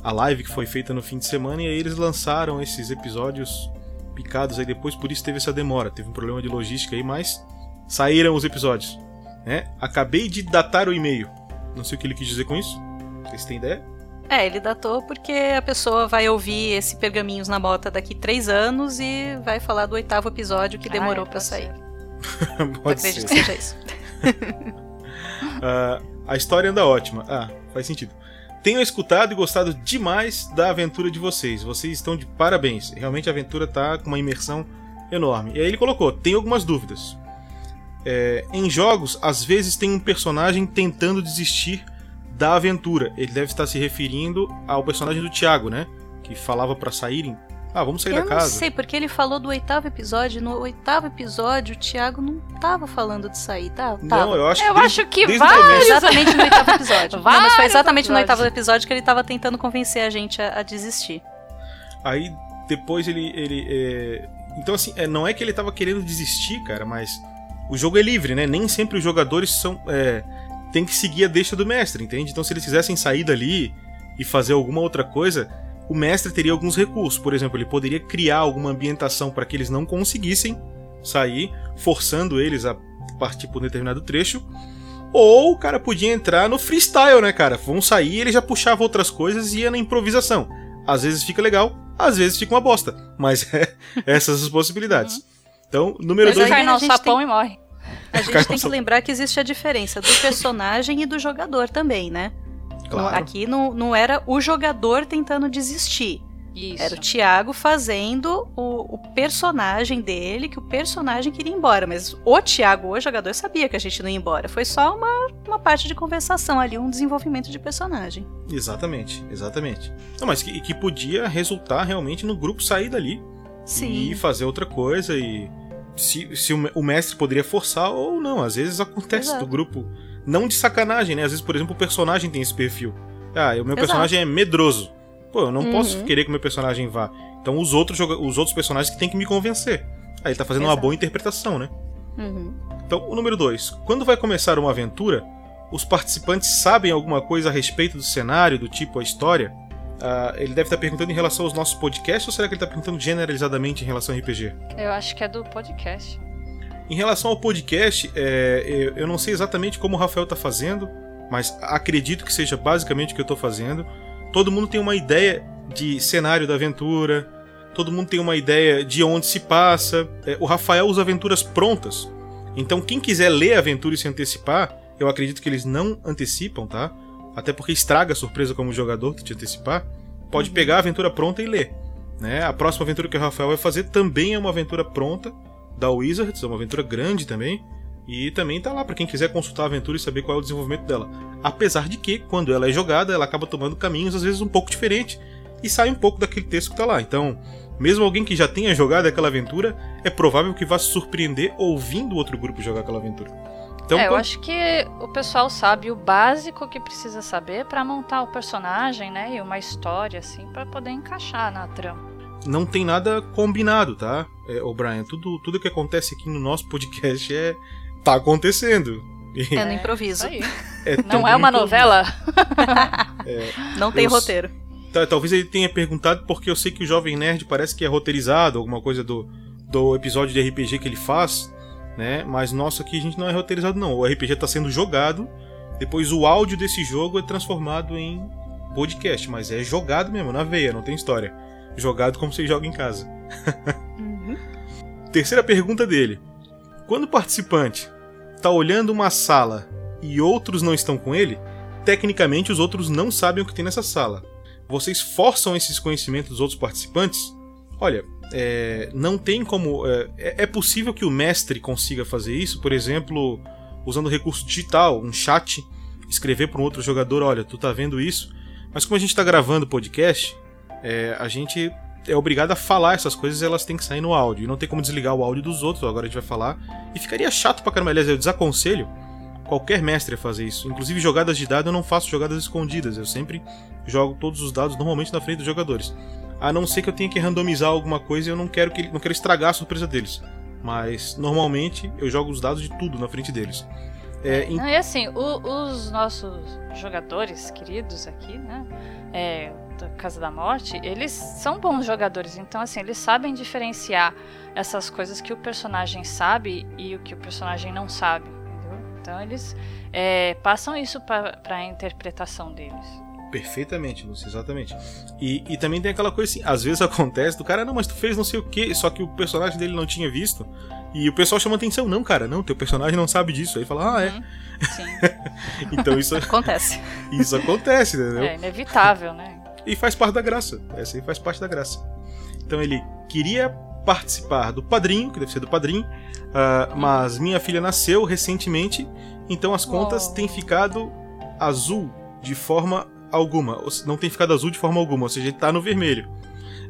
a live que foi feita no fim de semana e aí eles lançaram esses episódios picados aí depois, por isso teve essa demora. Teve um problema de logística aí, mas saíram os episódios. Né? Acabei de datar o e-mail. Não sei o que ele quis dizer com isso. Vocês têm ideia? É, ele datou porque a pessoa vai ouvir esse Pergaminhos na Bota daqui três anos e vai falar do oitavo episódio que demorou Ah, é, pra pode sair. (laughs) Pode acredito ser. que seja isso. (laughs) Ah, a história anda ótima. Ah, faz sentido. Tenho escutado e gostado demais da aventura de vocês. Vocês estão de parabéns. Realmente a aventura tá com uma imersão enorme. E aí ele colocou: tem algumas dúvidas. É, em jogos, às vezes tem um personagem tentando desistir da aventura. Ele deve estar se referindo ao personagem do Thiago, né? Que falava pra saírem Ah, vamos sair eu da casa. não sei, porque ele falou do oitavo episódio. No oitavo episódio, o Thiago não tava falando de sair, tá? Não, Tava. eu acho Eu que. desde- acho que desde vários- Exatamente no oitavo (laughs) episódio. Não, mas foi exatamente no episódios. oitavo episódio que ele tava tentando convencer a gente a, a desistir. Aí depois ele. ele é, Então, assim, é, não é que ele tava querendo desistir, cara, mas o jogo é livre, né? Nem sempre os jogadores são. É... Tem que seguir a deixa do mestre, entende? Então, se eles quisessem sair dali e fazer alguma outra coisa, o mestre teria alguns recursos. Por exemplo, ele poderia criar alguma ambientação para que eles não conseguissem sair, forçando eles a partir por um determinado trecho. Ou o cara podia entrar no freestyle, né, cara? Vão sair, ele já puxava outras coisas e ia na improvisação. Às vezes fica legal, às vezes fica uma bosta. Mas (laughs) é essas as possibilidades. Então, número Mas 2. aí Cai no sapão tem- e morre. A gente tem que lembrar que existe a diferença do personagem e do jogador também, né? Claro. Aqui não, não era o jogador tentando desistir. Isso. Era o Thiago fazendo o, o personagem dele, que o personagem queria ir embora. Mas o Thiago, o jogador, sabia que a gente não ia embora. Foi só uma, uma parte de conversação ali, um desenvolvimento de personagem. Exatamente, exatamente. Não, mas que, que podia resultar realmente no grupo sair dali Sim. e fazer outra coisa e se, se o, me- o mestre poderia forçar ou não. Às vezes acontece Exato. do grupo, não de sacanagem, né? Às vezes, por exemplo, o personagem tem esse perfil. Ah, o meu Exato. personagem é medroso. Pô, eu não Uhum. posso querer que o meu personagem vá. Então os outros, os outros personagens que tem que me convencer. Aí ele tá fazendo uma Exato. boa interpretação, né? Uhum. Então, o número 2. Quando vai começar uma aventura, os participantes sabem alguma coisa a respeito do cenário, do tipo a história? Ah, ele deve estar perguntando em relação aos nossos podcasts ou será que ele está perguntando generalizadamente em relação ao RPG? Eu acho que é do podcast. Em relação ao podcast, é, eu- eu não sei exatamente como o Rafael está fazendo, mas acredito que seja basicamente o que eu estou fazendo. Todo mundo tem uma ideia de cenário da aventura, todo mundo tem uma ideia de onde se passa. É, o Rafael usa aventuras prontas. Então, quem quiser ler a aventura e se antecipar, eu acredito que eles não antecipam, tá? Até porque estraga a surpresa como jogador te antecipar. Pode pegar a aventura pronta e ler. Né? A próxima aventura que o Rafael vai fazer também é uma aventura pronta da Wizards, é uma aventura grande também. E também tá lá para quem quiser consultar a aventura e saber qual é o desenvolvimento dela. Apesar de que, quando ela é jogada, ela acaba tomando caminhos às vezes um pouco diferentes e sai um pouco daquele texto que tá lá. Então, mesmo alguém que já tenha jogado aquela aventura, é provável que vá se surpreender ouvindo outro grupo jogar aquela aventura. Então, é, eu acho que o pessoal sabe o básico que precisa saber pra montar o personagem, né? E uma história, assim, pra poder encaixar na trama. não tem nada combinado, tá? É, ô Brian, tudo, tudo que acontece aqui no nosso podcast é. tá acontecendo. E É no improviso. Isso aí. é Não é uma improviso. novela? (laughs) É, Não tem eu- roteiro. Tá, talvez ele tenha perguntado porque eu sei que o Jovem Nerd parece que é roteirizado, alguma coisa do, do episódio de RPG que ele faz, né? Mas nosso aqui a gente não é roteirizado, não. O RPG tá sendo jogado, depois o áudio desse jogo é transformado em podcast, mas é jogado mesmo, na veia, não tem história. Jogado como você joga em casa. Terceira pergunta dele. Quando o participante tá olhando uma sala e outros não estão com ele, tecnicamente os outros não sabem o que tem nessa sala. Vocês forçam esses conhecimentos dos outros participantes? Olha, é, não tem como. É, é possível que o mestre consiga fazer isso, por exemplo, usando recurso digital, um chat, escrever para um outro jogador: olha, tu tá vendo isso. Mas como a gente tá gravando podcast, é, a gente é obrigado a falar essas coisas elas têm que sair no áudio. E não tem como desligar o áudio dos outros, agora a gente vai falar. E ficaria chato pra caramba. Aliás, eu desaconselho qualquer mestre a fazer isso. Inclusive, jogadas de dado eu não faço jogadas escondidas. Eu sempre jogo todos os dados normalmente na frente dos jogadores. A não ser que eu tenha que randomizar alguma coisa e eu não quero que não quero estragar a surpresa deles. Mas normalmente eu jogo os dados de tudo na frente deles. É, Não, e assim, o- os nossos jogadores queridos aqui, né? é, da Casa da Morte, eles são bons jogadores. Então, assim, eles sabem diferenciar essas coisas que o personagem sabe e o que o personagem não sabe. Entendeu? Então, eles é, passam isso para a interpretação deles. Perfeitamente, Lúcio, exatamente. E, e também tem aquela coisa assim, às vezes acontece do cara, não, mas tu fez não sei o que, só que o personagem dele não tinha visto. E o pessoal chama atenção, não, cara, não, teu personagem não sabe disso. Aí fala, ah, é. (laughs) então isso (laughs) Acontece. Isso acontece, entendeu? É inevitável, né? E faz parte da graça. Essa aí faz parte da graça. Então ele queria participar do padrinho, que deve ser do padrinho, ah, mas minha filha nasceu recentemente, então as contas têm ficado azul de forma alguma. Não tem ficado azul de forma alguma, ou seja, ele tá no vermelho.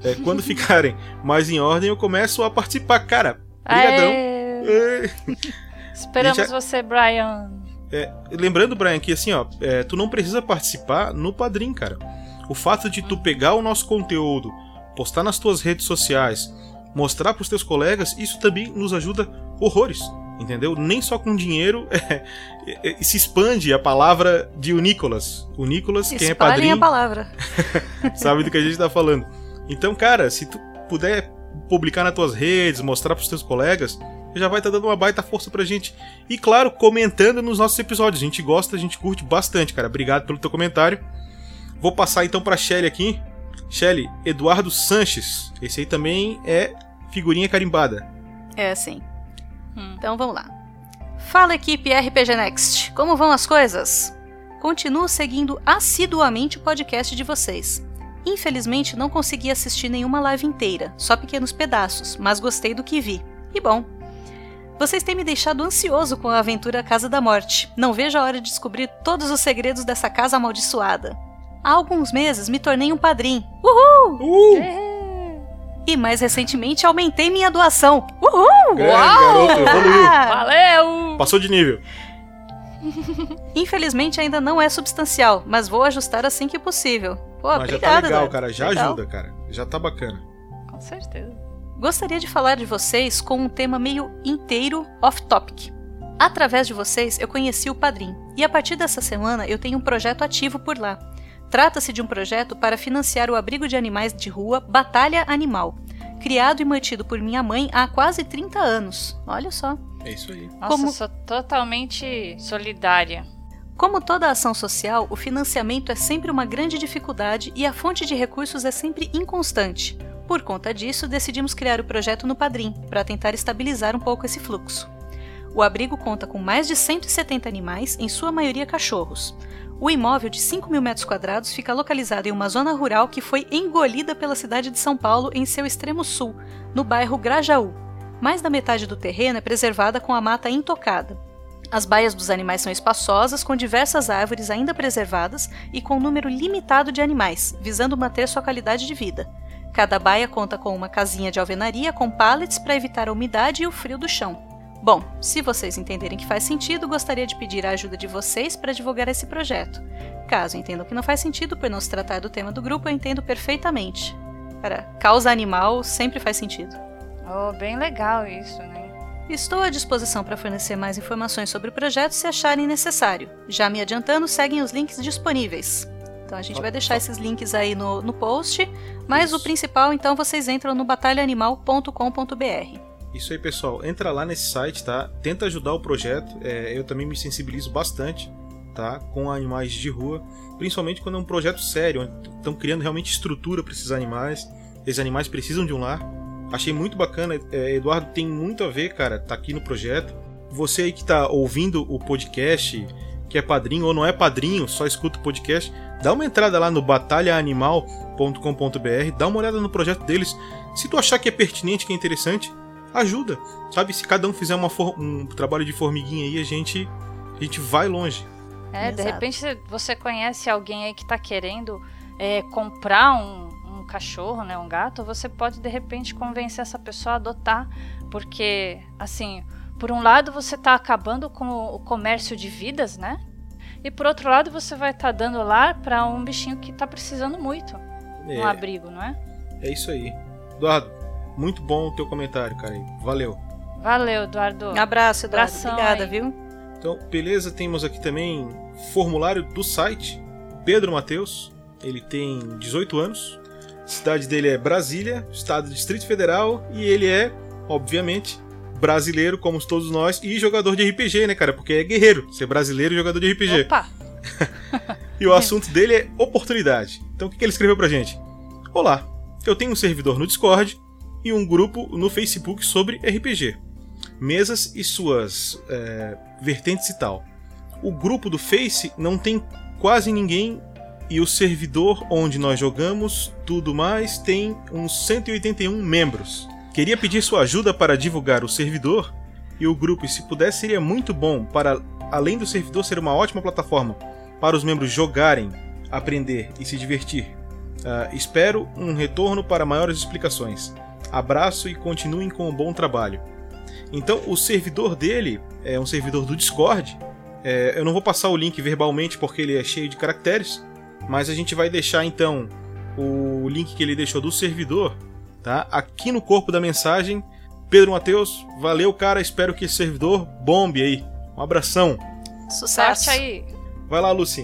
É, quando (laughs) ficarem mais em ordem, eu começo a participar. Cara, brigadão. É. Esperamos você, Brian. É, lembrando, Brian, que assim, ó, é, tu não precisa participar no Padrim, cara. O fato de tu pegar o nosso conteúdo, postar nas tuas redes sociais, mostrar pros teus colegas, isso também nos ajuda horrores, entendeu? Nem só com dinheiro (laughs) é, é, é, se expande a palavra de o Nicolas. O Nicolas, quem é padrinho, a palavra. (laughs) sabe do que a gente tá falando. Então, cara, se tu puder publicar nas tuas redes, mostrar pros teus colegas, já vai estar dando uma baita força pra gente. E claro, comentando nos nossos episódios. A gente gosta, a gente curte bastante, cara. Obrigado pelo teu comentário. Vou passar então pra Shelly aqui. Shelly, Eduardo Sanches. Esse aí também é figurinha carimbada. É, sim. Então vamos lá. Fala equipe RPG Next, como vão as coisas? Continuo seguindo assiduamente o podcast de vocês. Infelizmente não consegui assistir nenhuma live inteira, só pequenos pedaços, mas gostei do que vi. E bom. Vocês têm me deixado ansioso com a aventura Casa da Morte. Não vejo a hora de descobrir todos os segredos dessa casa amaldiçoada. Há alguns meses me tornei um padrinho. Uhul! E mais recentemente aumentei minha doação. Uhul! Grande garoto, evoluiu. (laughs) Valeu! Passou de nível. Infelizmente ainda não é substancial, mas vou ajustar assim que possível. Pô, Mas já obrigada, tá legal, cara. Já Legal. ajuda, cara. Já tá bacana. Com certeza. Gostaria de falar de vocês com um tema meio inteiro off-topic. Através de vocês, eu conheci o Padrim, e a partir dessa semana eu tenho um projeto ativo por lá. Trata-se de um projeto para financiar o abrigo de animais de rua Batalha Animal, criado e mantido por minha mãe há quase 30 anos. Olha só. É isso aí. Nossa, Como- sou totalmente solidária. Como toda ação social, o financiamento é sempre uma grande dificuldade e a fonte de recursos é sempre inconstante. Por conta disso, decidimos criar o projeto no Padrim, para tentar estabilizar um pouco esse fluxo. O abrigo conta com mais de 170 animais, em sua maioria cachorros. O imóvel de 5 mil metros quadrados fica localizado em uma zona rural que foi engolida pela cidade de São Paulo em seu extremo sul, no bairro Grajaú. Mais da metade do terreno é preservada com a mata intocada. As baias dos animais são espaçosas, com diversas árvores ainda preservadas e com um número limitado de animais, visando manter sua qualidade de vida. Cada baia conta com uma casinha de alvenaria com pallets para evitar a umidade e o frio do chão. Bom, se vocês entenderem que faz sentido, gostaria de pedir a ajuda de vocês para divulgar esse projeto. Caso entendam que não faz sentido por não se tratar do tema do grupo, eu entendo perfeitamente. Para causa animal sempre faz sentido. Oh, bem legal isso, né? Estou à disposição para fornecer mais informações sobre o projeto se acharem necessário. Já me adiantando, seguem os links disponíveis. Então a gente vai deixar esses links aí no, no post, mas o principal então vocês entram no batalhaanimal.com.br. Isso aí, pessoal. Entra lá nesse site, tá? Tenta ajudar o projeto. É, eu também me sensibilizo bastante, tá? Com animais de rua. Principalmente quando é um projeto sério, estão criando realmente estrutura para esses animais. Esses animais precisam de um lar. Achei muito bacana. É, Eduardo tem muito a ver, cara, tá aqui no projeto. Você aí que tá ouvindo o podcast, que é padrinho ou não é padrinho, só escuta o podcast, dá uma entrada lá no batalhaanimal.com.br, dá uma olhada no projeto deles. Se tu achar que é pertinente, que é interessante, ajuda. Sabe, se cada um fizer uma for- um trabalho de formiguinha aí, a gente, a gente vai longe. É, de Exato. repente você conhece alguém aí que tá querendo é, comprar um, um cachorro, né, um gato, você pode de repente convencer essa pessoa a adotar, porque assim, por um lado você tá acabando com o comércio de vidas, né? E por outro lado você vai estar dando lar para um bichinho que tá precisando muito, É. um abrigo, não é? É isso aí. Eduardo, muito bom o teu comentário, cara. Valeu. Valeu, Eduardo. Abraço, Eduardo. Abração Obrigada, aí. viu? Então, beleza, temos aqui também formulário do site. Pedro Matheus, ele tem 18 anos. Cidade dele é Brasília, estado do Distrito Federal, e ele é, obviamente, brasileiro, como todos nós, e jogador de RPG, né, cara? Porque é guerreiro, ser brasileiro e jogador de RPG. Opa! (laughs) E o assunto dele é oportunidade. Então o que que ele escreveu pra gente? Olá, eu tenho um servidor no Discord e um grupo no Facebook sobre RPG, mesas e suas é, vertentes e tal. O grupo do Face não tem quase ninguém e o servidor onde nós jogamos tudo mais tem uns 181 membros. Queria pedir sua ajuda para divulgar o servidor e o grupo, e se puder, seria muito bom para, além do servidor ser uma ótima plataforma para os membros jogarem, aprender e se divertir. Ah, espero um retorno para maiores explicações. Abraço e continuem com o bom trabalho. Então, o servidor dele é um servidor do Discord. É, eu não vou passar o link verbalmente porque ele é cheio de caracteres, mas a gente vai deixar então o link que ele deixou do servidor, tá? Aqui no corpo da mensagem. Pedro Matheus, valeu, cara. Espero que esse servidor bombe aí. Um abração. Sucesso aí. Vai lá, Lucy.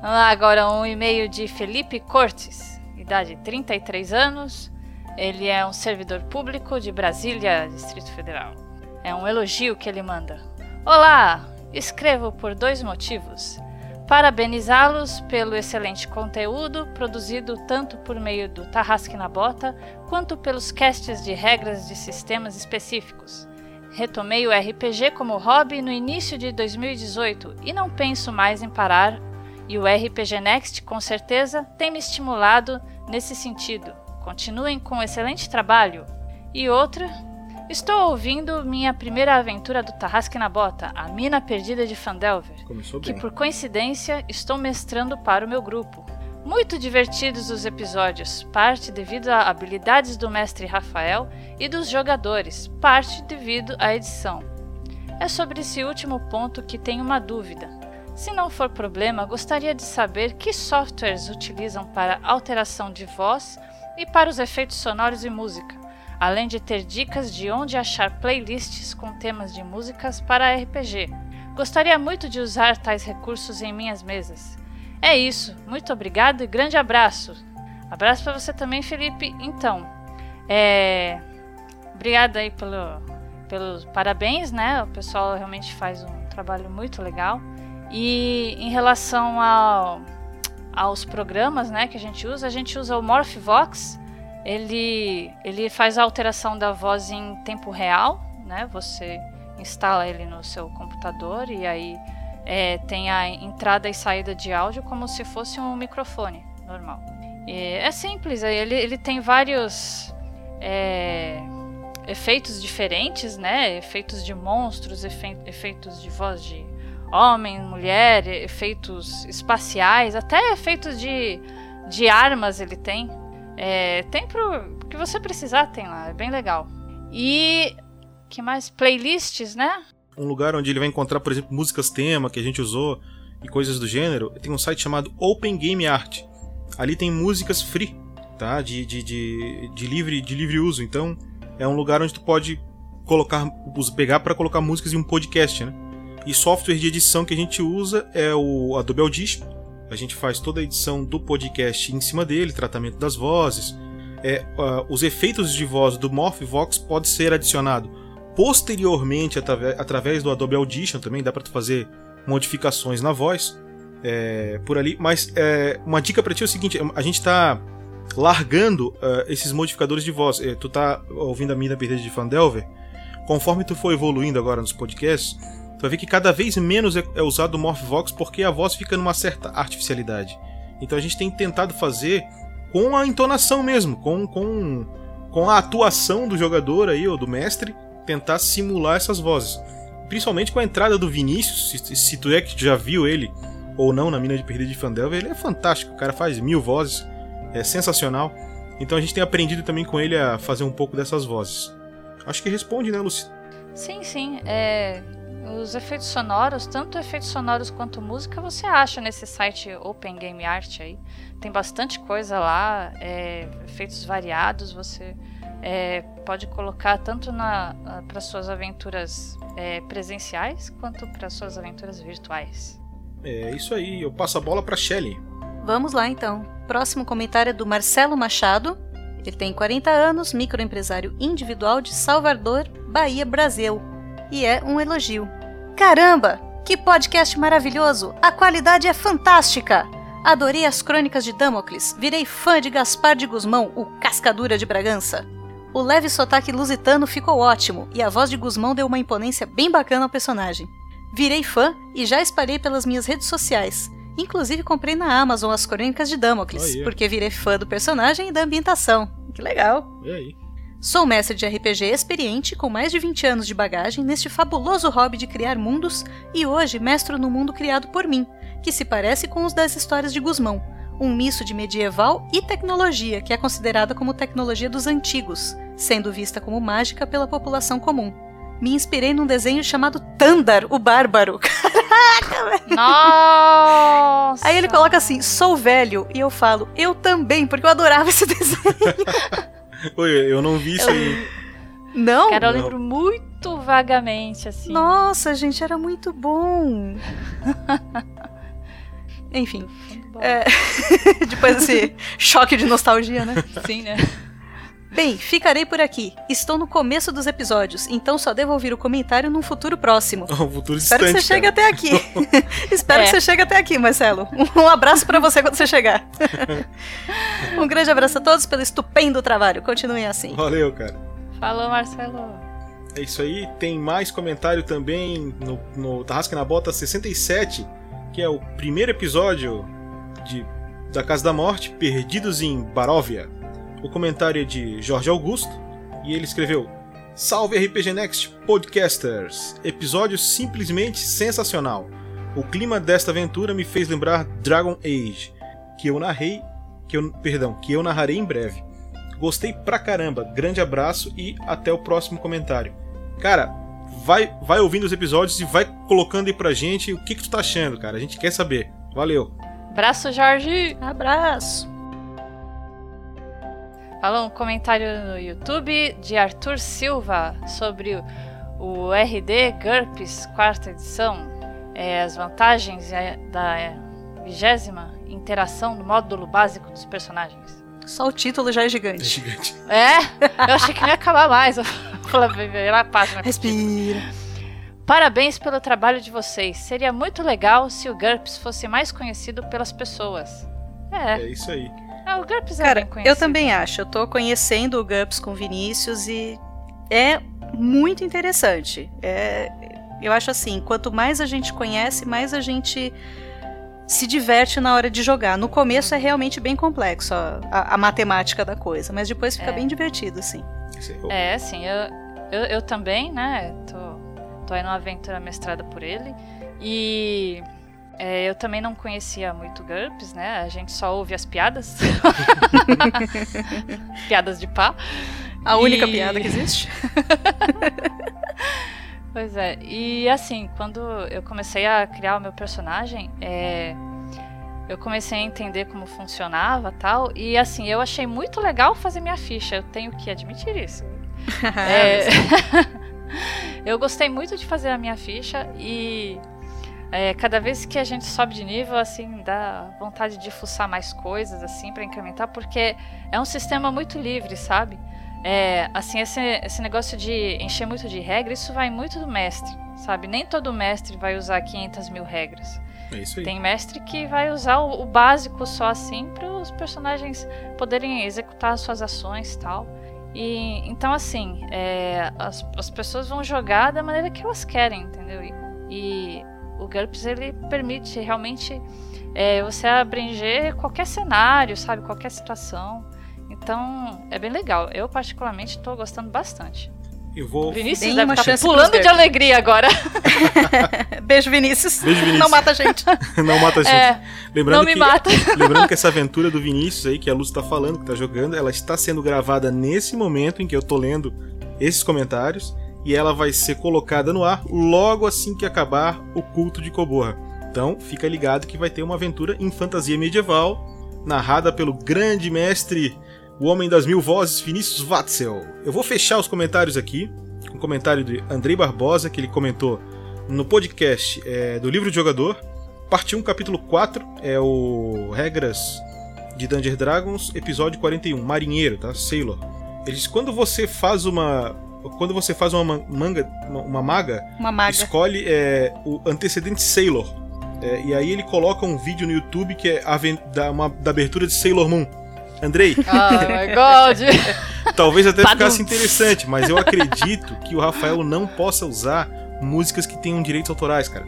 Vamos lá, agora um e-mail de Felipe Cortes, idade 33 anos. Ele é um servidor público de Brasília, Distrito Federal. É um elogio que ele manda. Olá! Escrevo por dois motivos. Parabenizá-los pelo excelente conteúdo produzido tanto por meio do Tarrasque na Bota quanto pelos casts de regras de sistemas específicos. Retomei o RPG como hobby no início de 2018 e não penso mais em parar, e o RPG Next com certeza tem me estimulado nesse sentido. Continuem com um excelente trabalho. E outra, estou ouvindo minha primeira aventura do Tarrasque na Bota, A Mina Perdida de Fandelver, Começou que bem. por coincidência estou mestrando para o meu grupo. Muito divertidos os episódios, parte devido a habilidades do mestre Rafael e dos jogadores, parte devido à edição. É sobre esse último ponto que tenho uma dúvida. Se não for problema, gostaria de saber que softwares utilizam para alteração de voz e para os efeitos sonoros e música, além de ter dicas de onde achar playlists com temas de músicas para RPG. Gostaria muito de usar tais recursos em minhas mesas. É isso, muito obrigado e grande abraço. Abraço para você também, Felipe. Então, é. Obrigada aí pelo, pelos parabéns, né? O pessoal realmente faz um trabalho muito legal. E em relação ao, aos programas, né, que a gente usa, a gente usa o Morphvox. Ele ele faz a alteração da voz em tempo real, né? Você instala ele no seu computador e aí é, tem a entrada e saída de áudio como se fosse um microfone normal. E é simples, ele, ele tem vários é, efeitos diferentes, né? Efeitos de monstros, efe- efeitos de voz de homem, mulher, efeitos espaciais, até efeitos de, de armas ele tem. É, tem pro que você precisar, tem lá, é bem legal. E que mais? Playlists, né? Um lugar onde ele vai encontrar, por exemplo, músicas tema que a gente usou e coisas do gênero. Tem um site chamado Open Game Art. Ali tem músicas free, tá? De, de, de, de livre, de livre uso. Então é um lugar onde tu pode colocar, pegar para colocar músicas em um podcast, né? E software de edição que a gente usa é o Adobe Audition. A gente faz toda a edição do podcast em cima dele, tratamento das vozes. É, ah, os efeitos de voz do Morphvox pode ser adicionado posteriormente através do Adobe Audition também dá para tu fazer modificações na voz é, por ali. Mas é, uma dica para ti é o seguinte: a gente tá largando ah, esses modificadores de voz. É, tu tá ouvindo a Mina Perdida de Fandelver. Conforme tu for evoluindo agora nos podcasts, tu vai ver que cada vez menos é, é usado o Morphvox porque a voz fica numa certa artificialidade. Então a gente tem tentado fazer com a entonação mesmo, com, com, com a atuação do jogador aí, ou do mestre, tentar simular essas vozes. Principalmente com a entrada do Vinícius, se, se tu é que já viu ele ou não na Mina de Perdida de Fandelver, ele é fantástico, o cara faz mil vozes, é sensacional. Então a gente tem aprendido também com ele a fazer um pouco dessas vozes. Acho que responde, né, Lucy? Sim, sim. É, os efeitos sonoros, tanto efeitos sonoros quanto música, você acha nesse site Open Game Art aí. Tem bastante coisa lá, é, efeitos variados. Você é, pode colocar tanto para suas aventuras é, presenciais quanto para suas aventuras virtuais. É isso aí, eu passo a bola pra Shelly. Vamos lá então. Próximo comentário é do Marcelo Machado. Ele tem 40 anos, microempresário individual de Salvador, Bahia, Brasil. E é um elogio. Caramba! Que podcast maravilhoso! A qualidade é fantástica! Adorei as crônicas de Damocles. Virei fã de Gaspar de Guzmão, o Cascadura de Bragança. O leve sotaque lusitano ficou ótimo e a voz de Guzmão deu uma imponência bem bacana ao personagem. Virei fã e já espalhei pelas minhas redes sociais. Inclusive comprei na Amazon as crônicas de Damocles, Aí. porque virei fã do personagem e da ambientação. Que legal! E aí? Sou mestre de RPG experiente com mais de 20 anos de bagagem neste fabuloso hobby de criar mundos e hoje mestro no mundo criado por mim, que se parece com os das histórias de Guzmão. um misto de medieval e tecnologia, que é considerada como tecnologia dos antigos, sendo vista como mágica pela população comum. Me inspirei num desenho chamado Tandar, o Bárbaro. (laughs) Caraca, velho! Nossa! Aí ele coloca assim: sou velho. E eu falo, eu também, porque eu adorava esse (laughs) desenho. Oi, eu não vi isso aí. Não? Cara, eu Não. lembro muito vagamente, assim. Nossa, gente, era muito bom. (laughs) Enfim. é, (laughs) Depois desse choque de nostalgia, né? Sim, né? Bem, ficarei por aqui. Estou no começo dos episódios, então só devo ouvir o comentário num futuro próximo. (laughs) Um futuro Espero que distante, você chegue cara. até aqui. (laughs) Espero É. que você chegue até aqui, Marcelo. Um abraço pra você quando você chegar. (laughs) um grande abraço a todos pelo estupendo trabalho. Continuem assim. Valeu, cara. Falou, Marcelo. É isso aí. Tem mais comentário também no, no Tarrasca na Bota 67, que é o primeiro episódio de da Casa da Morte, Perdidos em Baróvia. O comentário é de Jorge Augusto e ele escreveu: Salve RPG Next Podcasters! Episódio simplesmente sensacional. O clima desta aventura me fez lembrar Dragon Age, que eu narrei, que eu, perdão, que eu narrarei em breve. Gostei pra caramba. Grande abraço e até o próximo comentário. Cara, vai, vai ouvindo os episódios e vai colocando aí pra gente o que, que tu tá achando, cara. A gente quer saber. Valeu. Abraço, Jorge. Abraço. Falou um comentário no YouTube de Arthur Silva sobre o- RD GURPS, quarta edição. É, as vantagens é, da vigésima interação no módulo básico dos personagens. Só o título já é gigante. gigante. É? Eu achei que não ia acabar mais. Eu falei, vai lá a página. Respira. Parabéns pelo trabalho de vocês. Seria muito legal se o GURPS fosse mais conhecido pelas pessoas. É. É isso aí. Ah, o GURPS é Cara, conhecido. eu também acho. Eu tô conhecendo o GUPS com o Vinícius e é muito interessante. É, eu acho assim, quanto mais a gente conhece, mais a gente se diverte na hora de jogar. No começo é realmente bem complexo a, a- a matemática da coisa, mas depois fica É. bem divertido, assim. É, assim, eu, eu, eu também, né? Tô, tô aí numa aventura mestrada por ele. E é, eu também não conhecia muito GURPS, né? A gente só ouve as piadas. (laughs) piadas de pá. A única E- piada que existe. (laughs) Pois é, e assim, quando eu comecei a criar o meu personagem, é, eu comecei a entender como funcionava tal, e assim, eu achei muito legal fazer minha ficha, eu tenho que admitir isso. (laughs) É, eu gostei muito de fazer a minha ficha e é, cada vez que a gente sobe de nível, assim, dá vontade de fuçar mais coisas, assim, para incrementar, porque é um sistema muito livre, sabe? É, assim, esse, esse negócio de encher muito de regra, isso vai muito do mestre, sabe? Nem todo mestre vai usar 500 mil regras. É. Tem mestre que vai usar o, o básico só assim para os personagens poderem executar as suas ações e tal. E então assim, é, as, as pessoas vão jogar da maneira que elas querem, entendeu? E, e o GURPS ele permite realmente é, você abranger qualquer cenário, sabe, qualquer situação. Então é bem legal. Eu particularmente estou gostando bastante. Eu vou. Vinícius deve estar pulando de alegria agora. (laughs) Beijo, Vinícius. Beijo, Vinícius. Não mata a gente. (laughs) não mata a gente. É, lembrando não me que, mata. (laughs) lembrando que essa aventura do Vinícius aí, que a Luz tá falando, que tá jogando, ela está sendo gravada nesse momento em que eu tô lendo esses comentários. E ela vai ser colocada no ar logo assim que acabar o culto de Coborra. Então, fica ligado que vai ter uma aventura em fantasia medieval, narrada pelo grande mestre, o homem das mil vozes, Vinícius Watzel. Eu vou fechar os comentários aqui, com o comentário de Andrei Barbosa, que ele comentou no podcast é, do livro de jogador. Parte 1, capítulo 4, é o Regras de Dungeons Dragons, episódio 41, Marinheiro, tá? Sailor. Ele diz: quando você faz uma. Quando você faz uma man- manga. Uma, maga, Uma maga. escolhe é, o antecedente Sailor. É, e aí ele coloca um vídeo no YouTube que é da, uma- da abertura de Sailor Moon. Andrei, Oh (laughs) my god. (laughs) talvez até Badum. ficasse interessante, mas eu (laughs) acredito que o Rafael não possa usar músicas que tenham direitos autorais, cara.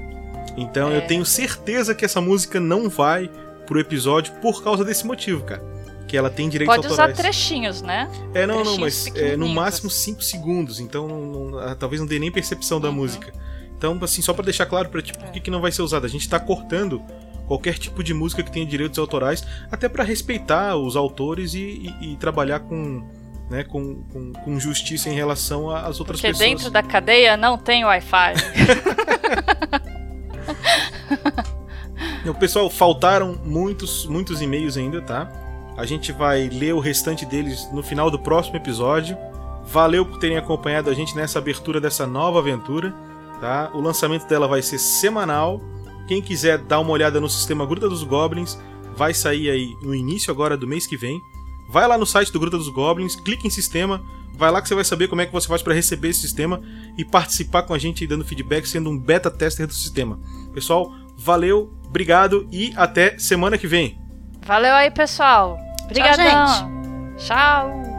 Então É. eu tenho certeza que essa música não vai pro episódio por causa desse motivo, cara. Que ela tem direitos Pode usar autorais. trechinhos, né? É, não, não, Trechinhos mas é, no máximo 5 segundos, então não- ah, talvez não dê nem percepção da música. Então, assim, só pra deixar claro pra ti por que, que não vai ser usado. A gente tá cortando qualquer tipo de música que tenha direitos autorais, até para respeitar os autores e, e, e trabalhar com, né, com, com, com, justiça em relação às outras Porque pessoas. Porque dentro da cadeia não tem Wi-Fi. (laughs) Não, pessoal, faltaram muitos, muitos e-mails ainda, tá? A gente vai ler o restante deles no final do próximo episódio. Valeu por terem acompanhado a gente nessa abertura dessa nova aventura, tá? O lançamento dela vai ser semanal. Quem quiser dar uma olhada no sistema Gruta dos Goblins, vai sair aí no início agora do mês que vem. Vai lá no site do Gruta dos Goblins, clique em sistema, vai lá que você vai saber como é que você faz para receber esse sistema e participar com a gente dando feedback, sendo um beta tester do sistema. Pessoal, valeu, obrigado e até semana que vem. Valeu aí, pessoal. Obrigadão. Tchau, gente. Tchau.